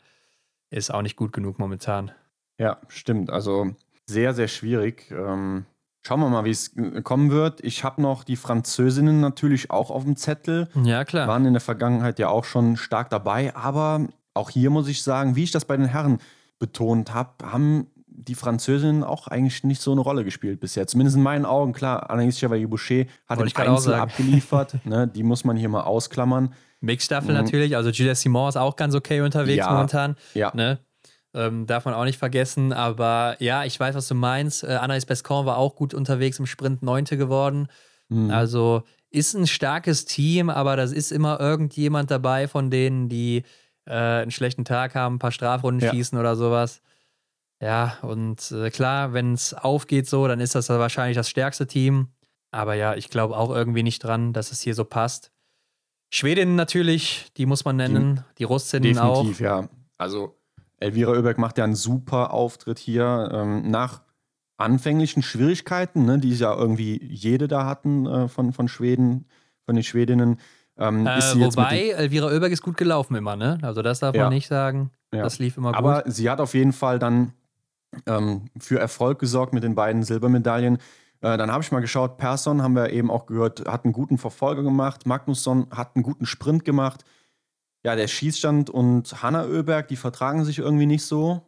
ist auch nicht gut genug momentan. Ja, stimmt. Also sehr, sehr schwierig. Ähm, schauen wir mal, wie es kommen wird. Ich habe noch die Französinnen natürlich auch auf dem Zettel. Ja, klar. Waren in der Vergangenheit ja auch schon stark dabei, aber auch hier muss ich sagen, wie ich das bei den Herren betont habe, haben die Französinnen auch eigentlich nicht so eine Rolle gespielt bisher. Zumindest in meinen Augen. Klar, Anaïs Chevalier-Boucher hat Wollte im Einzel abgeliefert. ne, die muss man hier mal ausklammern. Mixstaffel mhm. natürlich. Also Julia Simon ist auch ganz okay unterwegs ja, momentan. Ja. Ne? Ähm, darf man auch nicht vergessen. Aber ja, ich weiß, was du meinst. Äh, Anaïs Bescon war auch gut unterwegs im Sprint, Neunte geworden. Mhm. Also ist ein starkes Team, aber das ist immer irgendjemand dabei von denen, die äh, einen schlechten Tag haben, ein paar Strafrunden ja. schießen oder sowas. Ja, und äh, klar, wenn es aufgeht so, dann ist das wahrscheinlich das stärkste Team. Aber ja, ich glaube auch irgendwie nicht dran, dass es hier so passt. Schwedinnen natürlich, die muss man nennen. Die, die Russinnen auch. Definitiv, ja. Also Elvira Oeberg macht ja einen super Auftritt hier. Ähm, nach anfänglichen Schwierigkeiten, ne, die ja irgendwie jede da hatten äh, von, von Schweden, von den Schwedinnen, Ähm, äh, wobei, Elvira Oeberg ist gut gelaufen immer, ne? Also das darf ja. man nicht sagen. Ja. Das lief immer gut. Aber sie hat auf jeden Fall dann ähm, für Erfolg gesorgt mit den beiden Silbermedaillen. Äh, dann habe ich mal geschaut, Persson haben wir eben auch gehört, hat einen guten Verfolger gemacht. Magnusson hat einen guten Sprint gemacht. Ja, der Schießstand und Hanna Oeberg, die vertragen sich irgendwie nicht so.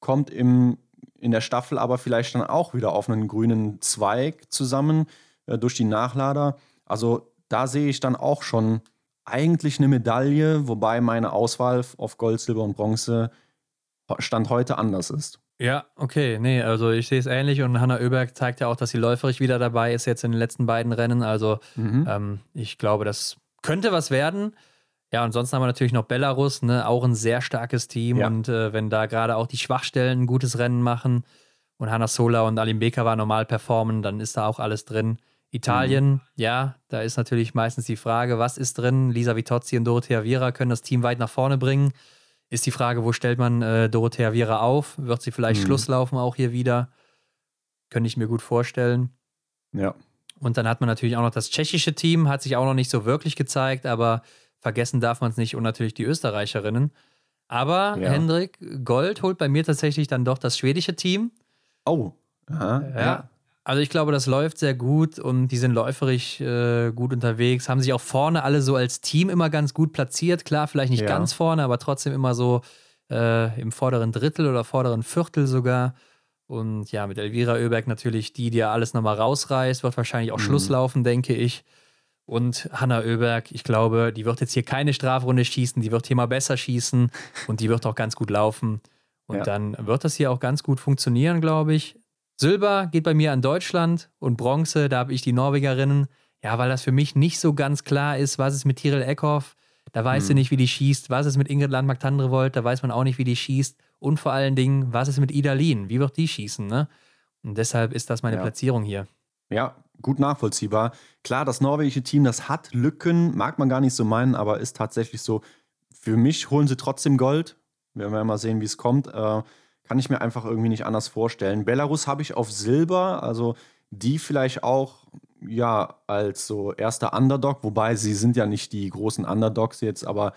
Kommt im, in der Staffel aber vielleicht dann auch wieder auf einen grünen Zweig zusammen äh, durch die Nachlader. Also da sehe ich dann auch schon eigentlich eine Medaille, wobei meine Auswahl auf Gold, Silber und Bronze Stand heute anders ist. Ja, okay, nee, also ich sehe es ähnlich und Hanna Oeberg zeigt ja auch, dass sie läuferig wieder dabei ist jetzt in den letzten beiden Rennen. Also mhm. ähm, ich glaube, das könnte was werden. Ja, ansonsten haben wir natürlich noch Belarus, ne, auch ein sehr starkes Team ja. und äh, wenn da gerade auch die Schwachstellen ein gutes Rennen machen und Hanna Sola und Alim Bekava normal performen, dann ist da auch alles drin. Italien, mhm. ja, da ist natürlich meistens die Frage, was ist drin? Lisa Vitozzi und Dorothea Viera können das Team weit nach vorne bringen. Ist die Frage, wo stellt man äh, Dorothea Viera auf? Wird sie vielleicht mhm. Schluss laufen auch hier wieder? Könnte ich mir gut vorstellen. Ja. Und dann hat man natürlich auch noch das tschechische Team, hat sich auch noch nicht so wirklich gezeigt, aber vergessen darf man es nicht und natürlich die Österreicherinnen. Aber ja. Hendrik, Gold holt bei mir tatsächlich dann doch das schwedische Team. Oh, Aha, ja. ja. Also ich glaube, das läuft sehr gut und die sind läuferisch äh, gut unterwegs, haben sich auch vorne alle so als Team immer ganz gut platziert. Klar, vielleicht nicht ja. ganz vorne, aber trotzdem immer so äh, im vorderen Drittel oder vorderen Viertel sogar. Und ja, mit Elvira Oeberg natürlich die, die ja alles nochmal rausreißt, wird wahrscheinlich auch mhm. Schluss laufen, denke ich. Und Hanna Oeberg, ich glaube, die wird jetzt hier keine Strafrunde schießen, die wird hier mal besser schießen und die wird auch ganz gut laufen. Und ja. dann wird das hier auch ganz gut funktionieren, glaube ich. Silber geht bei mir an Deutschland und Bronze, da habe ich die Norwegerinnen. Ja, weil das für mich nicht so ganz klar ist, was ist mit Tiril Eckhoff, da weiß hm. sie nicht, wie die schießt. Was ist mit Ingrid Landmark-Tandrevold, da weiß man auch nicht, wie die schießt. Und vor allen Dingen, was ist mit Ida Lien, wie wird die schießen, ne? Und deshalb ist das meine ja. Platzierung hier. Ja, gut nachvollziehbar. Klar, das norwegische Team, das hat Lücken, mag man gar nicht so meinen, aber ist tatsächlich so. Für mich holen sie trotzdem Gold. Wir werden mal sehen, wie es kommt. Äh, kann ich mir einfach irgendwie nicht anders vorstellen. Belarus habe ich auf Silber, also die vielleicht auch ja als so erster Underdog, wobei sie sind ja nicht die großen Underdogs jetzt, aber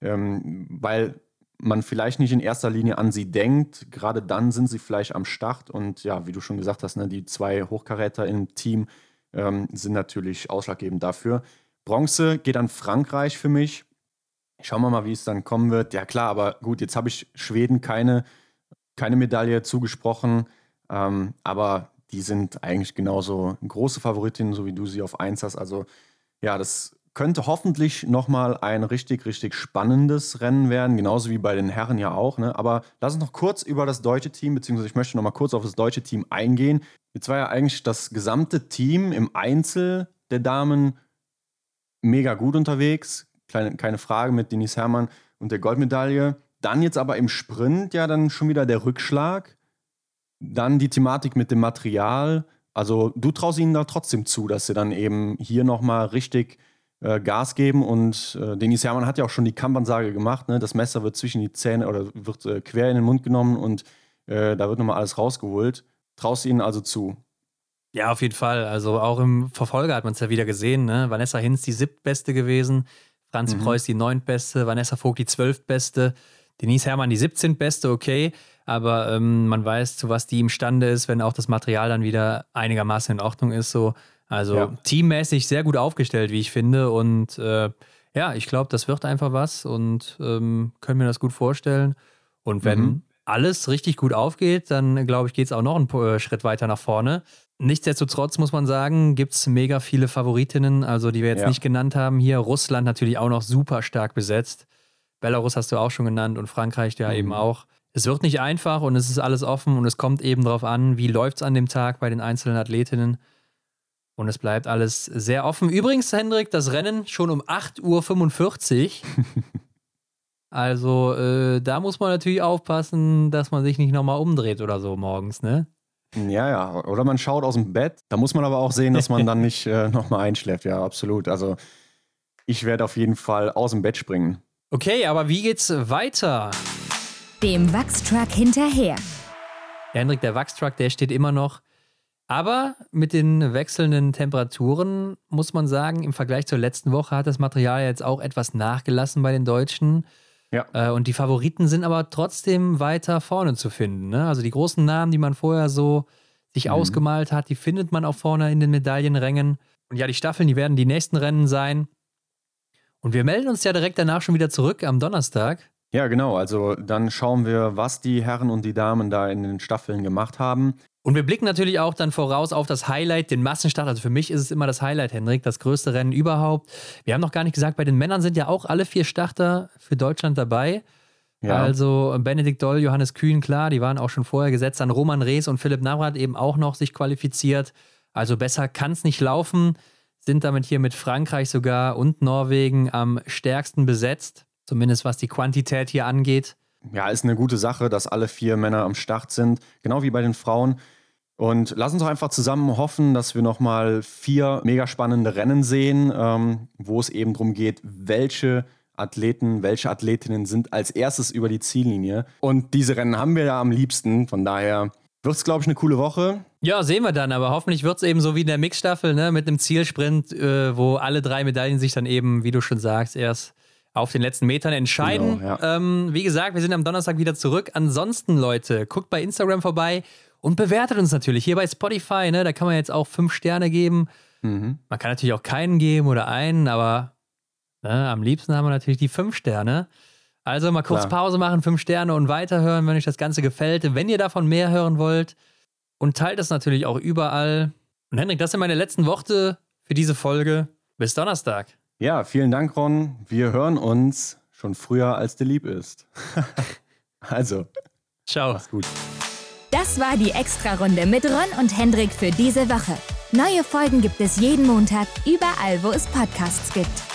ähm, weil man vielleicht nicht in erster Linie an sie denkt, gerade dann sind sie vielleicht am Start und ja, wie du schon gesagt hast, ne, die zwei Hochkaräter im Team ähm, sind natürlich ausschlaggebend dafür. Bronze geht an Frankreich für mich. Schauen wir mal, wie es dann kommen wird. Ja klar, aber gut, jetzt habe ich Schweden keine keine Medaille zugesprochen, ähm, aber die sind eigentlich genauso große Favoritinnen, so wie du sie auf 1 hast. Also ja, das könnte hoffentlich nochmal ein richtig, richtig spannendes Rennen werden, genauso wie bei den Herren ja auch. Ne? Aber lass uns noch kurz über das deutsche Team, beziehungsweise ich möchte nochmal kurz auf das deutsche Team eingehen. Jetzt war ja eigentlich das gesamte Team im Einzel der Damen mega gut unterwegs. Kleine, keine Frage mit Denise Herrmann und der Goldmedaille. Dann jetzt aber im Sprint ja dann schon wieder der Rückschlag. Dann die Thematik mit dem Material. Also du traust ihnen da trotzdem zu, dass sie dann eben hier nochmal richtig äh, Gas geben. Und äh, Denis Hermann hat ja auch schon die Kampfansage gemacht. Ne? Das Messer wird zwischen die Zähne oder wird äh, quer in den Mund genommen und äh, da wird nochmal alles rausgeholt. Traust ihnen also zu? Ja, auf jeden Fall. Also auch im Verfolger hat man es ja wieder gesehen. Ne? Vanessa Hinz die siebtbeste gewesen, Franz mhm. Preuß die neuntbeste, Vanessa Vogt die zwölftbeste. Denise Herrmann die 17. Beste, okay, aber ähm, man weiß, zu was die imstande ist, wenn auch das Material dann wieder einigermaßen in Ordnung ist. So. Also ja. teammäßig sehr gut aufgestellt, wie ich finde. Und äh, ja, ich glaube, das wird einfach was und ähm, können mir das gut vorstellen. Und wenn mhm. alles richtig gut aufgeht, dann glaube ich, geht es auch noch einen äh, Schritt weiter nach vorne. Nichtsdestotrotz muss man sagen, gibt es mega viele Favoritinnen, also die wir jetzt ja. nicht genannt haben. Hier Russland natürlich auch noch super stark besetzt. Belarus hast du auch schon genannt und Frankreich ja mhm. eben auch. Es wird nicht einfach und es ist alles offen und es kommt eben darauf an, wie läuft es an dem Tag bei den einzelnen Athletinnen. Und es bleibt alles sehr offen. Übrigens, Hendrik, das Rennen schon um 8.45 Uhr. also äh, da muss man natürlich aufpassen, dass man sich nicht nochmal umdreht oder so morgens, ne? Ja, ja. Oder man schaut aus dem Bett. Da muss man aber auch sehen, dass man dann nicht äh, nochmal einschläft. Ja, absolut. Also ich werde auf jeden Fall aus dem Bett springen. Okay, aber wie geht's weiter? Dem Wachstruck hinterher. Hendrik, der Wachstruck, der steht immer noch Aber mit den wechselnden Temperaturen muss man sagen, im Vergleich zur letzten Woche hat das Material jetzt auch etwas nachgelassen bei den Deutschen. Ja. Äh, und die Favoriten sind aber trotzdem weiter vorne zu finden. Ne? Also die großen Namen, die man vorher so sich mhm. ausgemalt hat, die findet man auch vorne in den Medaillenrängen. Und ja, die Staffeln, die werden die nächsten Rennen sein. Und wir melden uns ja direkt danach schon wieder zurück am Donnerstag. Ja, genau. Also dann schauen wir, was die Herren und die Damen da in den Staffeln gemacht haben. Und wir blicken natürlich auch dann voraus auf das Highlight, den Massenstart. Also für mich ist es immer das Highlight, Hendrik, das größte Rennen überhaupt. Wir haben noch gar nicht gesagt, bei den Männern sind ja auch alle vier Starter für Deutschland dabei. Ja. Also Benedikt Doll, Johannes Kühn, klar, die waren auch schon vorher gesetzt. Dann Roman Rees und Philipp Navrat eben auch noch sich qualifiziert. Also besser kann es nicht laufen. Sind damit hier mit Frankreich sogar und Norwegen am stärksten besetzt. Zumindest was die Quantität hier angeht. Ja, ist eine gute Sache, dass alle vier Männer am Start sind. Genau wie bei den Frauen. Und lass uns doch einfach zusammen hoffen, dass wir nochmal vier mega spannende Rennen sehen, ähm, wo es eben darum geht, welche Athleten, welche Athletinnen sind als erstes über die Ziellinie. Und diese Rennen haben wir ja am liebsten. Von daher wird es, glaube ich, eine coole Woche. Ja, sehen wir dann. Aber hoffentlich wird es eben so wie in der Mixstaffel, ne, mit einem Zielsprint, äh, wo alle drei Medaillen sich dann eben, wie du schon sagst, erst auf den letzten Metern entscheiden. Genau, ja. ähm, wie gesagt, wir sind am Donnerstag wieder zurück. Ansonsten, Leute, guckt bei Instagram vorbei und bewertet uns natürlich hier bei Spotify, ne? Da kann man jetzt auch fünf Sterne geben. Mhm. Man kann natürlich auch keinen geben oder einen, aber ne, am liebsten haben wir natürlich die fünf Sterne. Also mal kurz Klar. Pause machen, fünf Sterne und weiterhören, wenn euch das Ganze gefällt. Wenn ihr davon mehr hören wollt und teilt es natürlich auch überall. Und Henrik, das sind meine letzten Worte für diese Folge. Bis Donnerstag. Ja, vielen Dank, Ron. Wir hören uns schon früher, als dir lieb ist. also. Ciao. Mach's gut. Das war die Extra-Runde mit Ron und Hendrik für diese Woche. Neue Folgen gibt es jeden Montag, überall, wo es Podcasts gibt.